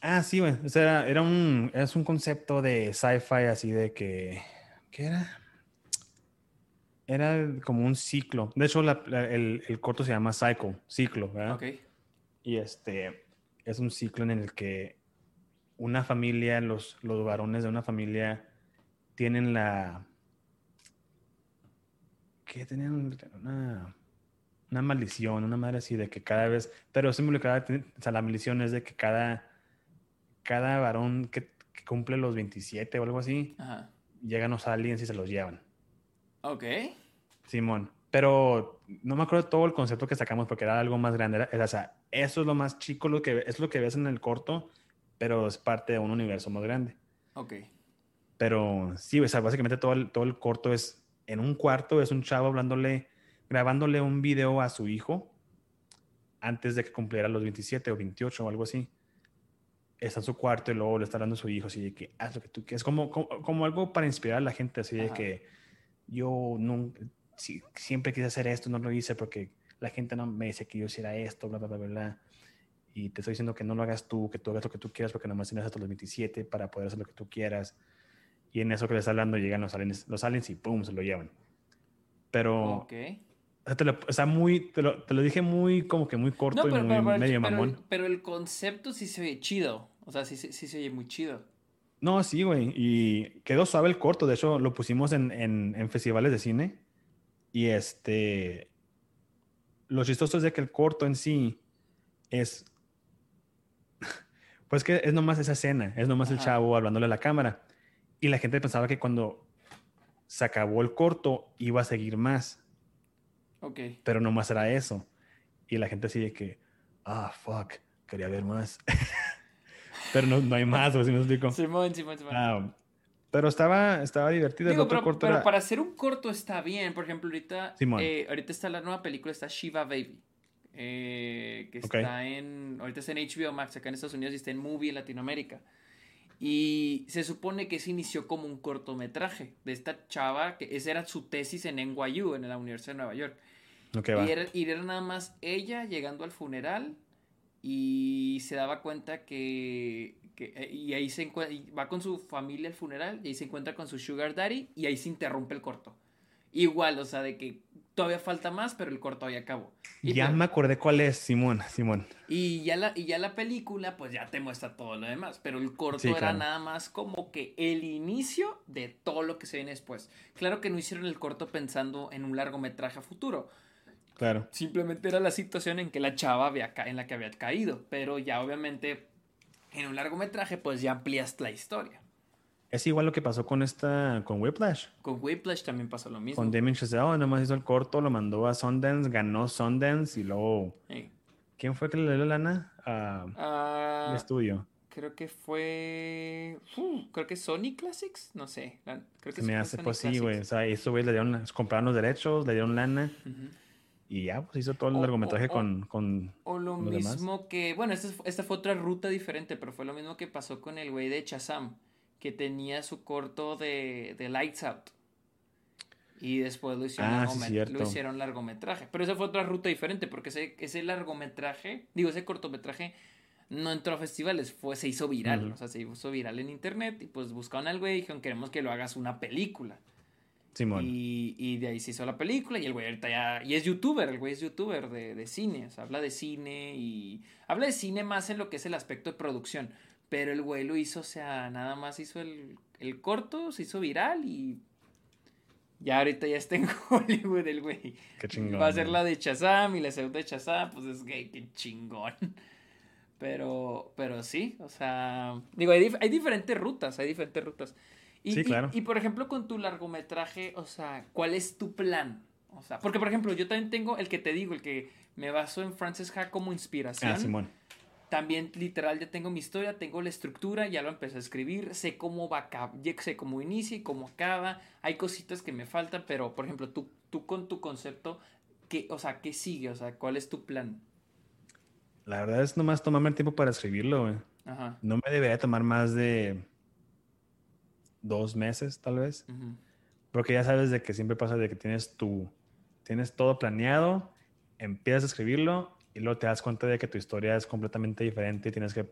Ah, sí, güey. O sea, era un, es un concepto de sci-fi así de que, ¿qué era? Era como un ciclo. De hecho, el, el, corto se llama Cycle, ciclo, ¿verdad? Ok. Y este, es un ciclo en el que una familia, los, los varones de una familia tienen la... ¿Qué? Tenían una, una maldición, una madre así de que cada vez... Pero siempre cada... O sea, la maldición es de que cada, cada varón que, cumple los 27 o algo así, llegan los aliens y se los llevan.
Ok.
Simón. Pero no me acuerdo todo el concepto que sacamos porque era algo más grande. o sea, eso es lo más chico, lo que, es lo que ves en el corto pero es parte de un universo más grande.
Ok.
Pero sí, o sea, básicamente todo el, todo el corto es en un cuarto, es un chavo hablándole, grabándole un video a su hijo antes de que cumpliera los 27 o 28 o algo así. Está en su cuarto y luego le está hablando a su hijo, así de que haz lo que tú quieras. Como, como, algo para inspirar a la gente, así de que yo nunca, siempre quise hacer esto, no lo hice porque la gente no me dice que yo hiciera esto, bla, bla, bla, bla y te estoy diciendo que no lo hagas tú, que tú hagas lo que tú quieras porque nada más tienes hasta los 27 para poder hacer lo que tú quieras. Y en eso que le está hablando llegan los aliens, los aliens y ¡pum! se lo llevan. Pero...
Ok.
O sea, te lo, muy, te lo, te lo, dije muy, como que muy corto y muy medio mamón.
Pero el concepto sí se oye chido. O sea, sí, sí, sí se oye muy chido.
No, sí, güey. Y quedó suave el corto. De hecho, lo pusimos en, en, en festivales de cine. Y este. Lo chistoso es de que el corto en sí es pues que es nomás esa escena, es nomás el chavo hablándole a la cámara. Y la gente pensaba que cuando se acabó el corto iba a seguir más.
Ok.
Pero nomás era eso. Y la gente sigue que, ah, fuck, quería ver más. pero no, no, hay más, o si me explico.
Simón, Simón, Simón.
Ah, pero estaba, estaba divertido.
Digo, pero, pero para hacer un corto está bien. Por ejemplo, ahorita, eh, ahorita está la nueva película, está Shiva Baby. Eh, que está en, ahorita está en HBO Max acá en Estados Unidos y está en Movie en Latinoamérica. Y se supone que se inició como un cortometraje de esta chava, que esa era su tesis en NYU, en la Universidad de Nueva York. y, era, y, era, nada más ella llegando al funeral y se daba cuenta que, que y ahí se va con su familia al funeral y ahí se encuentra con su sugar daddy y ahí se interrumpe el corto. Igual, o sea, de que todavía falta más, pero el corto ya acabó.
ya pues me acordé cuál es, Simón, Simón.
Y ya, la, y ya la película, pues ya te muestra todo lo demás, pero el corto era nada más como que el inicio de todo lo que se viene después. Claro que no hicieron el corto pensando en un largometraje a futuro.
Claro.
Simplemente era la situación en que la chava había en la que había caído, pero ya obviamente en un largometraje pues ya amplias la historia.
Es igual lo que pasó con esta, con Whiplash.
Con Whiplash también pasó lo mismo.
Con Damien Chazelle, oh, nomás hizo el corto, lo mandó a Sundance, ganó Sundance y luego... ¿Quién fue que le dio lana? Uh, el estudio.
Creo que fue... Uh, creo que Sony Classics, no sé. Creo que
Se me hace, pues sí, güey. O sea, eso, güey, le dieron, compraron los derechos, le dieron lana. Y ya, pues hizo todo el largometraje con, con.
O lo mismo que. Bueno, esta, esta, fue otra ruta diferente, pero fue lo mismo que pasó con el güey de Chazam que tenía su corto de, de Lights Out. Y después lo hicieron, ah, lo hicieron largometraje. Pero esa fue otra ruta diferente, porque ese, ese largometraje, digo, ese cortometraje no entró a festivales, fue, se hizo viral. O sea, se hizo viral en internet y pues buscaron al güey y dijeron, queremos que lo hagas una película.
Simón.
Y, y, de ahí se hizo la película y el güey ahorita ya... Y es youtuber, el güey es youtuber de, de cine. O sea, habla de cine y... Habla de cine más en lo que es el aspecto de producción. Pero el güey lo hizo, o sea, nada más hizo el, el corto, se hizo viral y Ya ahorita ya está en Hollywood el güey.
Qué chingón.
Va a ser la de Chazam y la segunda de Chazam, pues es gay, qué chingón. Pero, pero sí, o sea, digo, hay, hay diferentes rutas, hay diferentes rutas. Y,
sí, claro.
Y, por ejemplo, con tu largometraje, o sea, ¿cuál es tu plan? O sea, porque por ejemplo, yo también tengo el que te digo, el que me baso en Frances Ha como inspiración.
Ah, Simón.
También literal ya tengo mi historia, tengo la estructura, ya lo empecé a escribir, sé cómo va a sé cómo inicia y cómo acaba. Hay cositas que me faltan, pero por ejemplo, tú, tú con tu concepto, ¿qué, o sea, ¿qué sigue? O sea, ¿cuál es tu plan?
La verdad es nomás tomarme el tiempo para escribirlo, güey. Ajá. No me debería tomar más de dos meses, tal vez. Porque ya sabes de que siempre pasa de que tienes tu, tienes todo planeado, empiezas a escribirlo y luego te das cuenta de que tu historia es completamente diferente y tienes que,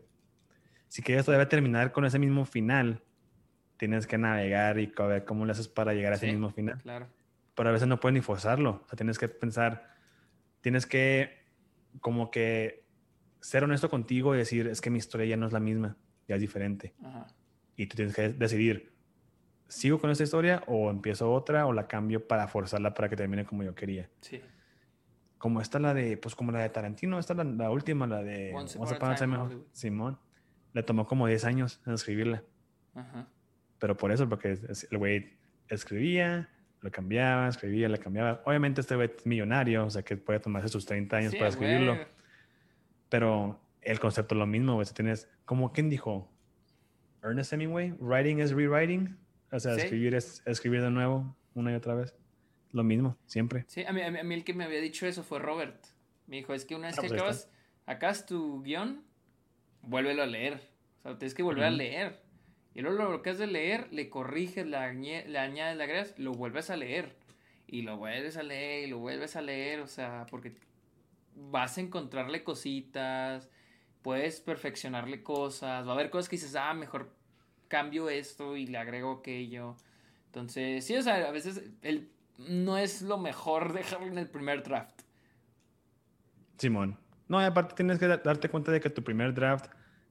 si quieres todavía terminar con ese mismo final, tienes que navegar y ver cómo le haces para llegar a ese mismo final.
Claro.
Pero a veces no puedes ni forzarlo, o sea, tienes que pensar, tienes que como que ser honesto contigo y decir, es que mi historia ya no es la misma, ya es diferente. Y tú tienes que decidir, ¿sigo con esta historia o empiezo otra o la cambio para forzarla para que termine como yo quería?
Sí.
Como esta la de, pues como la de Tarantino, esta la, la última, la de Once, Upon a Time Simón. Le tomó como 10 años en escribirla. Ajá. Pero por eso, porque el güey escribía, lo cambiaba, escribía, le cambiaba. Obviamente este güey es millonario, o sea que puede tomarse sus 30 años para escribirlo. Pero el concepto es lo mismo, güey. Tienes, como quien dijo, Ernest Hemingway, writing is rewriting. O sea, escribir es escribir de nuevo, una y otra vez. Lo mismo, siempre.
Sí, a mí, a mí, el que me había dicho eso fue Robert. Me dijo, es que una vez ah, que pues acabas, acabas tu guion, vuélvelo a leer. O sea, tienes que volver a leer. Y luego lo que has de leer, le corriges, le añades, le agregas, lo vuelves a leer. Y lo vuelves a leer, y lo vuelves a leer, o sea, porque vas a encontrarle cositas, puedes perfeccionarle cosas, va a haber cosas que dices, ah, mejor cambio esto y le agrego aquello. Entonces, sí, o sea, a veces el, no es lo mejor dejarlo en el primer draft.
Simón. No, y aparte tienes que darte cuenta de que tu primer draft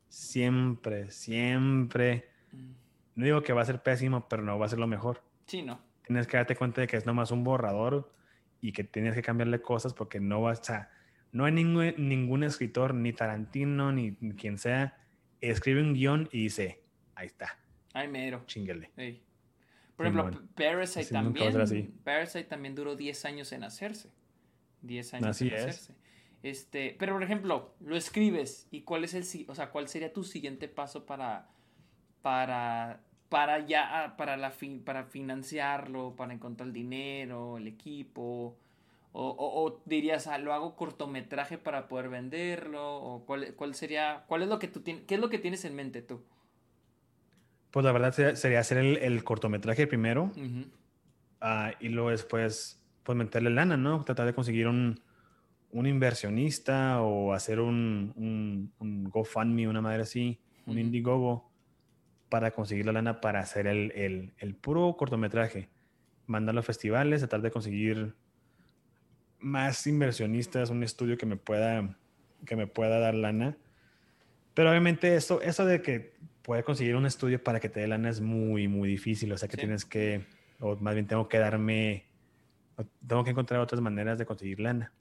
siempre, siempre, mm. no digo que va a ser pésimo, pero no va a ser lo mejor.
Sí, no.
Tienes que darte cuenta de que es nomás un borrador y que tienes que cambiarle cosas porque no vas a no hay ningún, ningún escritor, ni Tarantino, ni, quien sea, escribe un guion y dice, ahí está.
Ay, mero.
Chinguele.
Por ejemplo, Parasite también. Parasite también duró 10 años en hacerse. 10 años en hacerse. Este, pero por ejemplo, lo escribes y cuál es el, o sea, cuál sería tu siguiente paso para, para, para ya, para la fin, para financiarlo, para encontrar el dinero, el equipo, o, o, dirías, ah, lo hago cortometraje para poder venderlo, o cuál, cuál sería, cuál es lo que tú tienes, qué es lo que tienes en mente tú.
Pues la verdad sería, hacer el, el cortometraje primero ah, y luego después pues meterle lana, ¿no? Tratar de conseguir un, un inversionista o hacer un, un, un, GoFundMe, una madre así, un Indiegogo para conseguir la lana para hacer el, el, el puro cortometraje. Mandarlo a festivales, tratar de conseguir más inversionistas, un estudio que me pueda, que me pueda dar lana. Pero obviamente eso, eso de que puede conseguir un estudio para que te dé lana es muy, muy difícil. O sea que tienes que, o más bien tengo que darme, tengo que encontrar otras maneras de conseguir lana.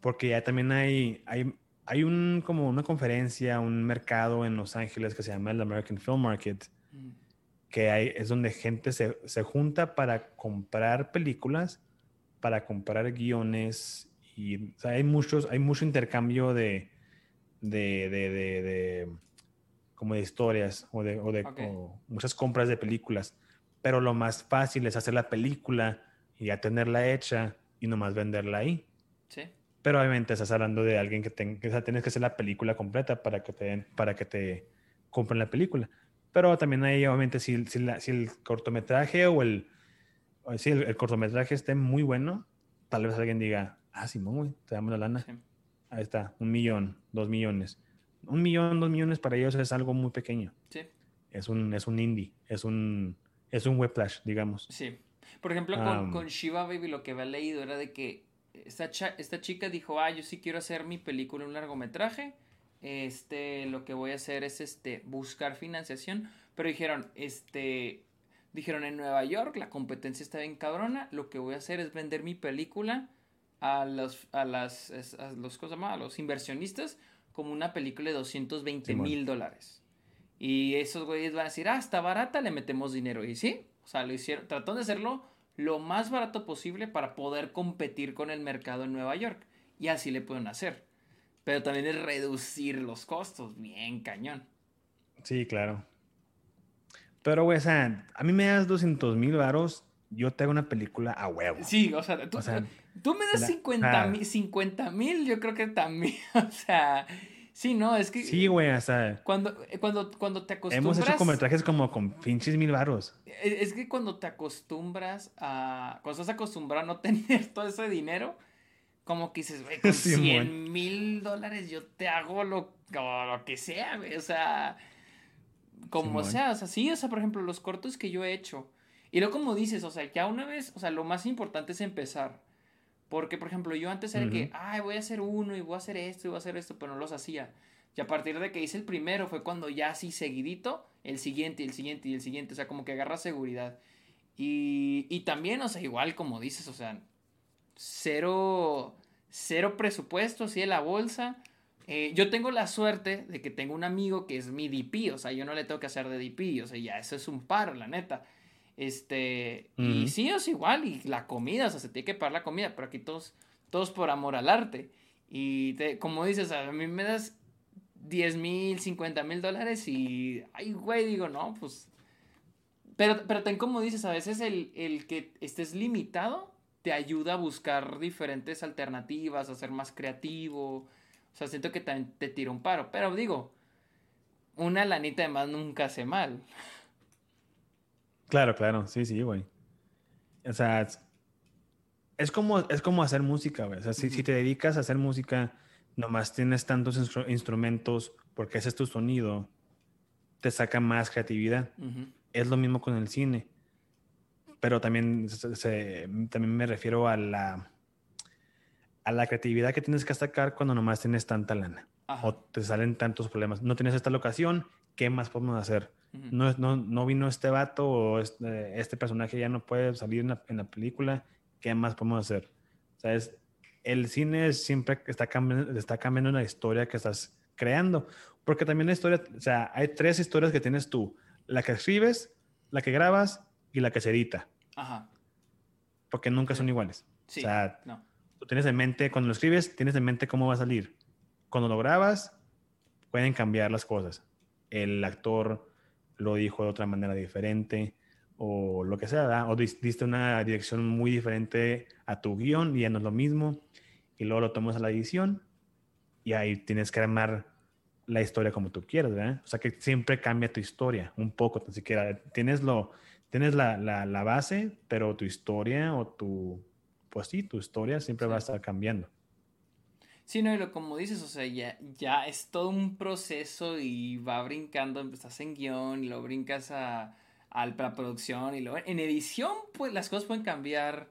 porque ya también hay, hay, hay un, como una conferencia, un mercado en Los Ángeles que se llama el American Film Market, que hay, es donde gente se, se junta para comprar películas para comprar guiones y hay muchos, hay mucho intercambio de, de, de, de, como de historias o de, o de muchas compras de películas. Pero lo más fácil es hacer la película y ya tenerla hecha y nomás venderla ahí.
Sí.
Pero obviamente estás hablando de alguien que, que tienes que hacer la película completa para que te, para que te compren la película. Pero también hay, obviamente, si, si, si el cortometraje o el, si el, cortometraje esté muy bueno, tal vez alguien diga, ah, Simón, güey, te damos la lana. Ahí está, un millón, dos millones. Un millón, dos millones para ellos es algo muy pequeño.
Sí.
Es un, es un indie, es un, es un flash, digamos.
Sí. Por ejemplo, con, con, Shiva Baby lo que había leído era de que esta, esta chica dijo, ah, yo sí quiero hacer mi película, un largometraje. Este, lo que voy a hacer es este, buscar financiación. Pero dijeron, este, Dijeron en Nueva York, la competencia está bien cabrona, lo que voy a hacer es vender mi película a los, a las, a los, a los inversionistas como una película de 220 mil dólares. Y esos güeyes van a decir, ah, está barata, le metemos dinero. Y sí, o sea, lo hicieron, trataron de hacerlo lo más barato posible para poder competir con el mercado en Nueva York. Y así le pueden hacer. Pero también es reducir los costos, bien cañón.
Sí, claro. Pero, güey, o sea, a mí me das 200 mil varos, yo te hago una película a huevo.
Sí, o sea, tú, tú me das 50 mil, yo creo que también, o sea, Sí, no, es que.
Sí, güey, hasta.
Cuando, cuando, cuando te acostumbras.
Hemos hecho cometrajes como con pinches mil barros.
E, es que cuando te acostumbras a. Cuando estás acostumbrado a no tener todo ese dinero, como que dices, güey, con 100 mil dólares yo te hago lo, lo que sea, güey. O sea. Como sea, o sea, sí, o sea, por ejemplo, los cortos que yo he hecho. Y luego, como dices, o sea, ya una vez, o sea, lo más importante es empezar. Porque, por ejemplo, yo antes era que, ay, voy a hacer uno y voy a hacer esto y voy a hacer esto, pero no los hacía. Y a partir de que hice el primero fue cuando ya así seguidito, el siguiente y el siguiente y el siguiente, o sea, como que agarra seguridad. Y, y también, o sea, igual como dices, o sea, cero, cero presupuesto, así de la bolsa. Eh, yo tengo la suerte de que tengo un amigo que es mi DP, o sea, yo no le tengo que hacer de DP, o sea, ya eso es un paro, la neta. Este, y sí, es igual, y la comida, o sea, se tiene que pagar la comida, pero aquí todos, todos por amor al arte. Y te, como dices, a mí me das 10 mil, 50 mil dólares y, ay, güey, digo, no, pues... Pero, pero ten como dices, a veces el, el que estés limitado te ayuda a buscar diferentes alternativas, a ser más creativo. O sea, siento que también te tira un paro. Pero digo, una lanita de más nunca hace mal.
Claro, claro, sí, sí, güey. O sea, es, como, es como hacer música, güey. O sea, si, si, te dedicas a hacer música, nomás tienes tantos instrumentos porque ese es tu sonido, te saca más creatividad. Es lo mismo con el cine. Pero también, también me refiero a la, a la creatividad que tienes que sacar cuando nomás tienes tanta lana. O te salen tantos problemas. No tienes esta locación, ¿qué más podemos hacer? No, no, no, vino este vato o este, este, personaje ya no puede salir en la, en la, película, ¿qué más podemos hacer? ¿Sabes? El cine siempre está cambiando, está cambiando la historia que estás creando, porque también la historia, o sea, hay tres historias que tienes tú, la que escribes, la que grabas y la que se edita. Ajá. Porque nunca son iguales. Sí, o sea, no. tú tienes en mente, cuando lo escribes, tienes en mente cómo va a salir. Cuando lo grabas, pueden cambiar las cosas. El actor lo dijo de otra manera diferente o lo que sea, o diste una dirección muy diferente a tu guion y ya no es lo mismo, y luego lo tomas a la edición y ahí tienes que armar la historia como tú quieras, ¿verdad? O sea que siempre cambia tu historia un poco, tan siquiera tienes lo, tienes la, la, base, pero tu historia o tu, pues sí, tu historia siempre va a estar cambiando.
Sí, no, y lo, como dices, o sea, ya, ya es todo un proceso y va brincando, estás en guion y lo brincas a, a la producción y luego en edición, pues las cosas pueden cambiar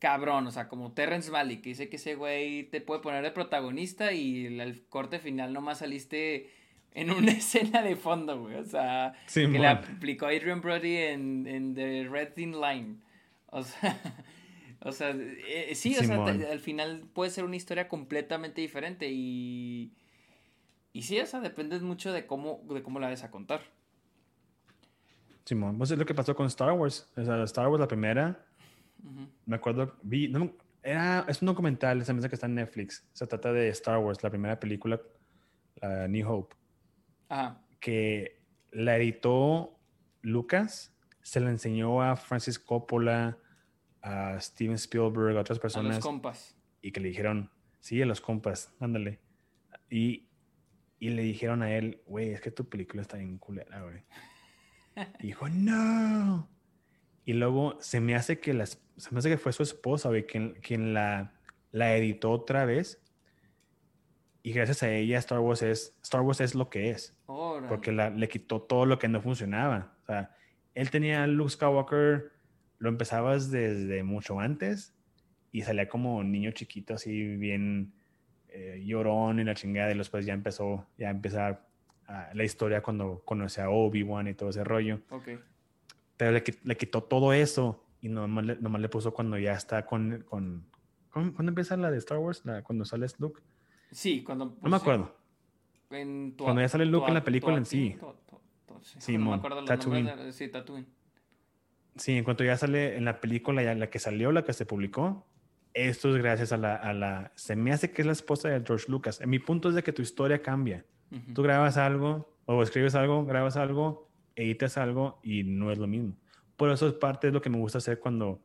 cabrón, o sea, como Terrence Malick, que dice que ese güey te puede poner de protagonista y el, corte final nomás saliste en una escena de fondo, güey, o sea, que le aplicó Adrian Brody en, en The Red Thin Line, o sea... O sea, eh, sí, o sea, al final puede ser una historia completamente diferente y... Y sí, o sea, depende mucho de cómo, de cómo la vayas a contar.
Simón, pues es lo que pasó con Star Wars. O sea, Star Wars, la primera, me acuerdo, vi, era, es un documental, esa mesa que está en Netflix. Se trata de Star Wars, la primera película, la New Hope. Ajá. Que la editó Lucas, se la enseñó a Francis Coppola, a Steven Spielberg, a otras personas. A los compas. Y que le dijeron, sí, a los compas, ándale. Y, y le dijeron a él, güey, es que tu película está bien culera, güey. y dijo, no. Y luego se me hace que las, se me hace que fue su esposa, güey, quien, quien la, la editó otra vez. Y gracias a ella Star Wars es, Star Wars es lo que es. Porque la, le quitó todo lo que no funcionaba. O sea, él tenía Luke Skywalker lo empezabas desde mucho antes y salía como niño chiquito, así bien eh, llorón y la chingada, y después ya empezó, ya empezar la historia cuando conoce a Obi-Wan y todo ese rollo. pero le, le, quitó todo eso y nomás le, nomás le puso cuando ya está con, con, ¿Cuándo empieza la de Star Wars? La, cuando sale Luke.
Sí, cuando...
no me pues, acuerdo. cuando ya sale Luke en la película en sí.
sí, no me acuerdo los Tatooine. sí, Tatooine.
Sí, en cuanto ya sale en la película, ya la que salió, la que se publicó, esto es gracias a la, a la... Se me hace que es la esposa de George Lucas. En mi punto es de que tu historia cambia. Tú grabas algo, o escribes algo, grabas algo, editas algo y no es lo mismo. Por eso es parte de lo que me gusta hacer cuando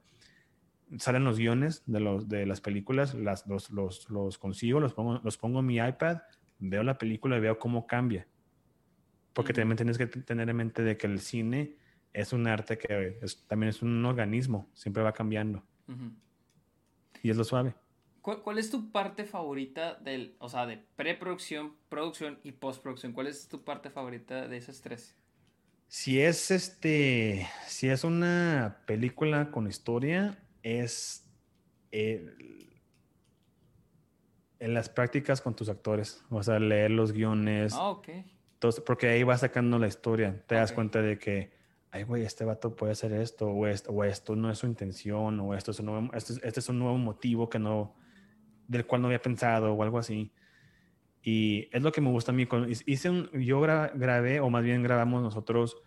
salen los guiones de, los, de las películas, las, los, los, los, consigo, los pongo, los pongo en mi iPad, veo la película y veo cómo cambia. Porque también tienes que tener en mente de que el cine es un arte que también es un organismo, siempre va cambiando. Y es lo suave.
¿Cuál, ¿Cuál, es tu parte favorita del, o sea, de preproducción, producción y postproducción? ¿Cuál es tu parte favorita de esas tres?
Si es este, si es una película con historia, es en las prácticas con tus actores, o sea, leer los guiones.
Ah, ok.
Entonces, porque ahí vas sacando la historia, te das cuenta de que, ay, güey, este vato puede hacer esto o, esto, o esto no es su intención, o esto es un nuevo, este, este, es un nuevo motivo que no, del cual no había pensado, o algo así. Y es lo que me gusta a mí. hice un, yo grabé, o más bien grabamos nosotros,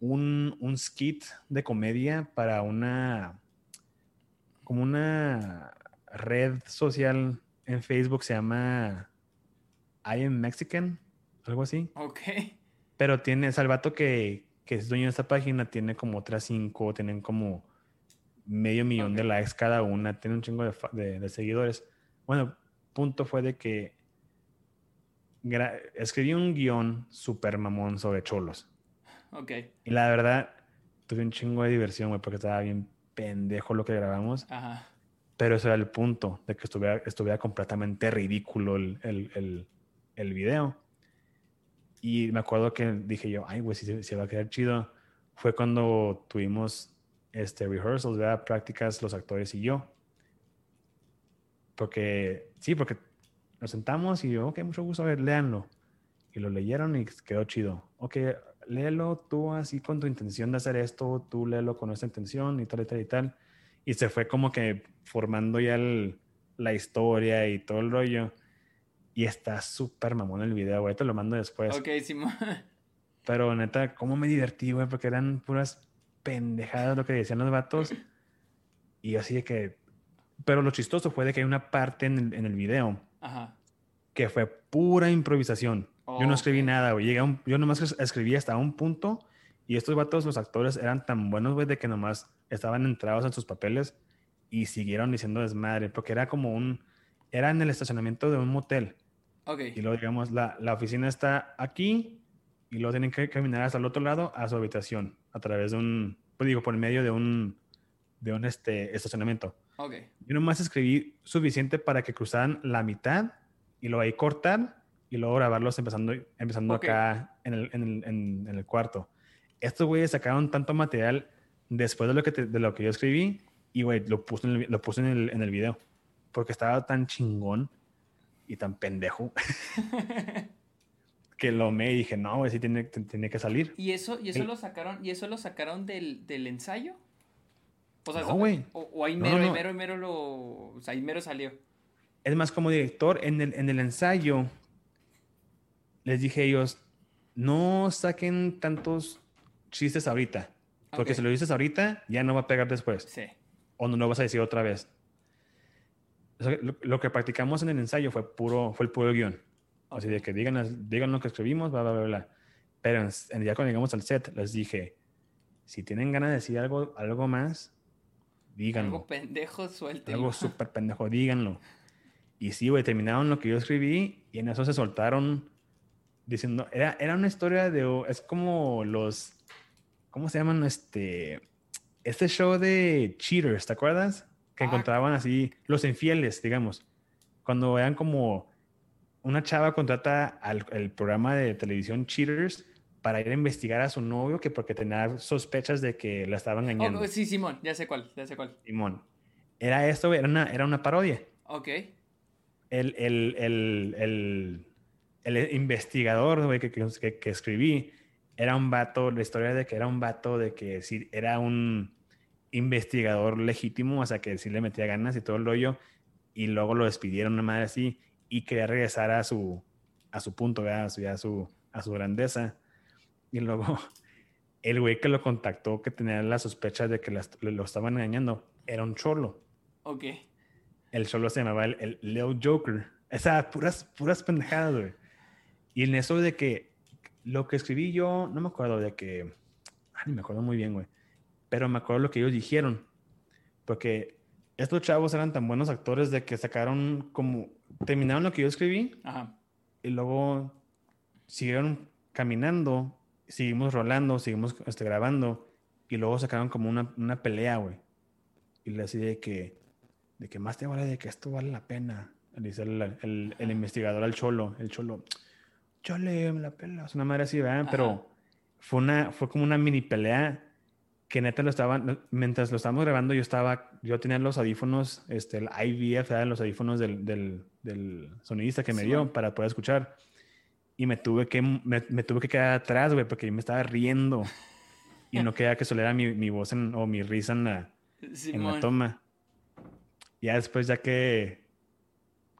un, un skit de comedia para una, como una red social en Facebook, se llama I am Mexican, algo así.
Ok.
Pero tiene, Salvato que, que es dueño de esta página, tiene como otras cinco, tienen como medio millón de likes cada una, tiene un chingo de, de, seguidores. Bueno, punto fue de que escribí un guion súper mamón sobre cholos.
Ok.
Y la verdad, tuve un chingo de diversión, güey, porque estaba bien pendejo lo que grabamos.
Ajá.
Pero eso era el punto, de que estuviera, estuviera completamente ridículo el, el, el, video. Y me acuerdo que dije yo, ay, güey, si se va a quedar chido. Fue cuando tuvimos este rehearsals, ¿verdad? prácticas los actores y yo. Porque, sí, porque nos sentamos y yo, ok, mucho gusto, a ver, léanlo. Y lo leyeron y quedó chido. Ok, léelo tú así con tu intención de hacer esto, tú léelo con esta intención y tal y tal y tal. Y se fue como que formando ya la historia y todo el rollo. Y está súper mamón el video, güey. Te lo mando después.
Ok, Simón.
Pero neta, cómo me divertí, güey, porque eran puras pendejadas lo que decían los vatos. Y así de que. Pero lo chistoso fue de que hay una parte en el, en el video
Ajá.
que fue pura improvisación yo no escribí nada, güey. Llegué yo nomás escribí hasta un punto y estos vatos, los actores, eran tan buenos, güey, de que nomás estaban entrados en sus papeles y siguieron diciendo desmadre, porque era como un... Era en el estacionamiento de un motel.
Ok.
Y luego, digamos, la, la oficina está aquí y luego tienen que caminar hasta el otro lado a su habitación a través de un... Pues digo, por medio de un... De un este, estacionamiento.
Ok.
Yo nomás escribí suficiente para que cruzaran la mitad y luego ahí cortar y luego grabarlos empezando, empezando acá en el, en, el, en, el, cuarto. Estos güeyes sacaron tanto material después de lo que, de lo que yo escribí y, güey, lo puse, en el, lo puse en el, en el video. Porque estaba tan chingón y tan pendejo que lo me y dije, no, güey, sí tiene, tiene que salir.
¿Y eso, y eso lo sacaron, y eso lo sacaron del, del ensayo?
O sea, no, güey.
O, ahí mero, no, mero, mero lo, o sea, ahí mero salió.
Es más, como director, en el, en el ensayo les dije a ellos, no saquen tantos chistes ahorita. Porque si lo dices ahorita, ya no va a pegar después.
Sí.
O no lo vas a decir otra vez. Lo, que practicamos en el ensayo fue puro, fue el puro guion. Así de que digan, digan lo que escribimos, bla, bla, bla, bla. Pero en, ya cuando llegamos al set, les dije, si tienen ganas de decir algo, algo más, díganlo.
Algo pendejo, suelten.
Algo súper pendejo, díganlo. Y sí, güey, terminaron lo que yo escribí y en eso se soltaron diciendo, era, era una historia de, es como los, ¿cómo se llaman? Este, este show de cheaters, ¿te acuerdas? Que ah. encontraban así, los infieles, digamos, cuando eran como una chava contrata al el programa de televisión Cheaters para ir a investigar a su novio que porque tenía sospechas de que la estaban engañando.
Oh, sí, Simón, ya sé cuál, ya sé cuál.
Simón. Era esto, era una, era una parodia.
Ok.
El, el, el, el el investigador que, que, que, escribí era un vato, la historia de que era un vato, de que sí, era un investigador legítimo, o sea, que sí le metía ganas y todo el rollo, y luego lo despidieron una madre así, y quería regresar a su, a su punto, A, su, a, su, a su grandeza. Y luego el güey que lo contactó, que tenía la sospecha de que lo estaban engañando, era un cholo.
Ok.
El cholo se llamaba el, el Leo Joker. O sea, puras, puras pendejadas, güey. Y en eso de que lo que escribí yo, no me acuerdo de que, ah, ni me acuerdo muy bien, güey, pero me acuerdo lo que ellos dijeron, porque estos chavos eran tan buenos actores de que sacaron como, terminaron lo que yo escribí Ajá. y luego siguieron caminando, seguimos rolando, seguimos este, grabando y luego sacaron como una, una pelea, güey. Y le decía de que, de que más te vale de que esto vale la pena. Dice el, el, el investigador al cholo, el cholo, chole, me la pela. Es una madre así, ¿verdad? Pero fue, una, fue como una mini pelea que neta lo estaban, mientras lo estábamos grabando, yo estaba, yo tenía los audífonos, este, el IVF, ¿verdad? los audífonos del, del, del, sonidista que me dio para poder escuchar. Y me tuve que, me, me tuve que quedar atrás, güey, porque yo me estaba riendo. Y no quería que solera mi, mi voz o mi risa en la, en la toma. Ya después, ya que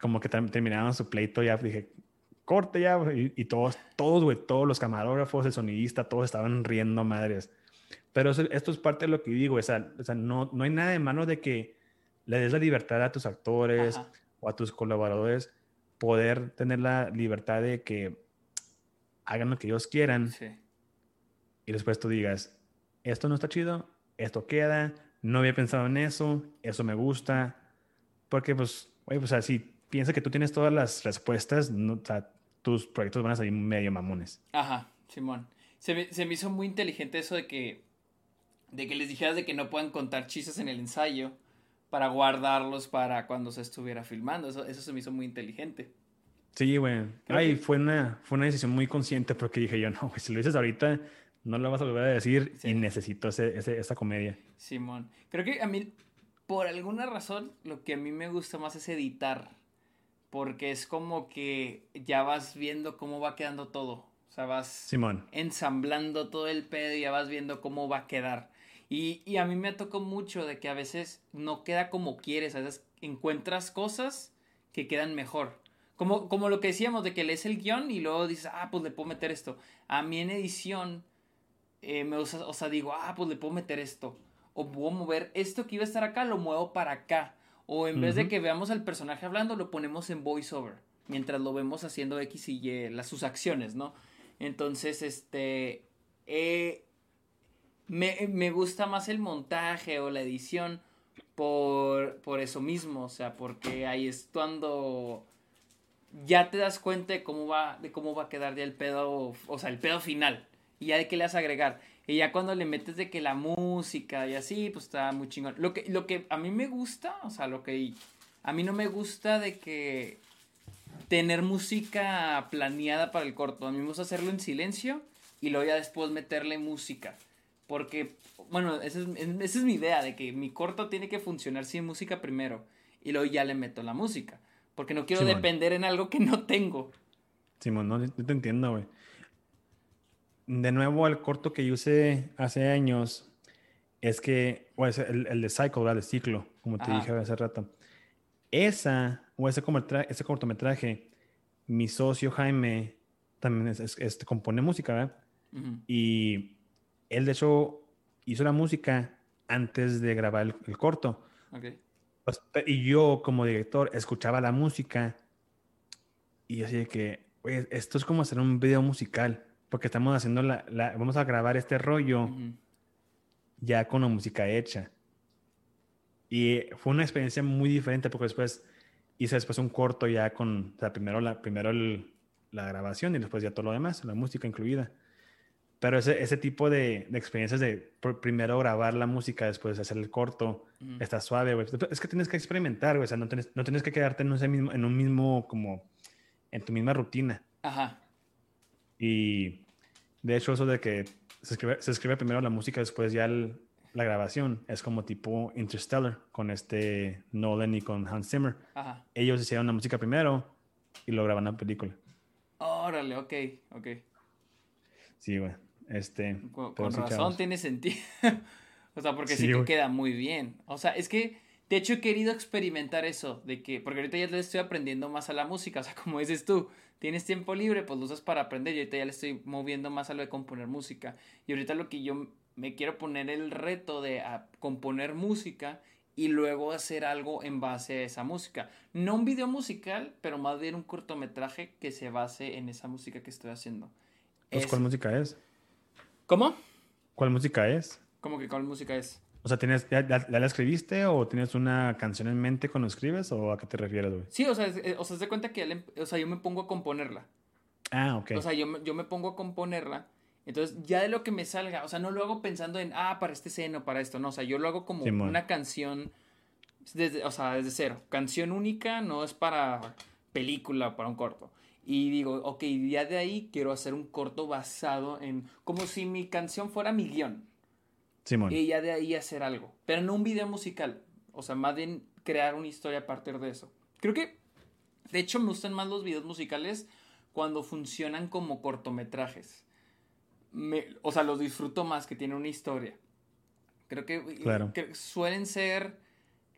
como que terminaron su pleito, ya dije, corte ya, y, todos, todos, güey, todos los camarógrafos, el sonidista, todos estaban riendo madres. Pero esto es parte de lo que digo, o sea, o sea no, no hay nada de mano de que le des la libertad a tus actores o a tus colaboradores poder tener la libertad de que hagan lo que ellos quieran y después tú digas, esto no está chido, esto queda, no había pensado en eso, eso me gusta, porque pues, oye, pues así, piensa que tú tienes todas las respuestas, no, o sea, tus proyectos van a salir medio mamones.
Ajá, Simón. Se me, se me hizo muy inteligente eso de que, de que les dijeras de que no puedan contar chistes en el ensayo para guardarlos para cuando se estuviera filmando. Eso, eso se me hizo muy inteligente.
Sí, güey. Ay, fue una, fue una decisión muy consciente porque dije yo, no, si lo dices ahorita, no lo vas a volver a decir y necesito ese, ese, esa comedia.
Simón. Creo que a mí, por alguna razón, lo que a mí me gusta más es editar porque es como que ya vas viendo cómo va quedando todo. O sea, vas ensamblando todo el pedo y ya vas viendo cómo va a quedar. Y, y, a mí me tocó mucho de que a veces no queda como quieres, a veces encuentras cosas que quedan mejor. Como, como lo que decíamos de que lees el guion y luego dices, ah, pues le puedo meter esto. A mí en edición eh, me usa, o sea, digo, ah, pues le puedo meter esto. O puedo mover esto que iba a estar acá, lo muevo para acá. O en vez de que veamos al personaje hablando, lo ponemos en voiceover. Mientras lo vemos haciendo X y Y, las, sus acciones, ¿no? Entonces, este. Eh, me, me, gusta más el montaje o la edición por, por eso mismo. O sea, porque ahí es cuando ya te das cuenta de cómo va, de cómo va a quedar ya el pedo, o sea, el pedo final. Y ya de qué le vas a agregar. Y ya cuando le metes de que la música y así, pues está muy chingón. Lo que, lo que a mí me gusta, o sea, lo que a mí no me gusta de que tener música planeada para el corto. A mí me gusta hacerlo en silencio y luego ya después meterle música. Porque, bueno, esa es, esa es mi idea, de que mi corto tiene que funcionar sin música primero y luego ya le meto la música. Porque no quiero depender en algo que no tengo.
Simón, no, te entiendo, güey de nuevo, el corto que yo usé hace años es que, o es el, el de Cycle, el de ciclo, como te dije hace rato. Esa, o ese, ese cortometraje, mi socio Jaime también es, compone música, ¿verdad? Y él, de hecho, hizo la música antes de grabar el, corto. Pues, y yo, como director, escuchaba la música y así de que, oye, esto es como hacer un video musical porque estamos haciendo la, vamos a grabar este rollo ya con la música hecha. Y fue una experiencia muy diferente porque después hice después un corto ya con, o sea, primero la, primero la grabación y después ya todo lo demás, la música incluida. Pero ese, ese tipo de, de, experiencias de primero grabar la música, después hacer el corto, está suave, güey. Es que tienes que experimentar, güey. O sea, no tienes, no tienes que quedarte en, ese mismo, en un mismo, como, en tu misma rutina. Ajá. Y de hecho, eso de que se escribe, se escribe primero la música, después ya la grabación, es como tipo Interstellar con este Nolan y con Hans Zimmer. Ajá. Ellos hicieron la música primero y lo graban la película.
Órale, ok, ok.
Sí, güey. Este,
con, razón tiene sentido. o sea, porque sí, que queda muy bien. O sea, es que de hecho he querido experimentar eso, de que, porque ahorita ya le estoy aprendiendo más a la música, o sea, como dices tú, tienes tiempo libre, pues lo usas para aprender y ahorita ya le estoy moviendo más a lo de componer música. Y ahorita lo que yo me quiero poner el reto de componer música y luego hacer algo en base a esa música. No un video musical, pero más bien un cortometraje que se base en esa música que estoy haciendo.
Pues, ¿Cuál música es?
¿Cómo?
¿Cuál música es?
¿Cómo que cuál música es?
O sea, ¿tienes, ya, la escribiste o tienes una canción en mente cuando escribes o a qué te refieres, güey?
Sí, o sea, eh, o sea, se cuenta que em, o sea, yo me pongo a componerla.
Ah, ok.
O sea, yo, yo me pongo a componerla entonces, ya de lo que me salga, o sea, no lo hago pensando en, ah, para este seno, para esto, no, o sea, yo lo hago como una canción, desde, o sea, desde cero. Canción única no es para película o para un corto. Y digo, ok, ya de ahí quiero hacer un corto basado en, como si mi canción fuera mi guion.
Simón.
Y ya de ahí hacer algo. Pero no un video musical. O sea, más bien crear una historia a partir de eso. Creo que, de hecho, me gustan más los videos musicales cuando funcionan como cortometrajes o sea, los disfruto más, que tiene una historia. Creo que, suelen ser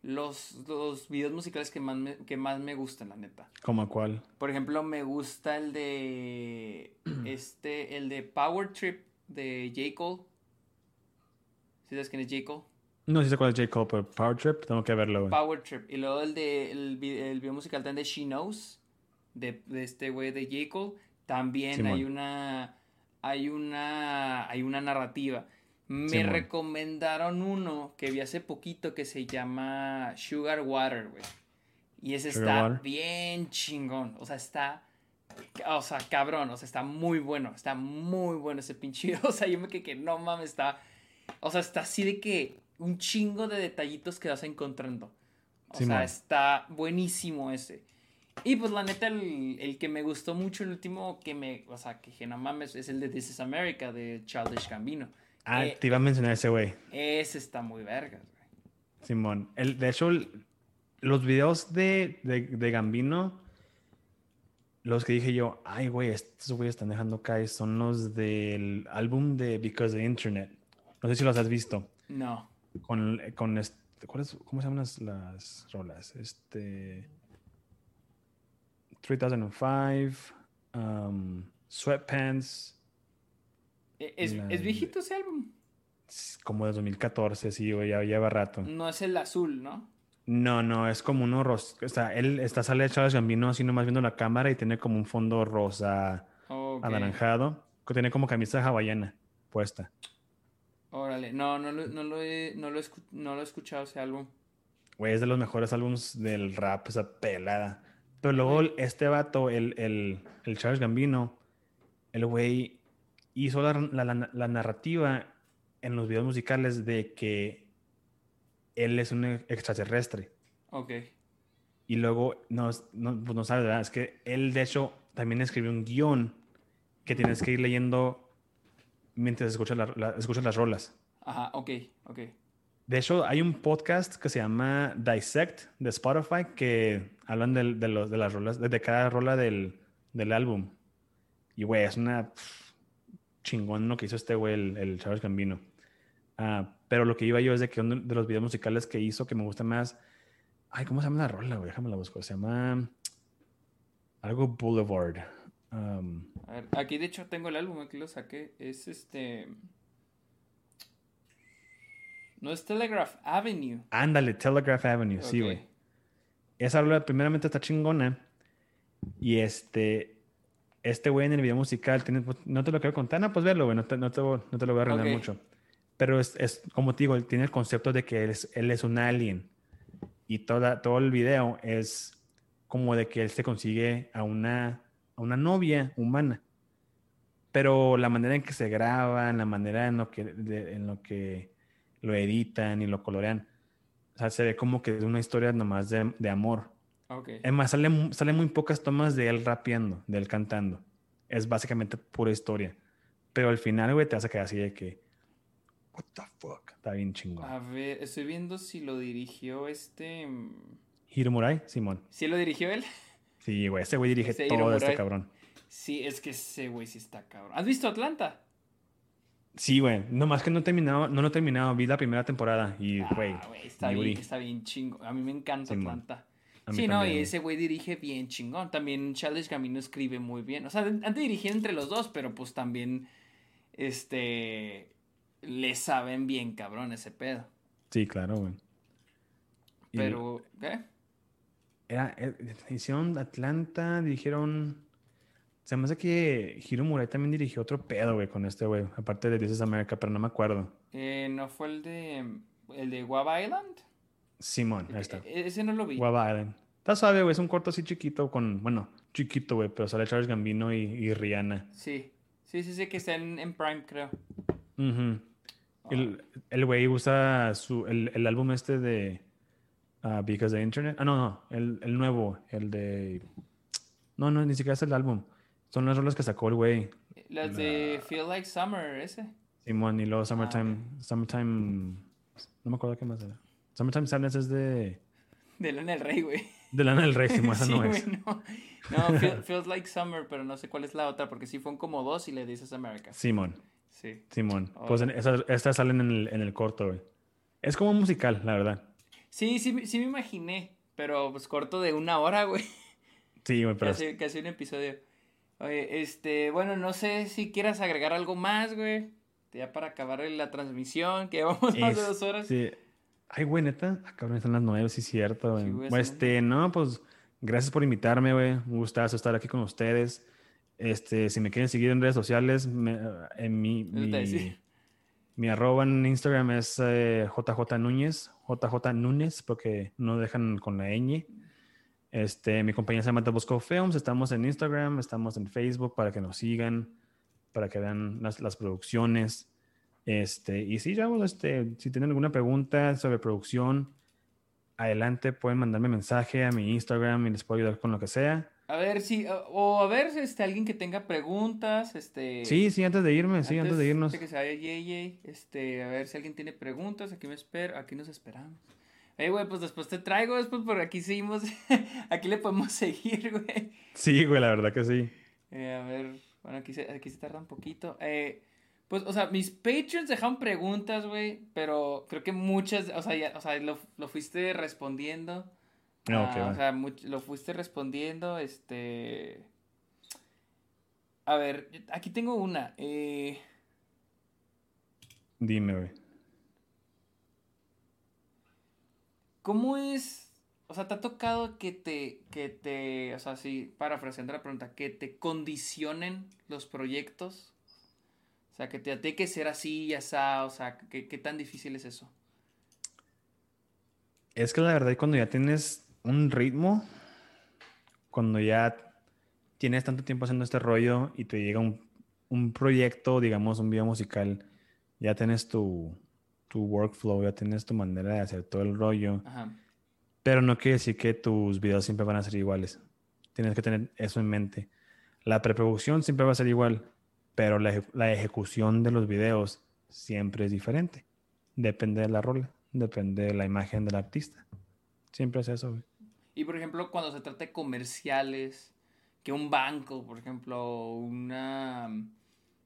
los, los videos musicales que más, me, que más me gustan, la neta.
¿Cómo cuál?
Por ejemplo, me gusta el de. este, el de Power Trip de J. Cole. ¿Sí sabes quién es J. Cole?
No sé cuál es J. Cole, pero Power Trip, tengo que verlo,
Power Trip. Y luego el de el, video musical también de She Knows, de, este güey de J. Cole. También hay una hay una, hay una narrativa. Me recomendaron uno que vi hace poquito que se llama Sugar Water, güey. Y ese está bien chingón. O sea, está. O sea, cabrón. O sea, está muy bueno. Está muy bueno ese pinche. O sea, yo me quedé que no mames, está. O sea, está así de que un chingo de detallitos que vas encontrando. O sea, está buenísimo ese. Y pues la neta, el, que me gustó mucho, el último que me, o sea, que dije, no mames, es el de This is America, de Childish Gambino.
Ah, eh, te iba a mencionar ese güey.
Ese está muy vergas, güey.
Simón. El, de hecho, los videos de, de, Gambino, los que dije yo, ay, güey, estos güeyes están dejando caer, son los del álbum de Because the Internet. No sé si los has visto.
No.
Con, con este, ¿cómo se llaman las, las rolas? Este... 3005, um, Sweatpants.
¿E-, ¿Es, viejito ese álbum?
Como de 2014, sí, ya lleva rato.
No es el azul, ¿no?
No, no, es como uno rosa. O sea, él está sale de Charles Gambino así nomás viendo la cámara y tiene como un fondo rosa anaranjado. Que tiene como camisa hawaiana puesta.
Órale, no, no, no, lo he, no, lo he, no lo he escuchado ese álbum.
Güey, es de los mejores álbumes del rap, esa pelada. Pero luego este vato, el, el, el Charles Gambino, el güey hizo la, la, narrativa en los videos musicales de que él es un extraterrestre.
Ok.
Y luego, no, no, pues no sabes, ¿verdad? Es que él, de hecho, también escribió un guion que tienes que ir leyendo mientras escuchas, la, escuchas las rolas.
Ajá, ok, ok.
De hecho, hay un podcast que se llama Dissect de Spotify que hablan de, de, los, de las rolas, de, cada rola del, del álbum. Y, güey, es una chingón lo que hizo este güey, el, el Charles Gambino. Ah, pero lo que iba yo es de que uno de los videos musicales que hizo que me gusta más. Ay, ¿cómo se llama la rola, güey? Déjame la buscar. Se llama. Algo Boulevard. Um,
A ver, aquí de hecho tengo el álbum, aquí lo saqué. Es este. No es Telegraph Avenue.
Ándale, Telegraph Avenue, sí, güey. Esa rola primeramente está chingona. Y este, este güey en el video musical, tiene, pues, no te lo quiero contar, no, pues verlo, güey, no te, no te, no te lo voy a arruinar mucho. Pero es, es, como te digo, él tiene el concepto de que él es, él es un alien. Y toda, todo el video es como de que él se consigue a una, a una novia humana. Pero la manera en que se graba, la manera en lo que, en lo que lo editan y lo colorean. O sea, se ve como que es una historia nomás de, de amor.
Okay.
Es más, sale, sale muy pocas tomas de él rapeando, de él cantando. Es básicamente pura historia. Pero al final, güey, te hace quedar así de que. What the fuck? Está bien chingón.
A ver, estoy viendo si lo dirigió este. Mm,
Hiro Murai, Simón.
¿Sí lo dirigió él?
Sí, güey, ese güey dirige todo este cabrón.
Sí, es que ese güey sí está cabrón. ¿Has visto Atlanta?
Sí, güey. Nomás que no he terminado, no lo he terminado. Vi la primera temporada y,
Ah,
güey.
está, bien, está bien chingo. A mí me encanta
Simón.
Atlanta. Sí, no,
también,
y ese güey dirige bien chingón. También Childish Gambino escribe muy bien. O sea, antes dirigía entre los dos, pero pues también, este, le saben bien cabrón ese pedo.
Sí, claro, güey.
Pero, ¿qué?
Era, eh, hicieron Atlanta, dirigieron. Se me hace que Hiro Murai también dirigió otro pedo, güey, con este güey. Aparte de This is America, pero no me acuerdo.
Eh, ¿No fue el de, el de Guava Island?
Simón, ahí está.
E- ese no lo vi.
Guava Island. Está suave, güey. Es un corto así chiquito con. Bueno, chiquito, güey, pero sale Charles Gambino y, y Rihanna.
Sí, sí, sí, sí, que está en, en Prime, creo.
Ujú. El el güey usa su, el, el álbum este de ah, Because the Internet. Ah, no, no. El, el nuevo. El de. No, no, ni siquiera es el álbum. Son las rolas que sacó el güey.
Las de Feel Like Summer, ese.
Simón y luego Summertime. Summertime. No me acuerdo qué más era. Summertime Sadness es de.
De Lana del Rey, güey.
De Lana del Rey, Simón, esa
Sí,
no es.
no. No, Feel- Feels Like Summer, pero no sé cuál es la otra, porque sí fueron como dos y le dices America.
Simón.
Sí.
Simón.
Oh.
Pues estas salen en el, en el corto, güey. Es como musical, la verdad.
Sí, sí, sí me imaginé, pero pues corto de una hora, güey.
Sí, güey, pero.
Casi, casi un episodio. Oye, este, bueno, no sé si quieras agregar algo más, güey. Ya para acabar la transmisión, que llevamos más de dos horas.
Sí. Ay, güey, neta. Ah, cabrón, están las nueve, sí, cierto, güey.
Sí, güey,
Pues, este, no, pues, gracias por invitarme, güey. Un gustazo estar aquí con ustedes. Este, si me quieren seguir en redes sociales, me- en mi, mi, mi arroba en Instagram es eh, JJ Núñez, JJ Núñez, porque no dejan con la ñ. Este, mi compañía se llama The Bosco Films. Estamos en Instagram, estamos en Facebook para que nos sigan, para que vean las, las producciones. Este, y sí, ya, pues, este, si tienen alguna pregunta sobre producción, adelante, pueden mandarme mensaje a mi Instagram y les puedo ayudar con lo que sea.
A ver si, o- a ver, este, alguien que tenga preguntas, este.
Sí, sí, antes de irme, sí, antes de irnos.
que se vaya Yeye, este, a ver si alguien tiene preguntas, aquí me espero, aquí nos esperamos. Eh, güey, pues después te traigo, después por aquí seguimos, aquí le podemos seguir, güey.
Sí, güey, la verdad que sí.
Eh, a ver, bueno, aquí se, aquí se tarda un poquito. Eh, pues, o sea, mis Patreons dejaron preguntas, güey, pero creo que muchas, o sea, ya, o sea, lo, lo fuiste respondiendo.
Ah, ok,
Ah,
va.
o sea, much- lo fuiste respondiendo, este... A ver, aquí tengo una. Eh,
Dime, güey.
¿Cómo es? O sea, ¿te ha tocado que te, que te, o sea, sí, parafraseando la pregunta, que te condicionen los proyectos? O sea, que te tiene que ser así y así, o sea, ¿qué, qué tan difícil es eso?
Es que la verdad, cuando ya tienes un ritmo, cuando ya tienes tanto tiempo haciendo este rollo y te llega un, un proyecto, digamos, un video musical, ya tienes tu, tu workflow, ya tienes tu manera de hacer todo el rollo,
Ajá.
pero no quiere decir que tus videos siempre van a ser iguales. Tienes que tener eso en mente. La preproducción siempre va a ser igual, pero la, la ejecución de los videos siempre es diferente. Depende de la rola, depende de la imagen del artista. Siempre es eso.
Y por ejemplo, cuando se trata de comerciales, que un banco, por ejemplo, una,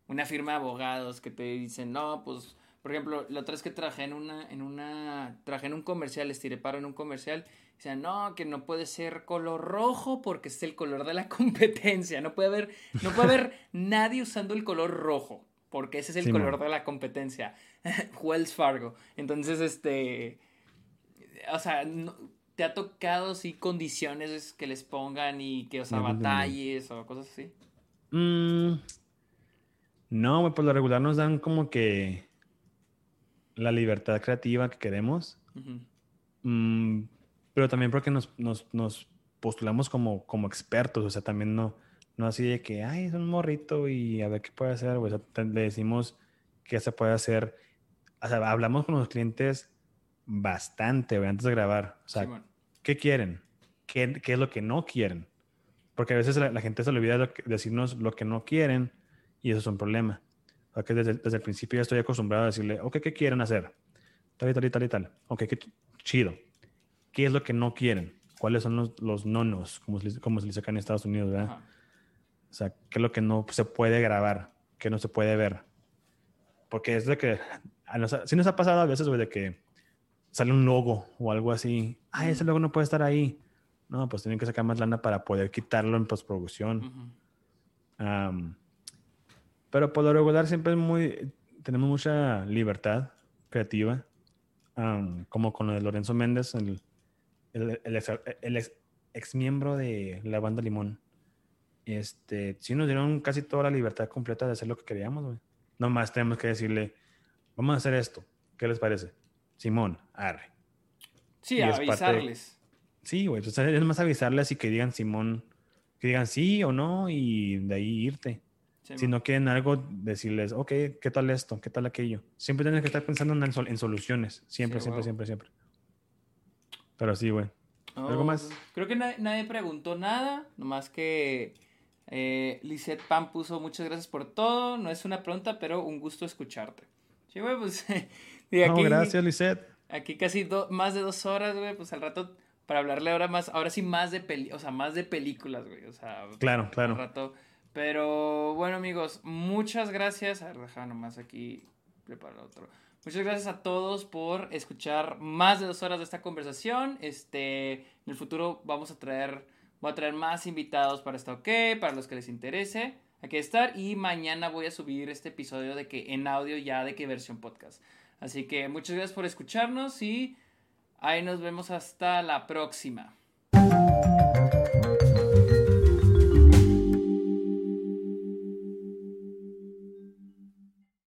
una firma de abogados que te dicen, no, pues, por ejemplo, la otra vez que trabajé en una, en una, trabajé en un comercial, estiré paro en un comercial, dicen, no, que no puede ser color rojo porque es el color de la competencia, no puede haber, no puede haber nadie usando el color rojo, porque ese es el
Sí,
color
man.
de la competencia. Wells Fargo. Entonces, este, o sea, no- ¿te ha tocado sí condiciones que les pongan y que, o sea,
No,
batalles o cosas así?
Mm, no, por lo regular nos dan como que la libertad creativa que queremos. Mm, pero también porque nos, nos, nos postulamos como, como expertos, o sea, también no, no así de que, ay, es un morrito y a ver qué puede hacer. O sea, le decimos qué se puede hacer. O sea, hablamos con los clientes bastante, güey, antes de grabar. O sea,
Simón.
¿qué quieren? ¿Qué, qué es lo que no quieren? Porque a veces la, la gente se le olvida lo que- decirnos lo que no quieren y eso es un problema. O sea, que desde, desde el principio ya estoy acostumbrado a decirle, ok, ¿qué quieren hacer? Tal y tal y tal y tal. Ok, qué ch- chido. ¿Qué es lo que no quieren? ¿Cuáles son los, los nonos, como se, como se les dice acá en Estados Unidos, verdad?
Ajá.
O sea, ¿qué es lo que no se puede grabar? ¿Qué no se puede ver? porque es de que, si nos ha pasado a veces, güey, de que sale un logo o algo así, ah, ese logo no puede estar ahí. No, pues tienen que sacar más lana para poder quitarlo en postproducción. pero por lo regular siempre es muy, tenemos mucha libertad creativa, como con lo de Lorenzo Méndez, el, el, ex, miembro de la banda Limón. Este, sí nos dieron casi toda la libertad completa de hacer lo que queríamos, güey. Nomás tenemos que decirle, vamos a hacer esto, ¿qué les parece? Simón, arre.
Sí, avisarles.
Sí, güey, es más avisarles y que digan Simón, que digan sí o no y de ahí irte. si no quieren algo, decirles, ok, ¿qué tal esto? ¿Qué tal aquello? Siempre tienes que estar pensando en, en soluciones. Siempre, siempre, siempre, siempre. Pero sí, güey. ¿Algo más?
Creo que nadie, preguntó nada, nomás que eh, Lisette Pam puso muchas gracias por todo. No es una pregunta, pero un gusto escucharte. Sí, güey, pues.
no, gracias, Lisette.
Aquí casi más de dos horas, güey, pues al rato para hablarle ahora más, ahora sí más de peli, o sea, más de películas, güey, o sea,
claro, claro.
rato. Pero bueno, amigos, muchas gracias. A ver, deja nomás aquí preparar otro. Muchas gracias a todos por escuchar más de dos horas de esta conversación. Este, en el futuro vamos a traer, voy a traer más invitados para esta OK, para los que les interese. Aquí estar y mañana voy a subir este episodio de que en audio ya de que versión podcast. Así que muchas gracias por escucharnos y Ahí nos vemos hasta la próxima.